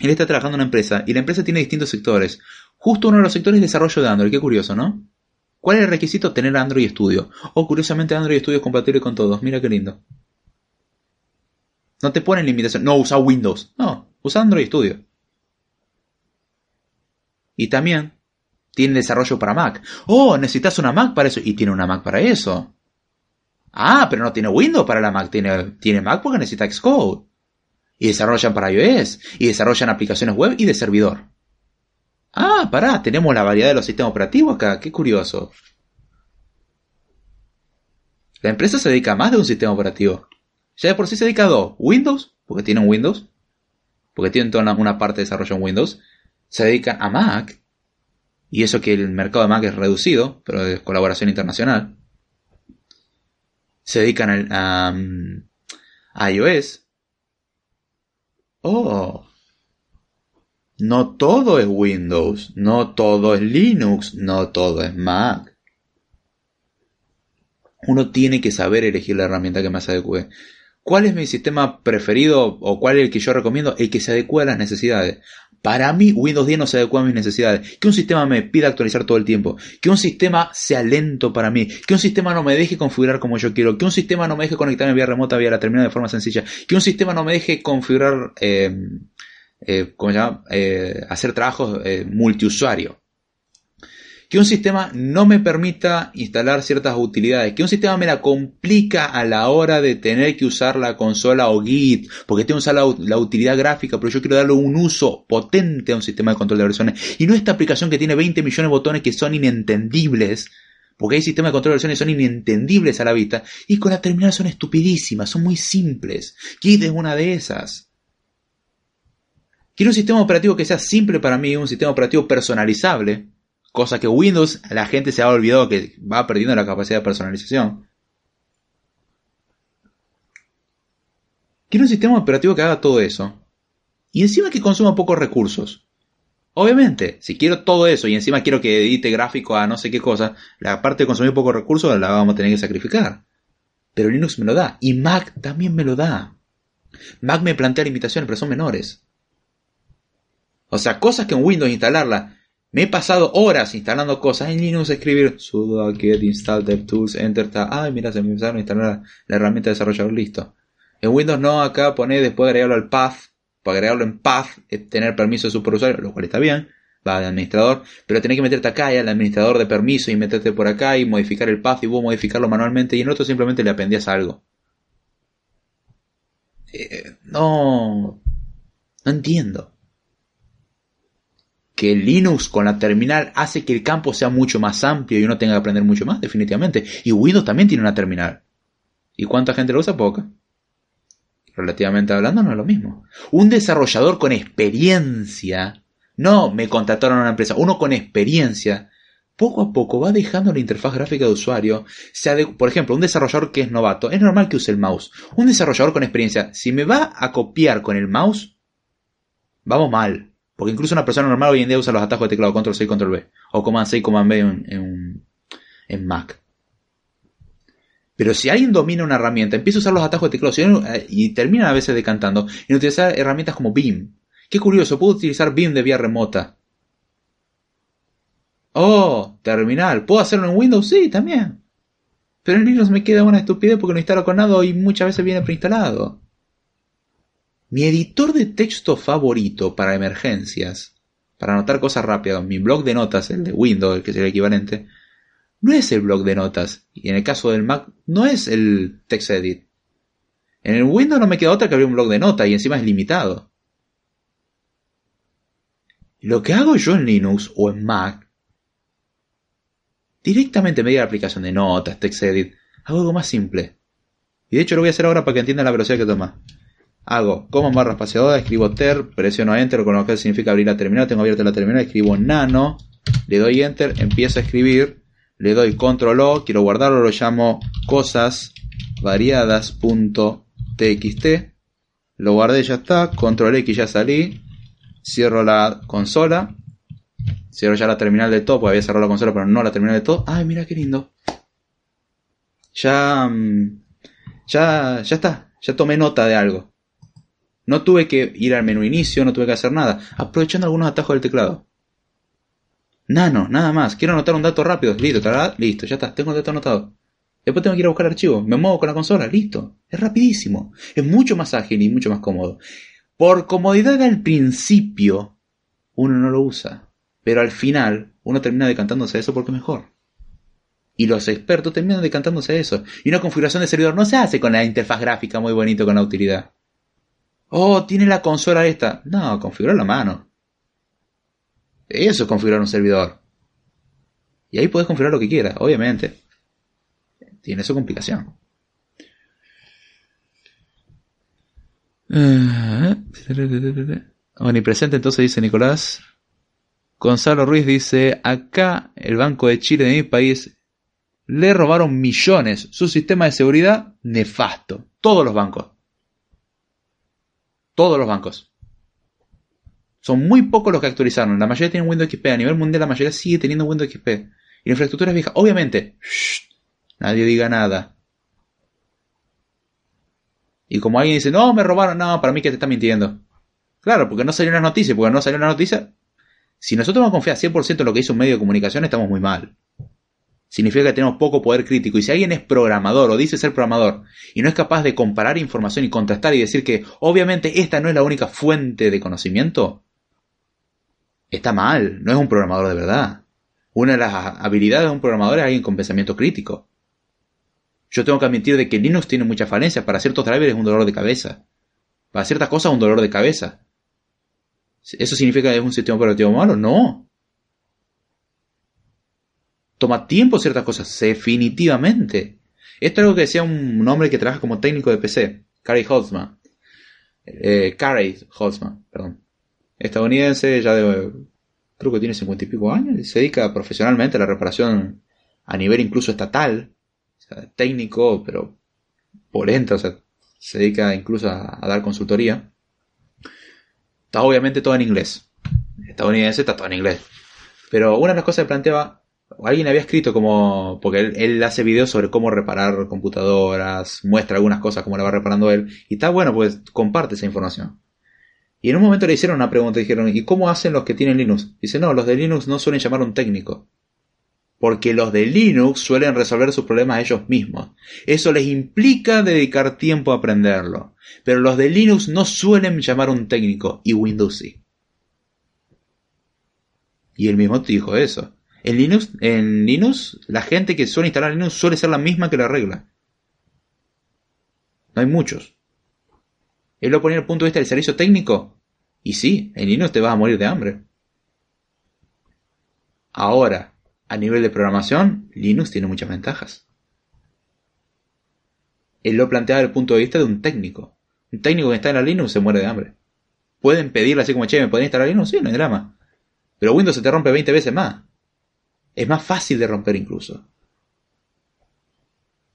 Él está trabajando en una empresa y la empresa tiene distintos sectores. Justo uno de los sectores es desarrollo de Android. Qué curioso, ¿no? ¿Cuál es el requisito? Tener Android Studio. O curiosamente Android Studio es compatible con todos. Mira qué lindo. No te ponen limitación. No, usa Windows. No, usa Android Studio. Y también tiene desarrollo para Mac. Oh, necesitas una Mac para eso. Y tiene una Mac para eso. Ah, pero no tiene Windows para la Mac, tiene, tiene Mac porque necesita Xcode. Y desarrollan para iOS, y desarrollan aplicaciones web y de servidor. Ah, pará, tenemos la variedad de los sistemas operativos acá, qué curioso. La empresa se dedica a más de un sistema operativo. Ya de por sí se dedica a dos. Windows, porque tienen Windows, porque tienen toda una parte de desarrollo en Windows. Se dedican a Mac, y eso que el mercado de Mac es reducido, pero de colaboración internacional se dedican a, a iOS. Oh. No todo es Windows, no todo es Linux, no todo es Mac. Uno tiene que saber elegir la herramienta que más adecue. ¿Cuál es mi sistema preferido o cuál es el que yo recomiendo? El que se adecue a las necesidades. Para mí, Windows 10 no se adecua a mis necesidades. Que un sistema me pida actualizar todo el tiempo. Que un sistema sea lento para mí. Que un sistema no me deje configurar como yo quiero. Que un sistema no me deje conectarme vía remota, vía la terminal de forma sencilla. Que un sistema no me deje configurar, eh, eh, ¿cómo se llama? Eh, hacer trabajos multiusuario que un sistema no me permita instalar ciertas utilidades, que un sistema me la complica a la hora de tener que usar la consola o Git, porque tengo que usar la, utilidad gráfica, pero yo quiero darle un uso potente a un sistema de control de versiones, y no esta aplicación que tiene 20 millones de botones que son inentendibles, porque hay sistemas de control de versiones que son inentendibles a la vista, y con la terminal son estupidísimas, son muy simples. Git es una de esas. Quiero un sistema operativo que sea simple para mí, un sistema operativo personalizable, Cosa que Windows, la gente se ha olvidado que va perdiendo la capacidad de personalización. Quiero un sistema operativo que haga todo eso. Y encima que consuma pocos recursos. Obviamente, si quiero todo eso y encima quiero que edite gráfico a no sé qué cosa, la parte de consumir pocos recursos la vamos a tener que sacrificar. Pero Linux me lo da. Y Mac también me lo da. Mac me plantea limitaciones, pero son menores. O sea, cosas que en Windows instalarla me he pasado horas instalando cosas en Linux, escribir sudo get install devtools, enter tab. Ay, mira, se me empezaron a instalar la, herramienta de desarrollador, listo. En Windows no, acá pone después agregarlo al path, para agregarlo en path, tener permiso de superusuario, lo cual está bien, va al administrador, pero tenés que meterte acá y al administrador de permiso y meterte por acá y modificar el path y vos modificarlo manualmente y en otro simplemente le appendías algo. Eh, no No entiendo. Que Linux con la terminal hace que el campo sea mucho más amplio y uno tenga que aprender mucho más, definitivamente. Y Windows también tiene una terminal. ¿Y cuánta gente lo usa? Poca. Relativamente hablando, no es lo mismo. Un desarrollador con experiencia, no me contrataron a una empresa, uno con experiencia, poco a poco va dejando la interfaz gráfica de usuario. por ejemplo, un desarrollador que es novato, es normal que use el mouse. Un desarrollador con experiencia, si me va a copiar con el mouse, vamos mal. Porque incluso una persona normal hoy en día usa los atajos de teclado Control C y Control V. O Command C y Command B en, en, Mac. Pero si alguien domina una herramienta, empieza a usar los atajos de teclado eh, y termina a veces decantando en utilizar herramientas como Beam. Qué curioso, puedo utilizar Beam de vía remota. Oh, terminal. ¿Puedo hacerlo en Windows? Sí, también. Pero en Linux me queda una estupidez porque no instalo con nada y muchas veces viene preinstalado. Mi editor de texto favorito para emergencias, para anotar cosas rápidas, mi blog de notas, el de Windows, el que es el equivalente, no es el blog de notas. Y en el caso del Mac, no es el TextEdit. En el Windows no me queda otra que abrir un blog de notas y encima es limitado. Lo que hago yo en Linux o en Mac directamente media la aplicación de notas, TextEdit, hago algo más simple. Y de hecho lo voy a hacer ahora para que entiendan la velocidad que toma. Hago como barra espaciadora, escribo ter, presiono enter, con lo que significa abrir la terminal, tengo abierta la terminal, escribo nano, le doy enter, empiezo a escribir, le doy control O, quiero guardarlo, lo llamo cosas variadas.txt, lo guardé, ya está, control X, ya salí, cierro la consola, Cierro ya la terminal de todo, porque había cerrado la consola, pero no la terminal de todo. Ay, mira qué lindo. Ya, mm, ya, ya está. Ya tomé nota de algo. No tuve que ir al menú inicio, no tuve que hacer nada. Aprovechando algunos atajos del teclado. Nano, nada más. Quiero anotar un dato rápido. Listo, listo, ya está. Tengo el dato anotado. Después tengo que ir a buscar archivos. Me muevo con la consola. Listo. Es rapidísimo. Es mucho más ágil y mucho más cómodo. Por comodidad al principio, uno no lo usa. Pero al final, uno termina decantándose a eso porque es mejor. Y los expertos terminan decantándose a eso. Y una configuración de servidor no se hace con la interfaz gráfica muy bonito con la utilidad. Oh, tiene la consola esta. No, configurar la mano. Eso es configurar un servidor. Y ahí puedes configurar lo que quieras, obviamente. Tiene su complicación. Ah, omnipresente entonces dice Nicolás. Gonzalo Ruiz dice, acá el Banco de Chile de mi país le robaron millones. Su sistema de seguridad, nefasto. Todos los bancos. Todos los bancos. Son muy pocos los que actualizaron. La mayoría tienen Windows XP. A nivel mundial la mayoría sigue teniendo Windows XP. Y la infraestructura es vieja. Obviamente. nadie diga nada. Y como alguien dice, no, me robaron. No, para mí que te está mintiendo. Claro, porque no salió una noticia. Porque no salió una noticia, si nosotros no confiamos 100% en lo que hizo un medio de comunicación, estamos muy mal. Significa que tenemos poco poder crítico. Y si alguien es programador o dice ser programador y no es capaz de comparar información y contrastar y decir que obviamente esta no es la única fuente de conocimiento, está mal, no es un programador de verdad. Una de las habilidades de un programador es alguien con pensamiento crítico. Yo tengo que admitir de que Linux tiene muchas falencias. Para ciertos drivers es un dolor de cabeza. Para ciertas cosas es un dolor de cabeza. ¿Eso significa que es un sistema operativo malo? No. Toma tiempo ciertas cosas, definitivamente. Esto es algo que decía un hombre que trabaja como técnico de PC, Carey Holtzman. Eh, Carey Holtzman, perdón. Estadounidense, ya de, creo que tiene cincuenta y pico años, se dedica profesionalmente a la reparación a nivel incluso estatal. Técnico, pero polenta, o sea, se dedica incluso a dar consultoría. Está obviamente todo en inglés. Estadounidense está todo en inglés. Pero una de las cosas que planteaba, alguien había escrito como, porque él, hace videos sobre cómo reparar computadoras, muestra algunas cosas como la va reparando él, y está bueno, pues comparte esa información. Y en un momento le hicieron una pregunta, dijeron, ¿y cómo hacen los que tienen Linux? Dice, no, los de Linux no suelen llamar a un técnico porque los de Linux suelen resolver sus problemas ellos mismos. Eso les implica dedicar tiempo a aprenderlo. Pero los de Linux no suelen llamar a un técnico y Windows sí. Y él mismo te dijo eso. En Linux, en Linux, la gente que suele instalar Linux suele ser la misma que la regla. No hay muchos. Él lo ponía el punto de vista del servicio técnico. Y sí, en Linux te vas a morir de hambre. Ahora, a nivel de programación, Linux tiene muchas ventajas. Él lo plantea desde el punto de vista de un técnico. Un técnico que está en la Linux se muere de hambre. Pueden pedirle así como, che, ¿me pueden instalar Linux? Sí, no hay drama. Pero Windows se te rompe 20 veces más. Es más fácil de romper incluso.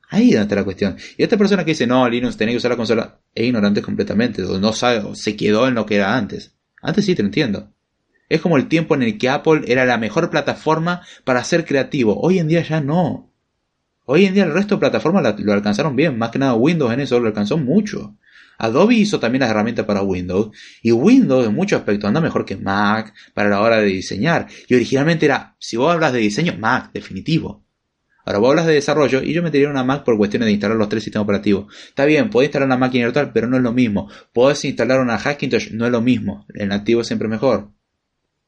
Ahí está la cuestión. Y esta persona que dice, no, Linux tenía que usar la consola, es ignorante completamente. No sabe, se quedó en lo que era antes. Antes sí te entiendo. Es como el tiempo en el que Apple era la mejor plataforma para ser creativo. Hoy en día ya no. Hoy en día el resto de plataformas lo alcanzaron bien. Más que nada Windows en eso lo alcanzó mucho. Adobe hizo también las herramientas para Windows. Y Windows en muchos aspectos anda mejor que Mac para la hora de diseñar. Y originalmente era, si vos hablas de diseño, Mac, definitivo. Ahora vos hablas de desarrollo y yo metería una Mac por cuestiones de instalar los tres sistemas operativos. Está bien, podés instalar una máquina virtual, pero no es lo mismo. Podés instalar una Hackintosh, no es lo mismo. El nativo es siempre mejor.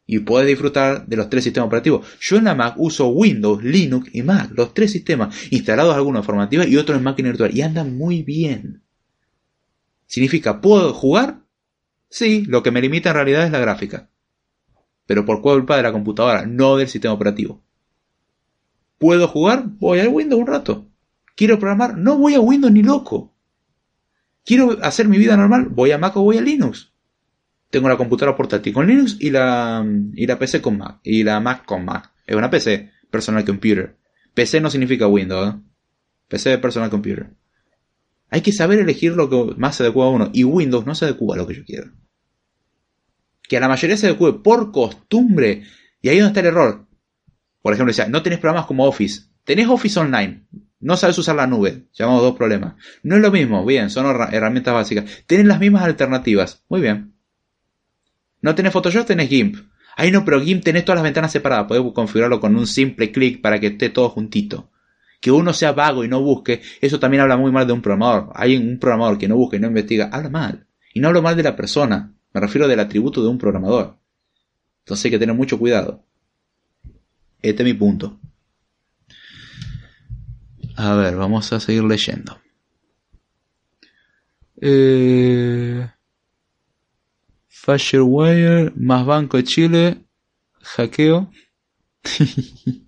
Y podés disfrutar de los tres sistemas operativos. Yo en la Mac uso Windows, Linux y Mac, los tres sistemas, instalados algunos en formativa y otros en máquina virtual. Y andan muy bien. ¿Significa, ¿puedo jugar? Sí, lo que me limita en realidad es la gráfica. Pero por culpa de la computadora, no del sistema operativo. ¿Puedo jugar? Voy al Windows un rato. ¿Quiero programar? No voy a Windows ni loco. ¿Quiero hacer mi vida normal? Voy a Mac o voy a Linux. Tengo la computadora portátil con Linux y la, y la PC con Mac. Y la Mac con Mac. Es una PC, personal computer. PC no significa Windows. ¿eh? PC personal computer. Hay que saber elegir lo que más se adecua a uno. Y Windows no se adecua a lo que yo quiero. Que a la mayoría se adecue por costumbre. Y ahí es donde está el error. Por ejemplo, decía, no tenés programas como Office. Tenés Office Online. No sabes usar la nube. Llamamos dos problemas. No es lo mismo. Bien, son herramientas básicas. Tenés las mismas alternativas. Muy bien. No tenés Photoshop, tenés GIMP. Ahí no, pero GIMP tenés todas las ventanas separadas. Podés configurarlo con un simple clic para que esté todo juntito. Que uno sea vago y no busque, eso también habla muy mal de un programador. Hay un programador que no busca y no investiga, habla mal. Y no hablo mal de la persona. Me refiero del atributo de un programador. Entonces hay que tener mucho cuidado. Este es mi punto. A ver, vamos a seguir leyendo. Eh, Firewire, más Banco de Chile, hackeo.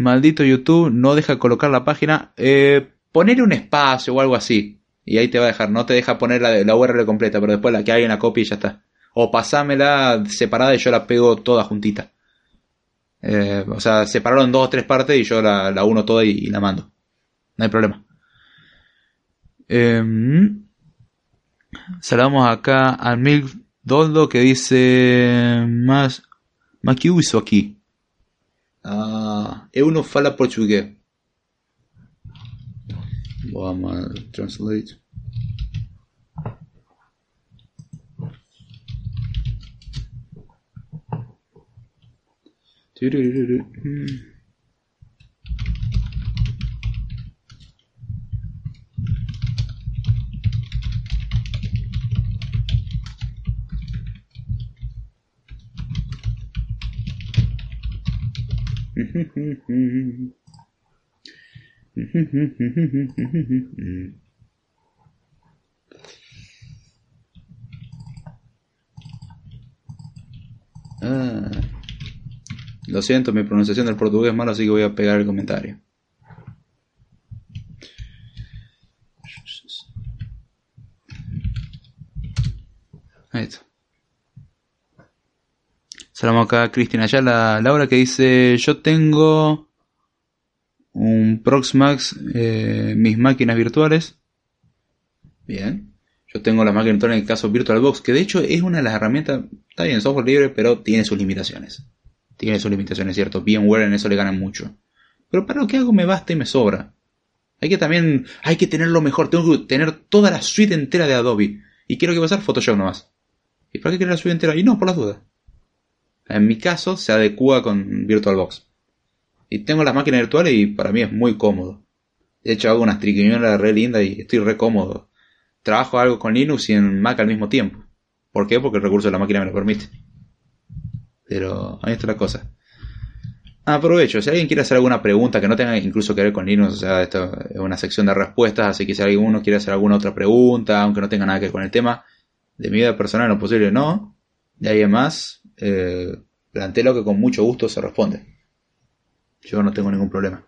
Maldito YouTube, no deja colocar la página. Eh, ponerle un espacio o algo así. Y ahí te va a dejar. No te deja poner la, URL completa, pero después la que alguien la copie y ya está. O pasámela separada y yo la pego toda juntita. Eh, o sea, separaron dos o tres partes y yo la, uno toda y, la mando. No hay problema. Em, saludamos acá al Milk Doldo que dice más, más que hizo aquí. Ah, uno fala portugués. Vamos a translate. Ah. Lo siento, mi pronunciación del portugués es mala, así que voy a pegar el comentario. Ahí. Saludamos acá a Cristina la Laura que dice, yo tengo un Proxmax, eh, mis máquinas virtuales. Bien. Yo tengo la máquina virtual en el caso VirtualBox, que de hecho es una de las herramientas, está bien, software libre, pero tiene sus limitaciones tiene sus limitaciones, ¿cierto? VMware en eso le ganan mucho. Pero para lo que hago me basta y me sobra. Hay que también, hay que tenerlo mejor, tengo que tener toda la suite entera de Adobe. Y quiero que pasar Photoshop nomás. ¿Y para qué quiero la suite entera? Y no, por las dudas. En mi caso, se adecua con VirtualBox. Y tengo las máquinas virtuales y para mí es muy cómodo. De hecho, hago unas triquiñuelas re lindas y estoy re cómodo. Trabajo algo con Linux y en Mac al mismo tiempo. ¿Por qué? Porque el recurso de la máquina me lo permite. Pero ahí está la cosa. Aprovecho, si alguien quiere hacer alguna pregunta que no tenga incluso que ver con Linux, o sea, esto es una sección de respuestas, así que si alguno quiere hacer alguna otra pregunta, aunque no tenga nada que ver con el tema, De mi vida personal lo posible no. De ahí en más, eh, planteo que con mucho gusto se responde. Yo no tengo ningún problema.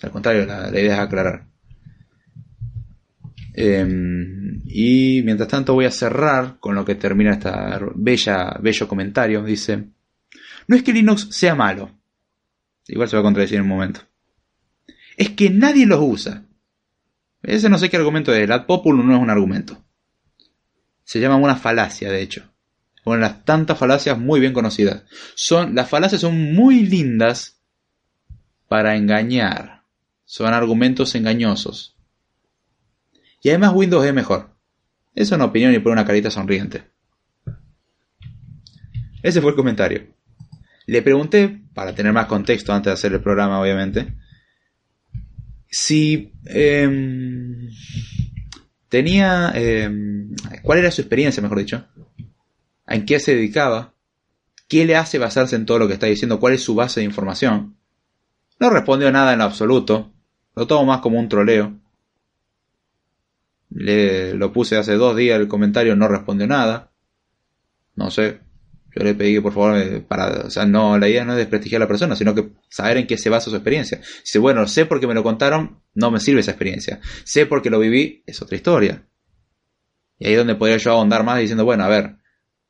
Al contrario, la, idea es aclarar. Em, y mientras tanto voy a cerrar con lo que termina esta bella, bello comentario. Dice, no es que Linux sea malo. Igual se va a contradecir en un momento. Es que nadie los usa. Ese no sé qué argumento es. El populum no es un argumento. Se llama una falacia, de hecho. De las tantas falacias muy bien conocidas. Son, las falacias son muy lindas para engañar. Son argumentos engañosos. Y además Windows es mejor. Eso es una opinión y por una carita sonriente. Ese fue el comentario. Le pregunté, para tener más contexto antes de hacer el programa, obviamente, si em, tenía... Em, ¿Cuál era su experiencia, mejor dicho? ¿En qué se dedicaba? ¿Qué le hace basarse en todo lo que está diciendo? ¿Cuál es su base de información? No respondió nada en absoluto. Lo tomo más como un troleo. Le lo puse hace dos días el comentario, no respondió nada. No sé. Yo le pedí que por favor, eh, para, o sea, no, la idea no es desprestigiar a la persona, sino que saber en qué se basa su experiencia. Dice, bueno, sé porque me lo contaron, no me sirve esa experiencia. Sé porque lo viví, es otra historia. Y ahí es donde podría yo ahondar más diciendo, bueno, a ver,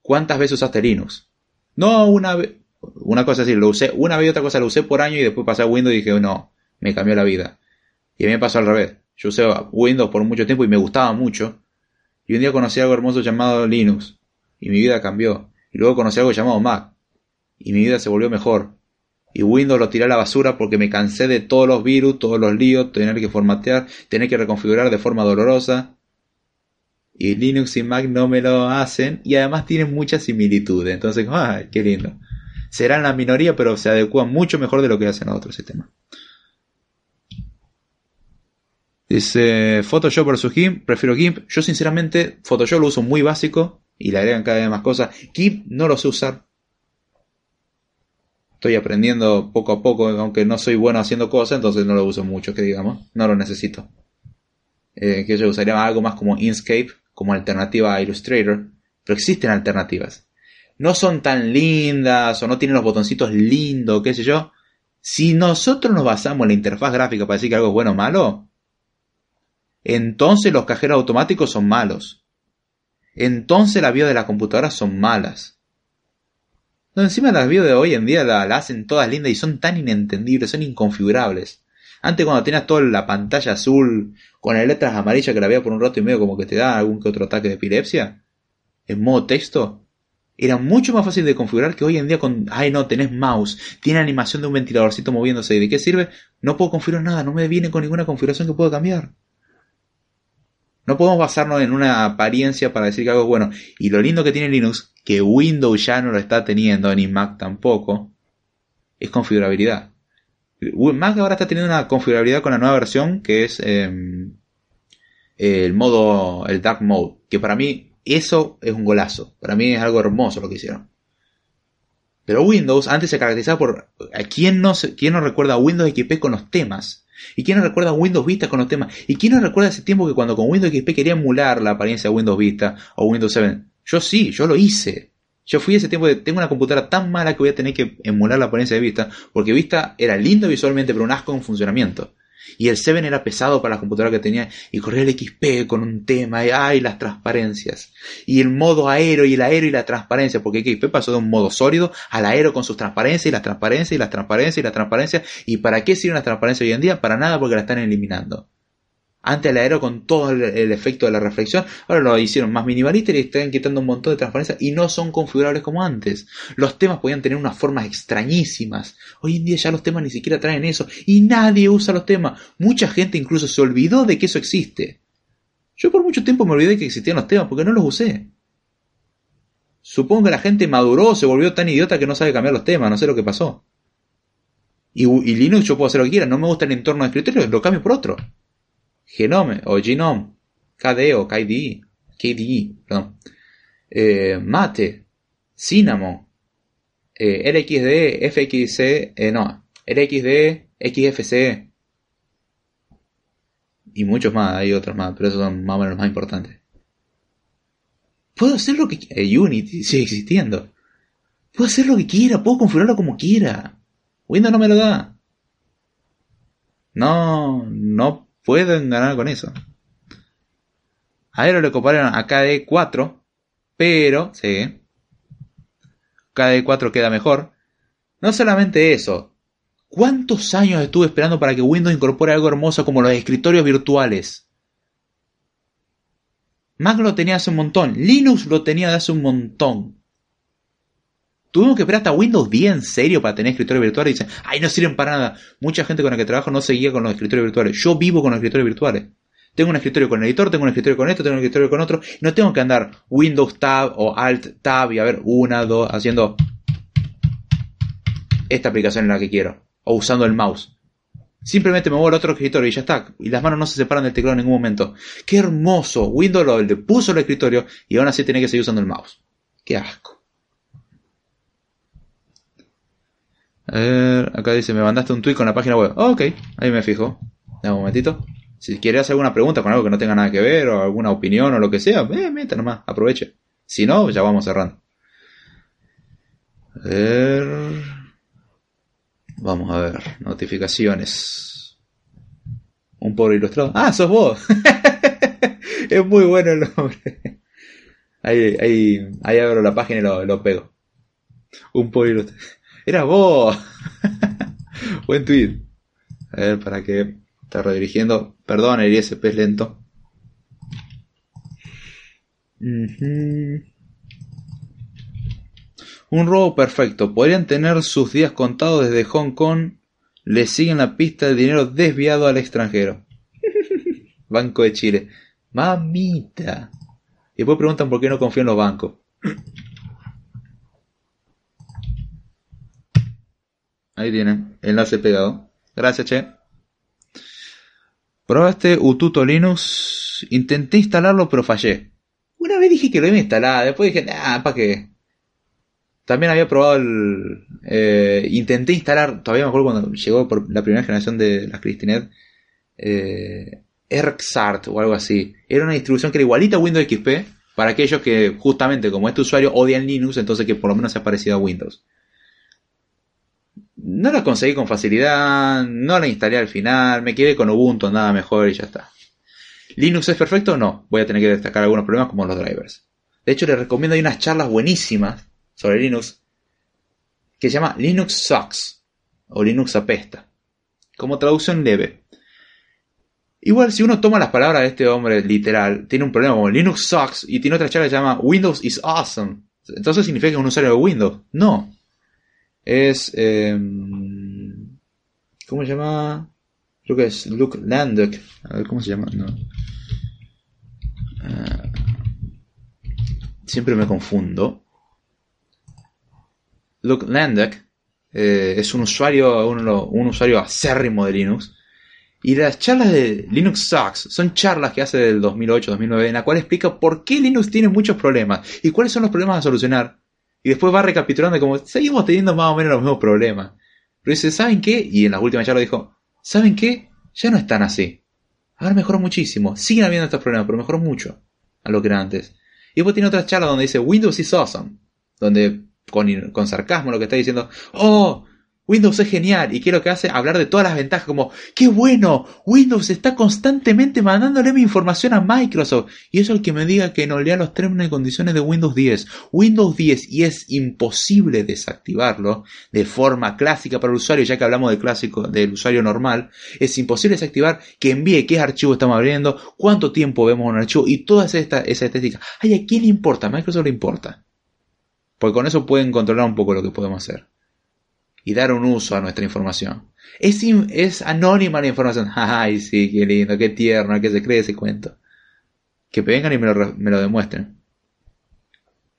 ¿cuántas veces usaste Linux? No una vez, una cosa así, lo usé una vez y otra cosa lo usé por año y después pasé a Windows y dije, no, me cambió la vida. Y a mí me pasó al revés. Yo usé Windows por mucho tiempo y me gustaba mucho. Y un día conocí algo hermoso llamado Linux. Y mi vida cambió. Y luego conocí algo llamado Mac. Y mi vida se volvió mejor. Y Windows lo tiré a la basura porque me cansé de todos los virus, todos los líos, tener que formatear, tener que reconfigurar de forma dolorosa. Y Linux y Mac no me lo hacen y además tienen muchas similitudes. Entonces, ¡ay, qué lindo! Serán la minoría, pero se adecuan mucho mejor de lo que hacen otros sistemas. Dice Photoshop versus GIMP, prefiero GIMP. Yo sinceramente Photoshop lo uso muy básico y le agregan cada vez más cosas. GIMP no lo sé usar. Estoy aprendiendo poco a poco, aunque no soy bueno haciendo cosas, entonces no lo uso mucho, que digamos. No lo necesito. Eh, que yo usaría algo más como Inkscape, como alternativa a Illustrator. Pero existen alternativas. No son tan lindas o no tienen los botoncitos lindos, qué sé yo. Si nosotros nos basamos en la interfaz gráfica para decir que algo es bueno o malo, entonces los cajeros automáticos son malos entonces las BIOS de la computadora son malas. No, encima las BIOS de hoy en día la, hacen todas lindas y son tan inentendibles, son inconfigurables. Antes cuando tenías toda la pantalla azul con las letras amarillas que la veía por un rato y medio como que te da algún que otro ataque de epilepsia, en modo texto, era mucho más fácil de configurar que hoy en día con, ay no, tenés mouse, tiene animación de un ventiladorcito moviéndose, ¿de qué sirve? No puedo configurar nada, no me viene con ninguna configuración que pueda cambiar. No podemos basarnos en una apariencia para decir que algo es bueno. Y lo lindo que tiene Linux, que Windows ya no lo está teniendo, ni Mac tampoco, es configurabilidad. Mac ahora está teniendo una configurabilidad con la nueva versión que es em, el modo, el Dark Mode, que para mí eso es un golazo. Para mí es algo hermoso lo que hicieron. Pero Windows antes se caracterizaba por... ¿Quién no, quién no recuerda Windows XP con los temas? ¿Y quién no recuerda Windows Vista con los temas? ¿Y quién no recuerda ese tiempo que cuando con Windows XP quería emular la apariencia de Windows Vista o Windows 7? Yo sí, yo lo hice. Yo fui ese tiempo de tengo una computadora tan mala que voy a tener que emular la apariencia de Vista, porque Vista era lindo visualmente, pero un asco en funcionamiento. Y el 7 era pesado para la computadora que tenía y corría el XP con un tema y ay, las transparencias. Y el modo aero y el aero y la transparencia, porque XP pasó de un modo sólido al aero con sus transparencias y las transparencias y las transparencias y las transparencias. ¿Y para qué sirven las transparencias hoy en día? Para nada porque la están eliminando. Antes el aero con todo el, efecto de la reflexión, ahora lo hicieron más minimalista y están quitando un montón de transparencia y no son configurables como antes. Los temas podían tener unas formas extrañísimas. Hoy en día ya los temas ni siquiera traen eso y nadie usa los temas. Mucha gente incluso se olvidó de que eso existe. Yo por mucho tiempo me olvidé que existían los temas porque no los usé. Supongo que la gente maduró, se volvió tan idiota que no sabe cambiar los temas, no sé lo que pasó. Y, y Linux yo puedo hacer lo que quiera, no me gusta el entorno de escritorio, lo cambio por otro. Genome o Genome, KDE o KDE, KDE perdón. Eh, Mate, Cinnamon, eh, LXD, FXC, eh, no, LXD, XFCE y muchos más, hay otros más, pero esos son más o menos los más importantes. Puedo hacer lo que quiera. Unity sigue existiendo. Puedo hacer lo que quiera, puedo configurarlo como quiera. Windows no me lo da. No, no pueden ganar con eso. A Aero le coparon a KDE4, pero, sí, KDE4 queda mejor. No solamente eso, ¿cuántos años estuve esperando para que Windows incorpore algo hermoso como los escritorios virtuales? Mac lo tenía hace un montón, Linux lo tenía de hace un montón. Tuvimos que esperar hasta Windows 10 en serio para tener escritorios virtuales y dicen, ay, no sirven para nada. Mucha gente con la que trabajo no seguía con los escritorios virtuales. Yo vivo con los escritorios virtuales. Tengo un escritorio con el editor, tengo un escritorio con esto, tengo un escritorio con otro. No tengo que andar Windows Tab o Alt Tab y a ver una, dos, haciendo esta aplicación en la que quiero. O usando el mouse. Simplemente me voy al otro escritorio y ya está. Y las manos no se separan del teclado en ningún momento. Qué hermoso. Windows lo le puso el escritorio y aún así tiene que seguir usando el mouse. Qué asco. A ver, acá dice, me mandaste un tweet con la página web. ok, ahí me fijo. Dame un momentito. Si quieres hacer alguna pregunta con algo que no tenga nada que ver, o alguna opinión o lo que sea, eh, meta nomás, aproveche. Si no, ya vamos cerrando. A ver. Vamos a ver, notificaciones. Un pobre ilustrado. Ah, sos vos. es muy bueno el nombre. Ahí, ahí, ahí abro la página y lo, lo pego. Un pobre ilustrado. Era vos. Buen tweet. A ver, para que está redirigiendo. Perdón, el ISP es lento. Un robo perfecto. Podrían tener sus días contados desde Hong Kong. Le siguen la pista de dinero desviado al extranjero. Banco de Chile. Mamita. Y después preguntan por qué no confío en los bancos. Ahí tienen, enlace pegado. Gracias, che. Probaste Ututo Linux. Intenté instalarlo, pero fallé. Una vez dije que lo iba a instalar, después dije, ah, ¿para qué? También había probado el. Eh, intenté instalar, todavía me acuerdo cuando llegó por la primera generación de las Cristinet. Eh, o algo así. Era una distribución que era igualita a Windows XP. Para aquellos que, justamente como este usuario, odian Linux, entonces que por lo menos sea parecido a Windows. No la conseguí con facilidad, no la instalé al final, me quedé con Ubuntu, nada mejor y ya está. ¿Linux es perfecto? No, voy a tener que destacar algunos problemas como los drivers. De hecho, les recomiendo, hay unas charlas buenísimas sobre Linux que se llama Linux Sucks o Linux apesta, como traducción leve. Igual, si uno toma las palabras de este hombre literal, tiene un problema como Linux Sucks y tiene otra charla que se llama Windows is Awesome. Entonces significa que es un usuario de Windows. No, es... Em, ¿Cómo se llama? Creo que es Luke Landek. A ver, ¿cómo se llama? No. Ah, siempre me confundo. Luke Landek eh, es un usuario, un, un, usuario acérrimo de Linux. Y las charlas de Linux Sucks son charlas que hace del 2008-2009 en la cual explica por qué Linux tiene muchos problemas y cuáles son los problemas a solucionar y después va recapitulando como seguimos teniendo más o menos los mismos problemas. Pero dice, ¿saben qué? Y en las últimas lo dijo, ¿saben qué? Ya no están así. Ahora mejoró muchísimo. Siguen habiendo estos problemas, pero mejoró mucho a lo que era antes. Y después tiene otra charla donde dice Windows is awesome. Donde con, con sarcasmo lo que está diciendo, oh, Windows es genial y que lo que hace hablar de todas las ventajas como qué bueno, Windows está constantemente mandándole mi información a Microsoft y eso el que me diga que no lea los términos y condiciones de Windows 10. Windows 10 y es imposible desactivarlo de forma clásica para el usuario, ya que hablamos del clásico del usuario normal, es imposible desactivar que envíe qué archivo estamos abriendo, cuánto tiempo vemos un archivo y toda esa, esa estética. Ay, ¿a quién le importa? A Microsoft le importa. Porque con eso pueden controlar un poco lo que podemos hacer y dar un uso a nuestra información. Es, es anónima la información. Ay, sí, qué lindo, qué tierno, que se cree ese cuento. Que vengan y me lo, me lo demuestren.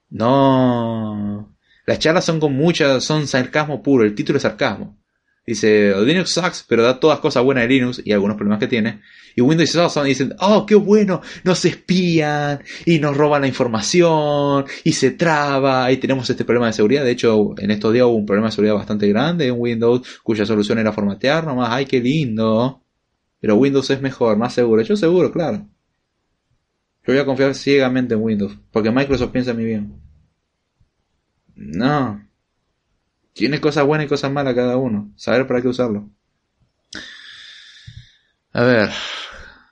No. Las charlas son con muchas, son sarcasmo puro, el título es sarcasmo. Dice, Linux sucks, pero da todas cosas buenas de Linux y algunos problemas que tiene. Y Windows is awesome y dicen, oh, qué bueno, nos espían y nos roban la información y se traba y tenemos este problema de seguridad. De hecho, en estos días hubo un problema de seguridad bastante grande en Windows cuya solución era formatear nomás. Ay, qué lindo. Pero Windows es mejor, más seguro. Yo seguro, claro. Yo voy a confiar ciegamente en Windows, porque Microsoft piensa en mi bien. No. Tiene cosas buenas y cosas malas cada uno. Saber para qué usarlo. A ver.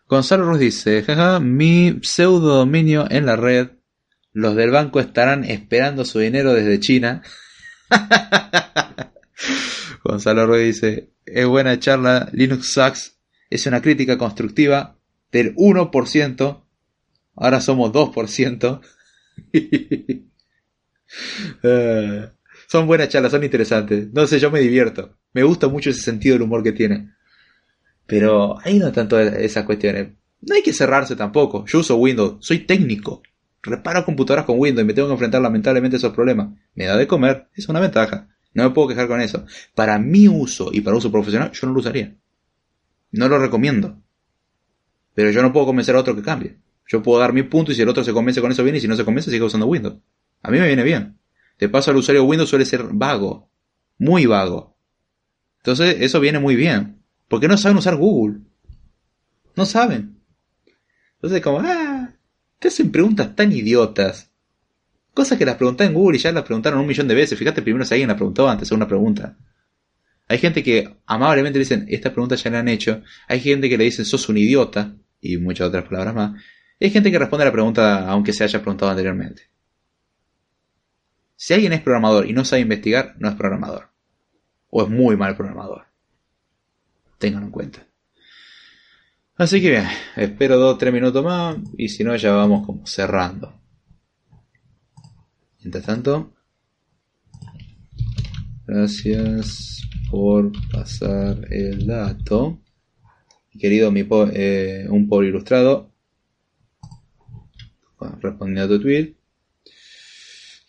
Gonzalo Ruiz dice, mi pseudo dominio en la red. Los del banco estarán esperando su dinero desde China. Gonzalo Ruiz dice, es buena charla, Linux sucks. Es una crítica constructiva del 1%. Ahora somos 2%. Eh, son buenas charlas, son interesantes. No sé, yo me divierto. Me gusta mucho ese sentido del humor que tiene. Pero ahí no tanto esas cuestiones. No hay que cerrarse tampoco. Yo uso Windows, soy técnico. Reparo computadoras con Windows y me tengo que enfrentar lamentablemente a esos problemas. Me da de comer, es una ventaja. No me puedo quejar con eso. Para mi uso y para uso profesional, yo no lo usaría. No lo recomiendo. Pero yo no puedo convencer a otro que cambie. Yo puedo dar mi punto y si el otro se convence con eso bien y si no se convence sigue usando Windows. A mí me viene bien. De paso, al usuario Windows suele ser vago. Muy vago. Entonces, eso viene muy bien. Porque no saben usar Google. No saben. Entonces, como, ah, te hacen preguntas tan idiotas. Cosas que las pregunté en Google y ya las preguntaron un millón de veces. Fíjate primero si alguien la preguntó antes una pregunta. Hay gente que amablemente le dicen, esta pregunta ya la han hecho. Hay gente que le dicen, sos un idiota. Y muchas otras palabras más. Y hay gente que responde a la pregunta aunque se haya preguntado anteriormente. Si alguien es programador y no sabe investigar, no es programador. O es muy mal programador. Ténganlo en cuenta. Así que bien, espero dos o tres minutos más y si no ya vamos como cerrando. Mientras tanto, gracias por pasar el dato. Querido mi eh, un pobre ilustrado, respondiendo a tu tweet.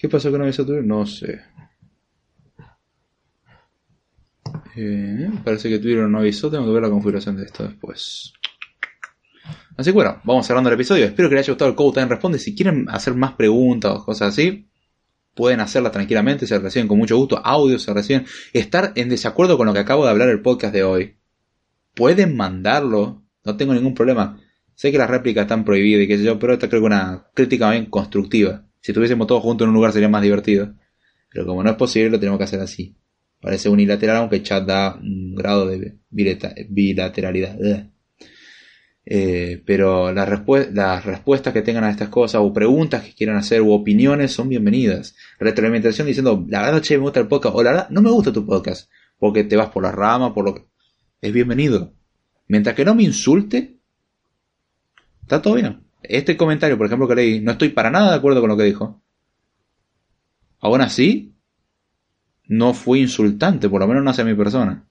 ¿Qué pasó con avisó Twitter? No sé. Eh, parece que Twitter no avisó. Tengo que ver la configuración de esto después. Así que bueno, vamos cerrando el episodio. Espero que les haya gustado el Code Time Responde. Si quieren hacer más preguntas o cosas así, pueden hacerlas tranquilamente. Se reciben con mucho gusto. Audio se reciben. Estar en desacuerdo con lo que acabo de hablar el podcast de hoy. Pueden mandarlo. No tengo ningún problema. Sé que las réplicas están prohibidas y qué sé yo, pero esta creo que una crítica bien constructiva. Si estuviésemos todos juntos en un lugar sería más divertido. Pero como no es posible, lo tenemos que hacer así. Parece unilateral, aunque chat da un grado de bilateralidad. Eh, pero las, las respuestas que tengan a estas cosas, o preguntas que quieran hacer, u opiniones, son bienvenidas. Retroalimentación diciendo, la verdad, che, me gusta el podcast, o la verdad, no me gusta tu podcast, porque te vas por la rama, por lo que. Es bienvenido. Mientras que no me insulte, está todo bien este comentario, por ejemplo, que leí, no estoy para nada de acuerdo con lo que dijo. Aún así, no fue insultante, por lo menos no hacia mi persona.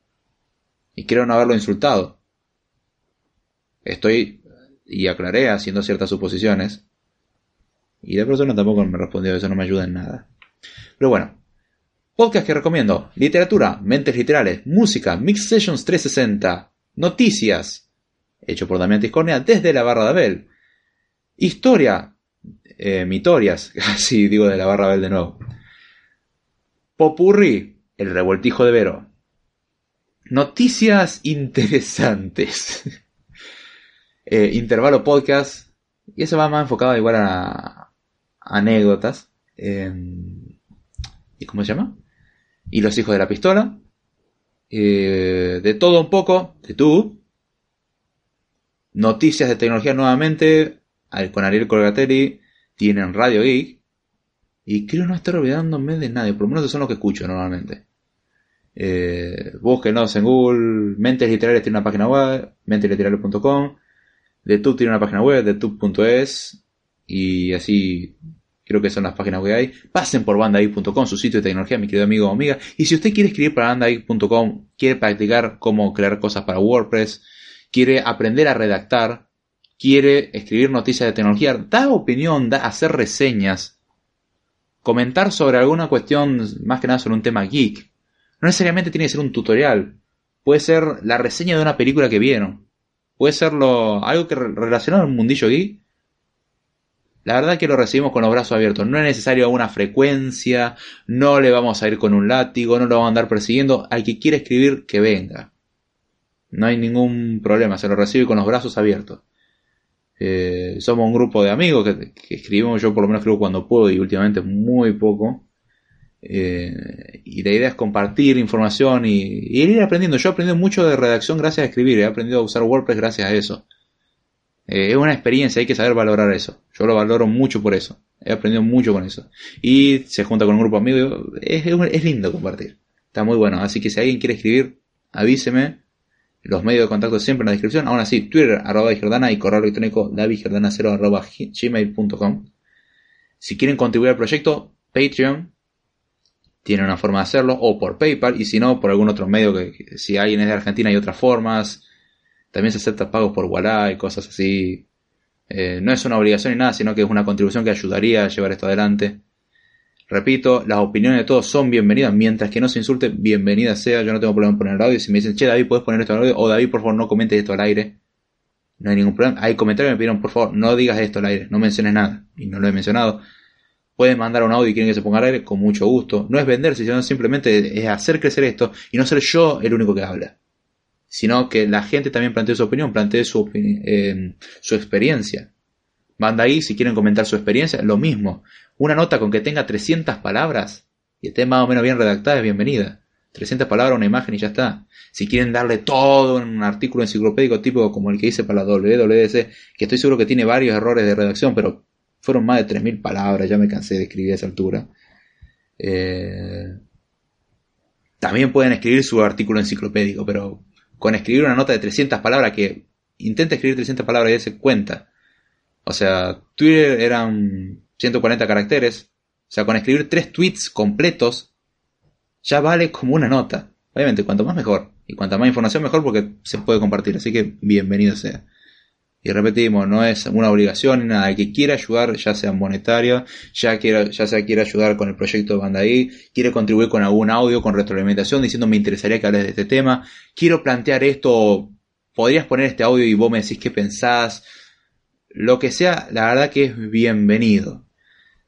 Y creo no haberlo insultado. Estoy, y aclaré, haciendo ciertas suposiciones. Y la persona tampoco me respondió, eso no me ayuda en nada. Pero bueno, podcast que recomiendo: literatura, mentes literales, música, Mix Sessions 360, noticias, hecho por Damián Tiscornia desde la barra de Abel. Historia, eh, mitorias, así digo de la barra Bel de nuevo. Popurri, el revoltijo de Vero. Noticias interesantes. Eh, intervalo podcast. Y eso va más enfocado igual a, anécdotas. ¿Y cómo se llama? Y los hijos de la pistola. Eh, de todo un poco. De tú. Noticias de tecnología nuevamente con Ariel Colgatelli, tienen Radio Geek, y creo no estar olvidándome de nadie, por lo menos son los que escucho normalmente. Eh, búsquenos en Google, Mentes Literales tiene una página web, mentesliterales.com, DeTube tiene una página web, DeTube.es, y así creo que son las páginas que hay. Pasen por bandageek.com, su sitio de tecnología, mi querido amigo o amiga. Y si usted quiere escribir para bandageek.com, quiere practicar cómo crear cosas para WordPress, quiere aprender a redactar, quiere escribir noticias de tecnología, dar opinión, da, hacer reseñas, comentar sobre alguna cuestión, más que nada sobre un tema geek. No necesariamente tiene que ser un tutorial. Puede ser la reseña de una película que vieron. Puede ser algo que relacionado al mundillo geek. La verdad que lo recibimos con los brazos abiertos. No es necesario una frecuencia, no le vamos a ir con un látigo, no lo vamos a andar persiguiendo. Al que quiera escribir, que venga. No hay ningún problema, se lo recibe con los brazos abiertos. Eh, somos un grupo de amigos que, escribimos, yo por lo menos cuando puedo y últimamente muy poco. Eh, y la idea es compartir información y, ir aprendiendo. Yo he aprendido mucho de redacción gracias a escribir, he aprendido a usar WordPress gracias a eso. Eh, es una experiencia, hay que saber valorar eso. Yo lo valoro mucho por eso. He aprendido mucho con eso. Y se junta con un grupo de amigos, es lindo compartir. Está muy bueno. Así que si alguien quiere escribir, avíseme. Los medios de contacto siempre en la descripción. Aún así, Twitter, arroba y correo electrónico davidjordana0 arroba gmail.com. Si quieren contribuir al proyecto, Patreon. Tiene una forma de hacerlo. O por PayPal. Y si no, por algún otro medio que, si alguien es de Argentina hay otras formas. También se aceptan pagos por Wallah y cosas así. Eh, no es una obligación ni nada, sino que es una contribución que ayudaría a llevar esto adelante. Repito, las opiniones de todos son bienvenidas, mientras que no se insulte, bienvenida sea. Yo no tengo problema en poner el audio. Si me dicen, che, David, puedes poner esto al audio, o David, por favor, no comentes esto al aire. No hay ningún problema. Hay comentarios que me pidieron, por favor, no digas esto al aire, no menciones nada. Y no lo he mencionado. Pueden mandar un audio y quieren que se ponga al aire, con mucho gusto. No es venderse, sino simplemente es hacer crecer esto y no ser yo el único que habla. Sino que la gente también plantee su opinión, plantee su, eh, su experiencia. Manda ahí si quieren comentar su experiencia, lo mismo. Una nota con que tenga 300 palabras y esté más o menos bien redactada es bienvenida. 300 palabras, una imagen y ya está. Si quieren darle todo en un artículo enciclopédico tipo como el que hice para la WWDC, que estoy seguro que tiene varios errores de redacción, pero fueron más de 3.000 palabras, ya me cansé de escribir a esa altura. Eh... También pueden escribir su artículo enciclopédico, pero con escribir una nota de 300 palabras que intenta escribir 300 palabras y se cuenta. O sea, Twitter eran 140 caracteres. O sea, con escribir tres tweets completos ya vale como una nota. Obviamente, cuanto más mejor. Y cuanta más información mejor porque se puede compartir. Así que bienvenido sea. Y repetimos, no es una obligación ni nada. El que quiera ayudar, ya sea monetario, ya, quiera, ya sea quiere ayudar con el proyecto de Bandaí, quiere contribuir con algún audio, con retroalimentación, diciendo me interesaría que hables de este tema, quiero plantear esto, podrías poner este audio y vos me decís qué pensás, lo que sea, la verdad que es bienvenido.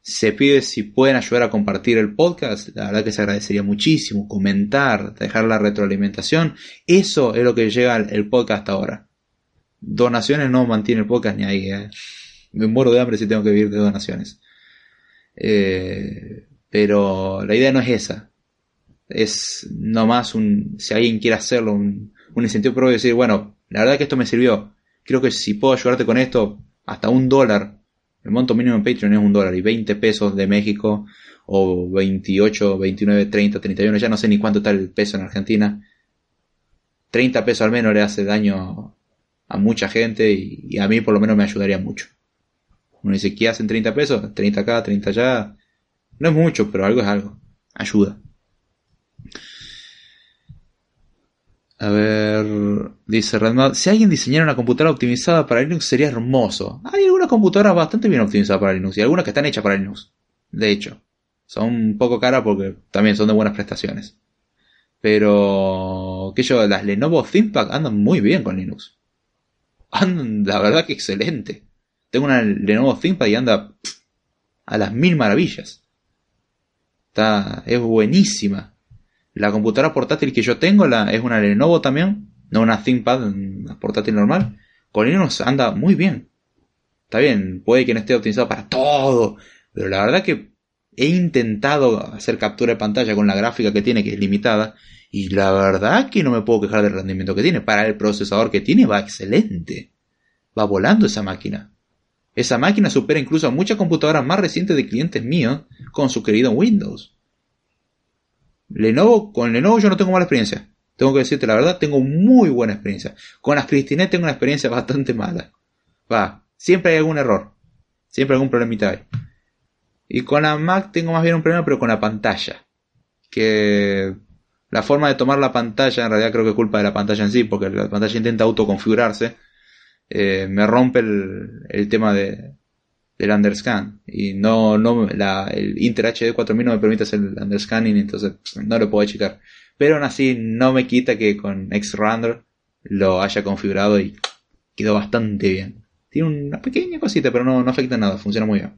Se pide si pueden ayudar a compartir el podcast, la verdad que se agradecería muchísimo, comentar, dejar la retroalimentación, eso es lo que llega el podcast ahora. Donaciones no mantiene el podcast ni ahí, eh. me muero de hambre si tengo que vivir de donaciones. Eh, pero la idea no es esa, es nomás un, si alguien quiere hacerlo, un, incentivo propio de decir, bueno, la verdad que esto me sirvió, creo que si puedo ayudarte con esto, hasta un dólar. El monto mínimo en Patreon es un dólar y 20 pesos de México o 28, 29, 30, 31, ya no sé ni cuánto está el peso en Argentina. 30 pesos al menos le hace daño a mucha gente y, a mí por lo menos me ayudaría mucho. Uno dice, ¿qué hacen 30 pesos? 30 acá, 30 allá. No es mucho, pero algo es algo. Ayuda. A ver, dice Redmad, si alguien diseñara una computadora optimizada para Linux sería hermoso. Hay algunas computadoras bastante bien optimizadas para Linux y algunas que están hechas para Linux. De hecho, son un poco caras porque también son de buenas prestaciones. Pero, que yo, las Lenovo ThinkPad andan muy bien con Linux. Andan, la verdad que excelente. Tengo una Lenovo ThinkPad y anda a las mil maravillas. Está, es buenísima. La computadora portátil que yo tengo la, es una Lenovo también, no una ThinkPad, una portátil normal. Con Linux anda muy bien. Está bien, puede que no esté optimizado para todo, pero la verdad que he intentado hacer captura de pantalla con la gráfica que tiene, que es limitada, y la verdad que no me puedo quejar del rendimiento que tiene. Para el procesador que tiene va excelente. Va volando esa máquina. Esa máquina supera incluso a muchas computadoras más recientes de clientes míos con su querido Windows. Lenovo, con Lenovo yo no tengo mala experiencia. Tengo que decirte la verdad, tengo muy buena experiencia. Con las Cristinet tengo una experiencia bastante mala. Va, siempre hay algún error. Siempre hay algún problemita ahí. Y con la Mac tengo más bien un problema, pero con la pantalla. Que la forma de tomar la pantalla, en realidad creo que es culpa de la pantalla en sí, porque la pantalla intenta autoconfigurarse. Eh, me rompe el tema de, del underscan. Y no, no la, el Inter HD 4000 no me permite hacer el underscanning entonces no lo puedo checar pero aún así no me quita que con Xrandr lo haya configurado y quedó bastante bien. Tiene una pequeña cosita pero no, no afecta nada funciona muy bien.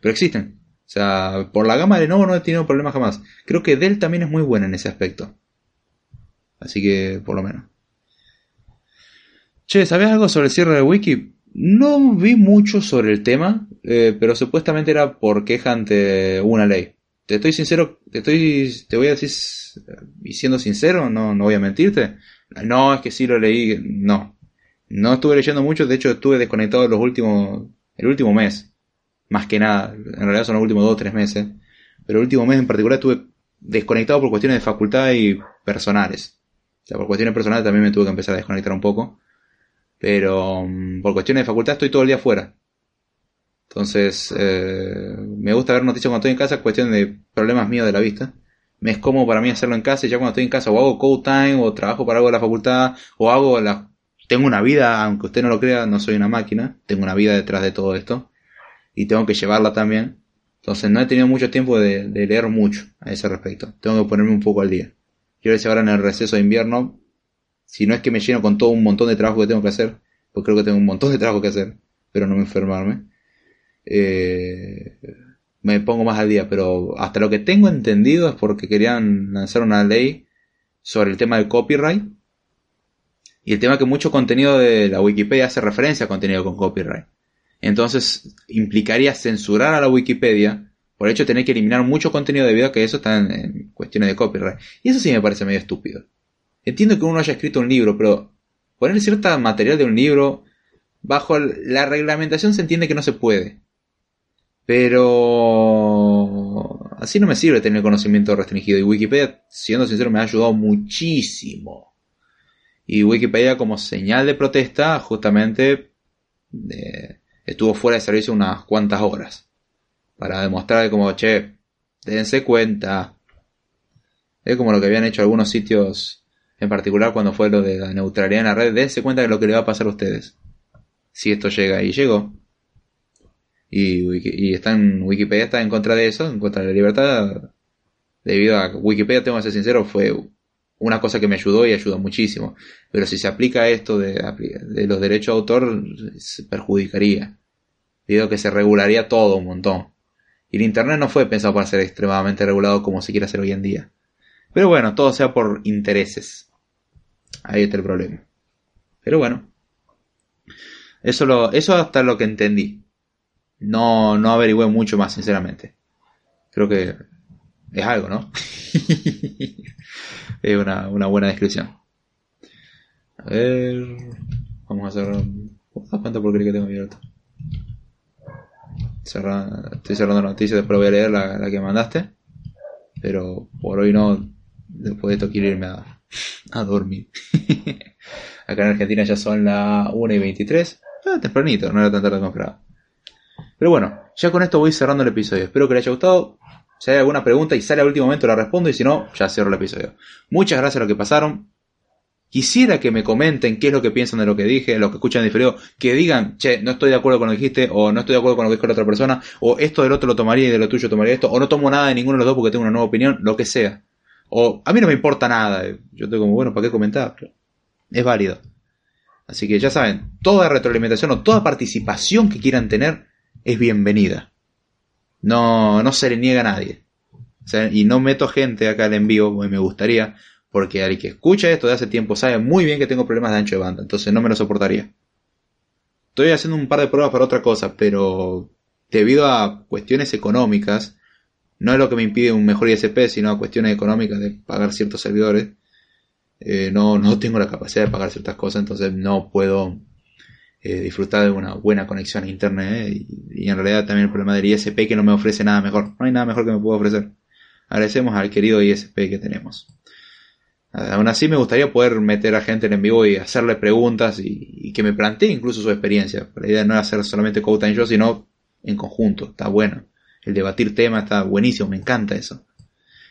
Pero existen. O sea por la gama de nuevo no he tenido problemas jamás. Creo que Dell también es muy buena en ese aspecto. Así que por lo menos. Che, ¿sabías algo sobre el cierre de Wiki? No vi mucho sobre el tema, eh, pero supuestamente era por queja ante una ley. Te estoy sincero, te estoy, te voy a decir, y siendo sincero, no, no voy a mentirte. No, es que sí lo leí, no. No estuve leyendo mucho, de hecho estuve desconectado los últimos, el último mes. Más que nada, en realidad son los últimos dos o tres meses. Pero el último mes en particular estuve desconectado por cuestiones de facultad y personales. O sea, por cuestiones personales también me tuve que empezar a desconectar un poco. Pero mm, por cuestiones de facultad estoy todo el día fuera. Entonces, eh, me gusta ver noticias cuando estoy en casa, cuestión de problemas míos de la vista. Me es cómodo para mí hacerlo en casa y ya cuando estoy en casa o hago code time o trabajo para algo de la facultad o hago la... Tengo una vida, aunque usted no lo crea, no soy una máquina, tengo una vida detrás de todo esto y tengo que llevarla también. Entonces no he tenido mucho tiempo de, leer mucho a ese respecto. Tengo que ponerme un poco al día. Quiero decir ahora en el receso de invierno si no es que me lleno con todo un montón de trabajo que tengo que hacer, pues creo que tengo un montón de trabajo que hacer, pero no me enfermarme, eh, me pongo más al día, pero hasta lo que tengo entendido es porque querían lanzar una ley sobre el tema del copyright y el tema que mucho contenido de la Wikipedia hace referencia a contenido con copyright. Entonces implicaría censurar a la Wikipedia por hecho tener que eliminar mucho contenido debido a que eso está en cuestiones de copyright. Y eso sí me parece medio estúpido. Entiendo que uno haya escrito un libro, pero poner cierta material de un libro bajo la reglamentación se entiende que no se puede. Pero así no me sirve tener conocimiento restringido. Y Wikipedia, siendo sincero, me ha ayudado muchísimo. Y Wikipedia como señal de protesta justamente eh, estuvo fuera de servicio unas cuantas horas. Para demostrar como, che, dense cuenta. Es como lo que habían hecho algunos sitios en particular cuando fue lo de la neutralidad en la red, dense cuenta de lo que le va a pasar a ustedes. Si esto llega y llegó. Y, y está en Wikipedia está en contra de eso, en contra de la libertad. Debido a Wikipedia, tengo que ser sincero, fue una cosa que me ayudó y ayudó muchísimo. Pero si se aplica esto de, de los derechos de autor, se perjudicaría. A que se regularía todo un montón. Y el Internet no fue pensado para ser extremadamente regulado como se quiere hacer hoy en día. Pero bueno, todo sea por intereses. Ahí está el problema. Pero bueno. Eso, lo, eso hasta lo que entendí. No, no averigüé mucho más, sinceramente. Creo que es algo, ¿no? es una, una, buena descripción. A ver. Vamos a cerrar. ¿Cuánta porquería que tengo abierto? estoy cerrando la noticia, después voy a leer la, la, que mandaste. Pero por hoy no. Después de esto quiero irme a, a dormir. Acá en Argentina ya son las 1 y 23. Ah, tempranito, no era tan tarde como esperaba. Pero bueno, ya con esto voy cerrando el episodio. Espero que les haya gustado. Si hay alguna pregunta y sale al último momento la respondo y si no, ya cierro el episodio. Muchas gracias a los que pasaron. Quisiera que me comenten qué es lo que piensan de lo que dije, los que escuchan diferido, que digan, che, no estoy de acuerdo con lo que dijiste, o no estoy de acuerdo con lo que dijo la otra persona, o esto del otro lo tomaría y de lo tuyo tomaría esto, o no tomo nada de ninguno de los dos porque tengo una nueva opinión, lo que sea. O a mí no me importa nada. Yo estoy como, bueno, ¿para qué comentar? es válido. Así que ya saben, toda retroalimentación o toda participación que quieran tener es bienvenida. No, no se le niega a nadie. y no meto gente acá al envío, me gustaría, porque al que escucha esto de hace tiempo sabe muy bien que tengo problemas de ancho de banda, entonces no me lo soportaría. Estoy haciendo un par de pruebas para otra cosa, pero debido a cuestiones económicas, no es lo que me impide un mejor ISP, sino a cuestiones económicas de pagar ciertos servidores. Eh, no, no tengo la capacidad de pagar ciertas cosas, entonces no puedo eh, disfrutar de una buena conexión a internet. Y, en realidad también el problema del ISP que no me ofrece nada mejor. No hay nada mejor que me pueda ofrecer. Agradecemos al querido ISP que tenemos. Aún así me gustaría poder meter a gente en vivo y hacerle preguntas y, que me plantee incluso su experiencia. La idea no es hacer solamente Time Show, sino en conjunto. Está bueno el debatir temas está buenísimo, me encanta eso.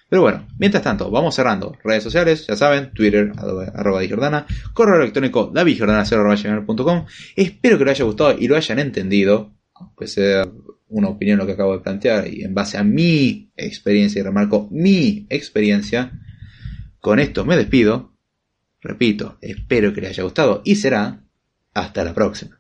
Pero bueno, mientras tanto, vamos cerrando. Redes sociales, ya saben, Twitter, arroba Jordana, correo electrónico davidjordana.com. Espero que les haya gustado y lo hayan entendido, aunque sea una opinión lo que acabo de plantear y en base a mi experiencia, y remarco mi experiencia, con esto me despido. Repito, espero que les haya gustado y será hasta la próxima.